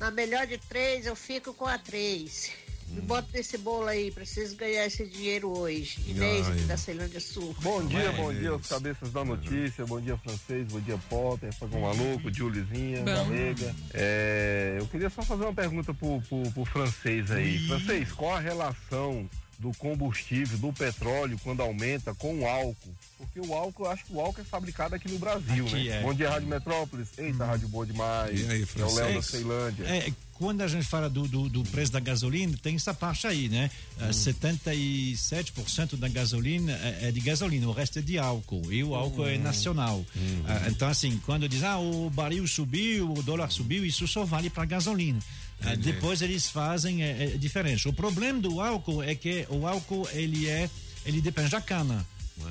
S52: Na melhor de três, eu fico com a três. Me bota nesse bolo aí, preciso ganhar esse dinheiro hoje. Inês
S49: Ai.
S52: da Ceilândia Sul.
S49: Bom dia, bom dia aos cabeças da notícia, bom dia francês, bom dia Potter, Fagão Maluco, Julizinha. Galega. É, eu queria só fazer uma pergunta pro, pro, pro francês aí. Francês, qual a relação do combustível, do petróleo, quando aumenta com o álcool? Porque o álcool, eu acho que o álcool é fabricado aqui no Brasil,
S8: Aqui
S49: né?
S8: é.
S49: Bom dia, Rádio Metrópolis. Eita, rádio boa demais.
S3: E aí,
S49: É o Léo da? Ceilândia.
S8: É, quando a gente fala do, do, do preço da gasolina, tem essa parte aí, né? Ah, 77% da gasolina é, é de gasolina, o resto é de álcool. E o álcool é nacional. Ah, então, assim, quando diz, ah, o barril subiu, o dólar subiu, isso só vale para gasolina.
S3: Entendi.
S8: depois eles fazem é, é diferente. O problema do álcool é que o álcool ele é, ele depende da cana.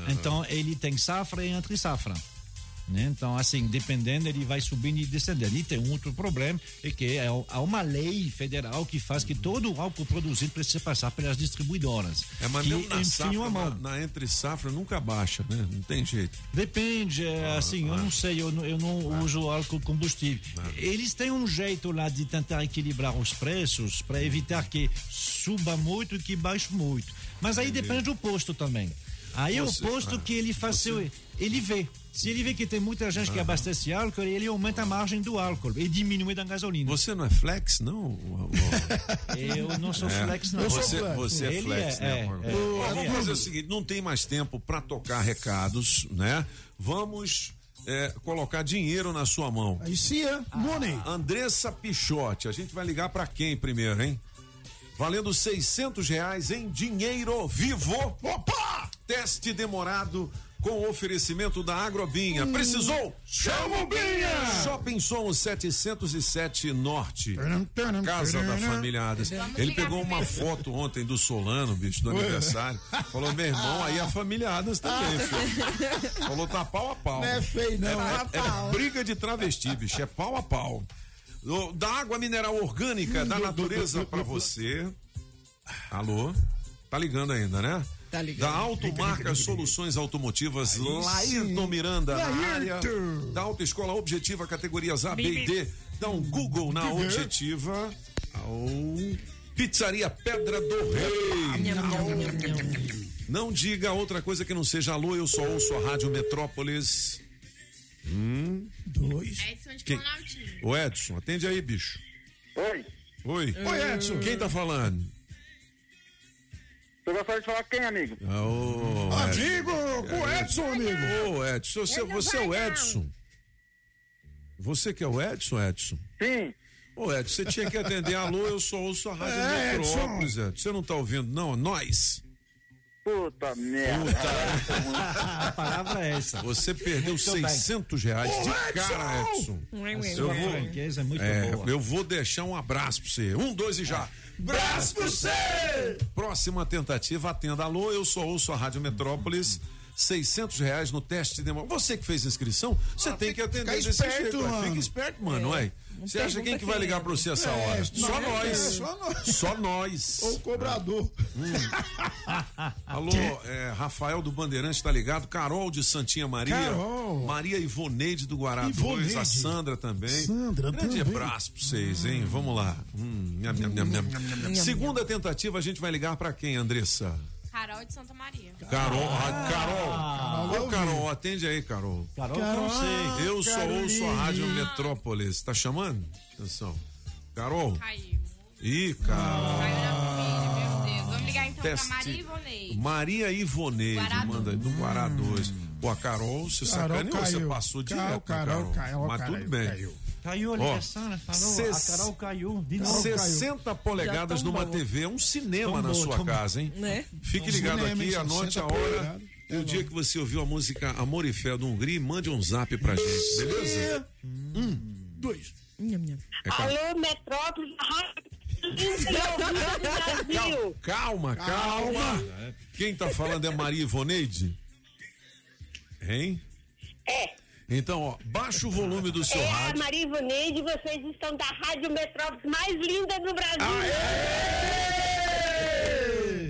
S8: Então ele tem safra e entre safra. Né? Então, assim, dependendo, ele vai subindo e descendendo. E tem um outro problema, é que é, há uma lei federal que faz que todo o álcool produzido precisa passar pelas distribuidoras.
S3: É, mas
S8: que
S3: na safra, na, na entre safra nunca baixa, né? Não tem jeito.
S8: Depende, é, assim, eu não sei, eu não, eu não
S3: Ah.
S8: uso álcool combustível. Eles têm um jeito lá de tentar equilibrar os preços para evitar que suba muito e que baixe muito. Mas aí
S3: Entendi.
S8: depende do posto também. Aí
S3: Você-
S8: o posto
S3: ah,
S8: que ele faz seu, ele vê. Se ele vê que tem muita gente que abastece álcool, ele aumenta a margem do álcool e diminui da gasolina.
S3: Você não é flex, não?
S8: Eu não sou
S3: É.
S8: flex, não.
S3: Você, você é
S8: Ele
S3: flex,
S8: é,
S3: né?
S8: é, é,
S3: Vamos
S8: é.
S3: fazer o seguinte: não tem mais tempo para tocar recados, né? Vamos é, colocar dinheiro na sua mão.
S4: Aí sim, é. Money.
S3: Andressa Pichote, a gente vai ligar para quem primeiro, hein? Valendo 600 reais em dinheiro vivo. Opa! Teste demorado com oferecimento da Agrobinha. Precisou? Chama o Binha! Shopping Som 707 Norte. Casa da Família Adams. Ele pegou uma foto ontem do Solano, bicho, do aniversário. Falou, meu irmão, aí a família Adams também, filho. Falou, tá pau a pau.
S4: Não é feio, não.
S3: É,
S4: a
S3: é
S4: pau.
S3: briga de travesti, bicho. É pau a pau. Da água mineral orgânica da natureza pra você. Alô? Tá ligando ainda, né?
S52: Tá ligando.
S3: Da Automarca Soluções Automotivas, Laírton Miranda na área. Da Autoescola Objetiva, categorias A, B e D. Dá um Google na Objetiva. Pizzaria Pedra do Rei. Não diga outra coisa que não seja alô, eu só ouço a Rádio Metrópolis. Um,
S4: dois.
S53: Edson de
S3: Quem?
S53: Planaltina.
S3: Ô Edson, atende aí, bicho.
S49: Oi.
S3: Oi.
S49: Oi, Edson.
S3: Quem tá falando?
S49: Você gostaria de falar com quem, amigo?
S3: Ah,
S4: Amigo, com o Edson, amigo.
S3: Ô, Edson, você, você é o. Edson? Você que é o Edson, Edson?
S49: Sim.
S3: Ô, Edson, você tinha que atender. Alô, eu só ouço a Rádio
S49: É,
S3: Metrópolis, Edson. Você não tá ouvindo, não? Nós.
S49: Puta merda.
S8: A palavra é essa.
S3: Você perdeu
S8: Muito bem.
S3: 600 reais de
S8: Ô,
S3: cara,
S8: Edson!
S3: Edson.
S8: Sua franqueza é muito
S3: É,
S8: boa.
S3: eu vou deixar um abraço pra você. Um, dois e já. Braço pra você! Próxima tentativa, atenda. Alô, eu só ouço a Rádio Metrópolis. 600 reais no teste de demora. Você que fez inscrição, você tem que atender
S4: fica esperto,
S3: jeito.
S4: mano.
S3: Fica esperto, mano.
S4: É.
S3: ué. Você acha quem que vai ligar
S4: é.
S3: pra você essa
S4: É,
S3: hora?
S4: não,
S3: Só
S4: é,
S3: nós.
S4: só nós.
S3: Só nós.
S4: Ou o cobrador.
S3: Alô, é, Rafael do Bandeirante tá ligado, Carol de Santinha Maria,
S4: Carol.
S3: Maria Ivoneide do Guará
S4: Ivoneide.
S3: 2, a Sandra também.
S4: Sandra
S3: Grande
S4: também.
S3: abraço pra vocês, hein? Vamos lá. Hum, nham, nham, nham, nham. Segunda tentativa, a gente vai ligar pra quem, Andressa?
S53: Carol de Santa Maria.
S3: Carol, ah, Carol. Ô, Carol, atende aí, Carol.
S8: Carol, não sei.
S3: Eu só ouço a Rádio Metrópolis. Tá chamando? Atenção. Carol.
S53: Caiu.
S3: Ih, Carol.
S53: Caiu na meu Deus. Vamos ligar então
S3: teste.
S54: Maria Ivoneide.
S3: Maria
S54: Guará
S3: manda do Guará 2. Pô, a Carol, você
S4: Carol
S3: sacaneou, você passou
S4: Carol,
S3: direto. na
S4: Carol, Carol,
S3: Mas
S4: caiu,
S3: tudo bem.
S4: caiu.
S8: Caiu a ligação, né? Falou,
S3: ses-
S8: a Carol caiu. De novo.
S3: 60 polegadas
S8: Já
S3: numa. TV é um cinema na sua casa, hein?
S5: Né?
S3: Fique
S4: Um
S3: ligado
S4: cinema,
S3: aqui, anote a
S4: 60
S3: hora
S4: polegadas.
S3: e o dia que você ouviu a música Amor e Fé do Hungria, mande um zap pra gente, beleza? Um,
S4: dois.
S3: É.
S52: Alô, Metrópole, Rádio Brasil.
S3: Calma, calma. Quem tá falando é Maria Ivoneide? Hein?
S52: É.
S3: Então, ó, baixa o volume do seu
S52: É
S3: rádio.
S52: Maria Ivoneide, vocês estão da Rádio Metrópole mais linda do Brasil.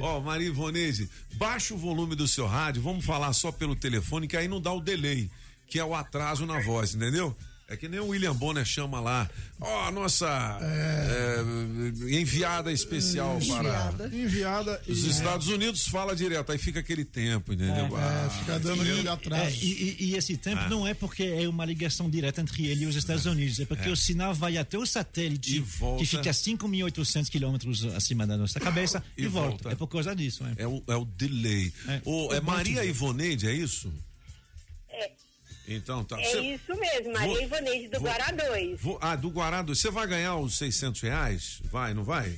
S3: Ó, Maria Ivoneide, baixa o volume do seu rádio, vamos falar só pelo telefone, que aí não dá o delay, que é o atraso na voz, entendeu? É que nem o William Bonner chama lá, ó, a nossa é, enviada especial para
S4: Enviada
S3: os Estados Unidos, fala direto, aí fica aquele tempo, entendeu?
S4: É, fica dando aquele atraso.
S8: É, e, e- e esse tempo não é porque é uma ligação direta entre ele e os Estados Unidos, é porque
S3: É.
S8: o sinal vai até o satélite,
S3: volta.
S8: que fica a 5.800 quilômetros acima da nossa cabeça, e,
S3: E
S8: volta.
S3: volta.
S8: É por causa disso. É,
S3: É o, é o delay. Ô, é Maria Ivoneide, é isso? Então, tá.
S52: É
S3: Você-
S52: isso mesmo, Maria
S3: Vou-
S52: Ivoneide do
S3: vou-
S52: Guará 2.
S3: Vou- ah, do Guará, do- você vai ganhar os 600 reais? Vai, não vai?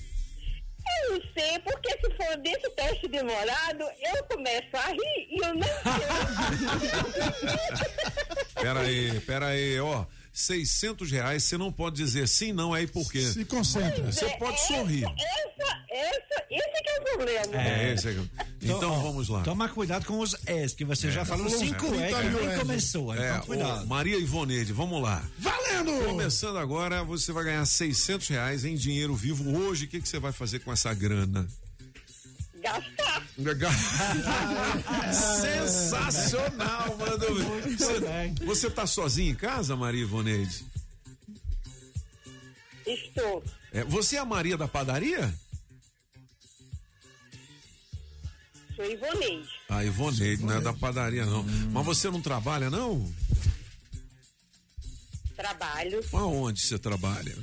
S52: Eu não sei, porque se for desse teste demorado, eu começo a rir e eu não sei.
S3: Pera aí, pera aí, ó. 600 reais, você não pode dizer sim, não, é aí por quê?
S4: Se concentra.
S3: Você pode sorrir.
S52: Essa, essa, esse que é o problema.
S3: É, esse é. Então
S8: ó,
S3: vamos lá.
S8: Toma cuidado com os S, que você já falou cinco
S3: uns 30
S8: que
S3: mil
S8: nem
S3: S.
S8: começou.
S3: É,
S8: Então, cuidado.
S3: Maria Ivoneide, vamos lá.
S4: Valendo!
S3: Começando agora, você vai ganhar 600 reais em dinheiro vivo hoje. O que, que você vai fazer com essa grana?
S52: Gastar.
S3: Sensacional, mano. Você, você tá sozinha em casa, Maria Ivoneide?
S52: Estou.
S3: É, você é a Maria da padaria?
S52: Sou Ivoneide.
S3: A Ivoneide, não é da padaria, não. Mas você não trabalha, não?
S52: Trabalho
S3: Aonde você trabalha?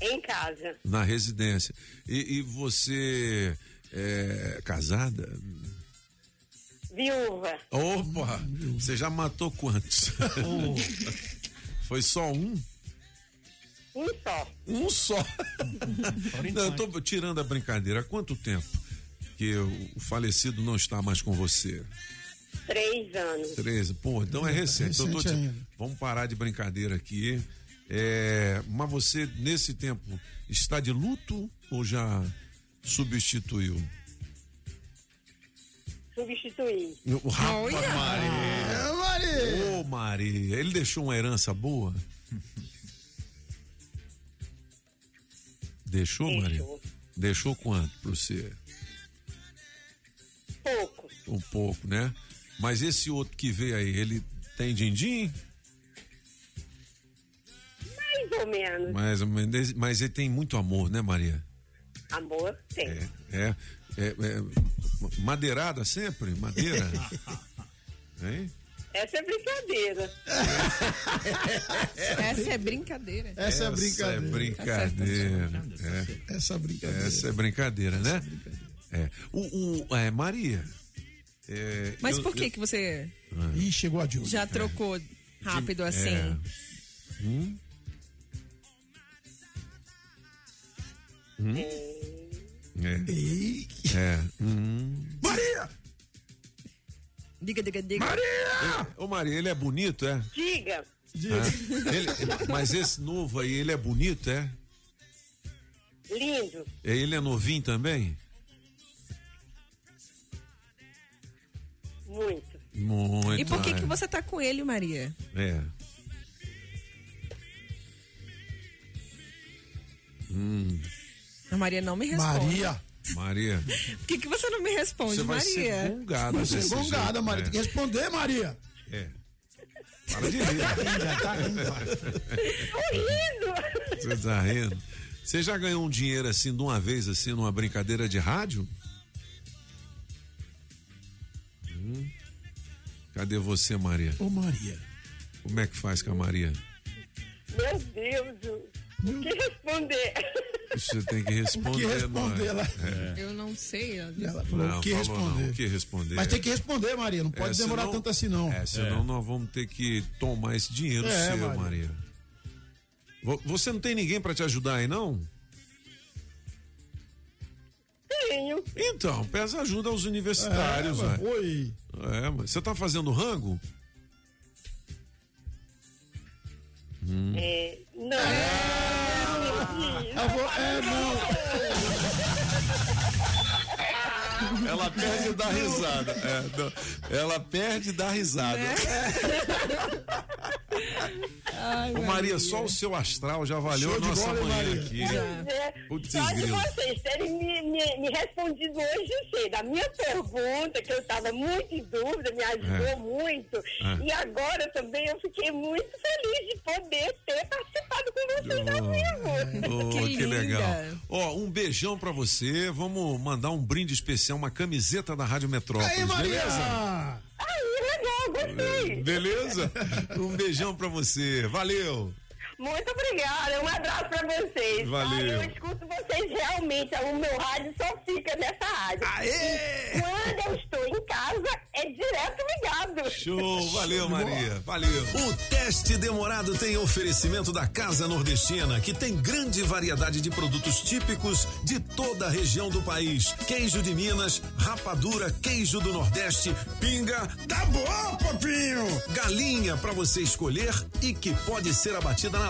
S52: em casa.
S3: Na residência. E, e você é casada?
S52: Viúva.
S3: Opa! Você já matou quantos? Foi só um?
S52: Um só.
S3: Um só. Não, eu tô tirando a brincadeira. Há quanto tempo que o falecido não está mais com você?
S52: Três anos.
S3: 13. Pô, então é recente. Tô
S4: recente
S3: te-
S4: ainda.
S3: Vamos parar de brincadeira aqui. É, mas você, nesse tempo, está de luto ou já substituiu?
S52: Substituí.
S3: O rapaz,
S52: Olha!
S3: Maria.
S4: Maria!
S3: Ô, Maria. Ele deixou uma herança boa? Deixou, Maria?
S52: Deixou.
S3: Deixou quanto pra você?
S52: Pouco.
S3: Um pouco, né? Mas esse outro que veio aí, ele tem din-din?
S52: Mais ou menos.
S3: Mas, mas- mas ele tem muito amor, né, Maria?
S52: Amor, tem.
S3: É, é, é madeirada sempre? Madeira? hein?
S52: Essa é brincadeira.
S5: Essa é brincadeira.
S4: Essa é
S3: Essa
S4: brincadeira.
S3: é brincadeira. É.
S4: Essa é brincadeira.
S3: Essa é brincadeira, né? É. O, o- é, Maria. é,
S5: Mas
S3: eu-
S5: por que
S3: eu-
S5: que você
S4: Ih, chegou a Dilma.
S5: já trocou rápido assim?
S3: É. Hum? Hum? É. É. Hum.
S4: Maria!
S5: Diga, diga, diga.
S3: Maria! Ô, Maria, ele é bonito, é?
S52: Diga.
S3: É? Ele- mas esse novo aí, ele é bonito, é?
S52: Lindo.
S3: É, Ele é novinho também?
S52: Muito.
S3: Muito.
S5: E por que
S3: é.
S5: que você tá com ele, Maria?
S3: É. Hum,
S5: A Maria não me responde.
S4: Maria!
S3: Maria,
S5: Por que que você não me responde,
S3: você vai
S5: Maria?
S3: ser gongada.
S4: Vai ser gongada,
S3: jeito,
S4: Maria.
S3: é.
S4: Tem que responder, Maria.
S3: É. Para de rir. Você tá rindo? Você já ganhou um dinheiro assim de uma vez, assim, numa brincadeira de rádio? Hum. Cadê você, Maria?
S4: Ô, Maria.
S3: Como é que faz com a Maria?
S52: Meu Deus, o que responder?
S3: Você tem que responder.
S4: O que responder
S3: é?
S4: lá.
S3: É.
S5: Eu não sei.
S4: Ela falou
S3: Não,
S4: o que
S3: falou não,
S4: responder.
S3: o que responder.
S4: Mas tem que responder, Maria. Não pode
S3: É,
S4: demorar
S3: senão-
S4: tanto assim, não.
S3: É, senão nós vamos ter que tomar esse dinheiro
S4: É,
S3: seu,
S4: Maria.
S3: Maria. Vo- Você não tem ninguém pra te ajudar aí, não?
S52: Tenho.
S3: Então, peça ajuda aos universitários,
S4: É, mas
S3: ué.
S4: Oi.
S3: É, mas você tá fazendo rango? Hum.
S52: É, não.
S4: Eu vou- é, não.
S3: Ela perde e dá risada. É, não, ela perde e dá risada.
S5: Ai,
S3: Ô, Maria, só o seu astral já valeu
S4: Show
S3: nossa
S4: bola,
S3: manhã
S4: Maria?
S3: aqui.
S52: É,
S3: Putz,
S52: só de vocês terem me, me, me respondido hoje cedo. A minha pergunta, que eu estava muito em dúvida, me ajudou
S3: É.
S52: muito.
S3: É.
S52: E agora também eu fiquei muito feliz de poder ter participado com vocês ao vivo.
S3: Oh, que, legal. Ó, um beijão pra você. Vamos mandar um brinde especial, uma camiseta da Rádio Metrópolis,
S4: Aí, Maria!
S3: beleza?
S52: Aí, legal, gostei.
S3: Beleza? Um beijão pra você. Valeu.
S52: Muito obrigada, um abraço pra vocês.
S3: Valeu.
S52: Ah, eu escuto vocês realmente, o meu rádio só fica nessa rádio.
S3: Aê!
S52: Quando eu estou em casa, é direto ligado.
S3: Show, valeu Maria, valeu.
S1: O teste demorado tem oferecimento da Casa Nordestina, que tem grande variedade de produtos típicos de toda a região do país. Queijo de Minas, rapadura, queijo do Nordeste, pinga.
S4: Tá bom, Popinho!
S1: Galinha para você escolher e que pode ser abatida na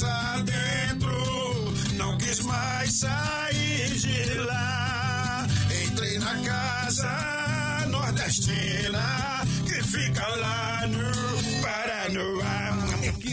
S4: dentro, não quis mais sair de lá. Entrei na casa nordestina que fica lá no Paranoá.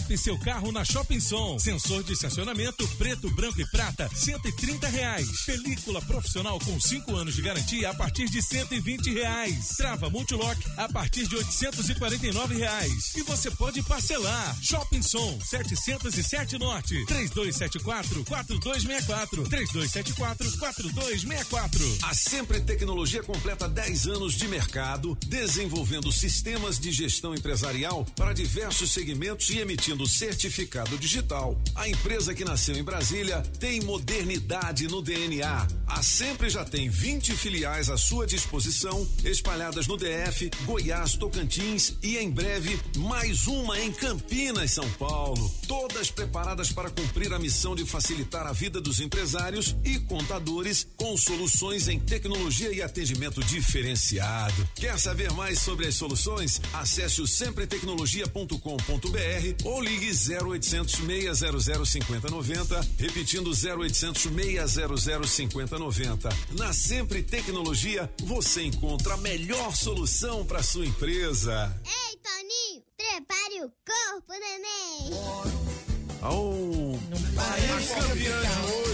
S54: Equipe seu carro na Shopping Som. Sensor de estacionamento preto, branco e prata, 130 reais. Película profissional com 5 anos de garantia a partir de 120 reais. Trava multilock a partir de 849 reais. E você pode parcelar. Shopping Som 707 Norte 3274 4264 3274 4264.
S1: A Sempre Tecnologia completa 10 anos de mercado, desenvolvendo sistemas de gestão empresarial para diversos segmentos e emitindo certificado digital. A empresa que nasceu em Brasília tem modernidade no DNA. A Sempre já tem 20 filiais à sua disposição, espalhadas no DF, Goiás, Tocantins e em breve mais uma em Campinas, São Paulo. Todas preparadas para cumprir a missão de facilitar a vida dos empresários e contadores com soluções em tecnologia e atendimento diferenciado. Quer saber mais sobre as soluções? Acesse o sempretecnologia.com.br ou ligue 0800 600 5090, repetindo 0800 600 5090. Na Sempre Tecnologia, você encontra a melhor solução para sua empresa.
S55: Ei, Toninho, prepare o corpo, neném.
S3: Oh, a campeã de hoje,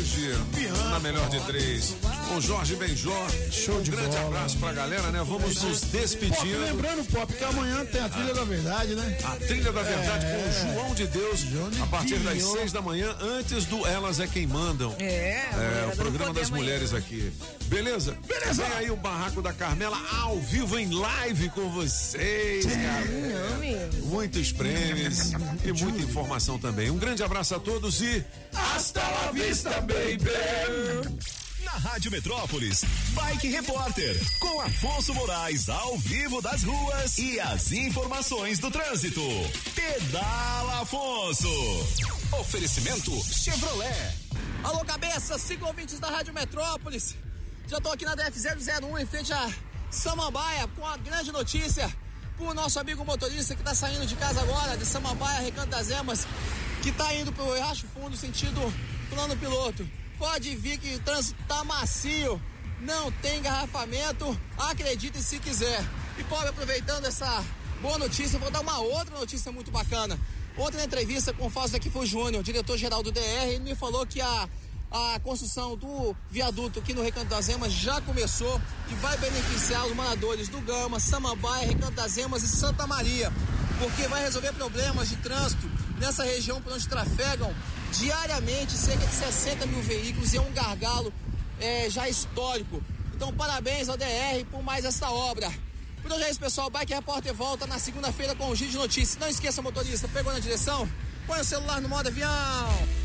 S3: na melhor de três, com Jorge Benjó.
S4: Show de
S3: um grande
S4: bola.
S3: abraço pra galera, né? Vamos nos
S4: Pop,
S3: despedindo.
S4: lembrando, Pop, que amanhã tem a trilha da verdade, né?
S3: A trilha da verdade
S4: É.
S3: com o João de Deus, a partir das
S4: Dio.
S3: seis da manhã, antes do Elas é Quem Mandam.
S5: É,
S3: É, o programa das
S5: amanhã.
S3: mulheres aqui. Beleza?
S4: Beleza.
S3: Vem aí o Barraco da Carmela ao vivo em live com vocês, galera. Muitos prêmios e muita informação também. Um grande abraço a todos e
S4: hasta la vista, baby!
S1: Na Rádio Metrópolis, Bike Repórter, com Afonso Moraes ao vivo das ruas e as informações do trânsito. Pedala Afonso. Oferecimento Chevrolet.
S29: Alô, cabeça, cinco ouvintes da Rádio Metrópolis. Já tô aqui na DF001 em frente a Samambaia com a grande notícia pro nosso amigo motorista que tá saindo de casa agora, de Samambaia, Recanto das Emas, que tá indo pro Riacho Fundo, sentido plano piloto. Pode vir que o trânsito tá macio, não tem engarrafamento, acredite se quiser. E pobre, aproveitando essa boa notícia, vou dar uma outra notícia muito bacana. Na entrevista com o Fausto aqui foi Júnior, diretor-geral do DR, ele me falou que a, A construção do viaduto aqui no Recanto das Emas já começou e vai beneficiar os moradores do Gama, Samambaia, Recanto das Emas e Santa Maria, porque vai resolver problemas de trânsito nessa região por onde trafegam diariamente cerca de 60 mil veículos e é um gargalo é, já histórico. Então, parabéns ao DR por mais essa obra. Por hoje é isso, pessoal. Bike Repórter volta na segunda-feira com o Giro de Notícias. Não esqueça, motorista, pegou na direção? Põe o celular no modo avião.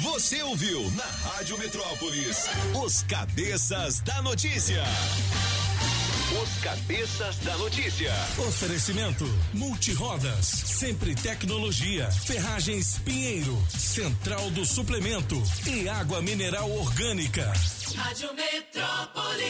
S1: Você ouviu na Rádio Metrópolis os cabeças da notícia. Os cabeças da notícia.
S7: Oferecimento Multirodas, sempre tecnologia, Ferragens Pinheiro, Central do Suplemento e Água Mineral Orgânica.
S56: Rádio Metrópolis.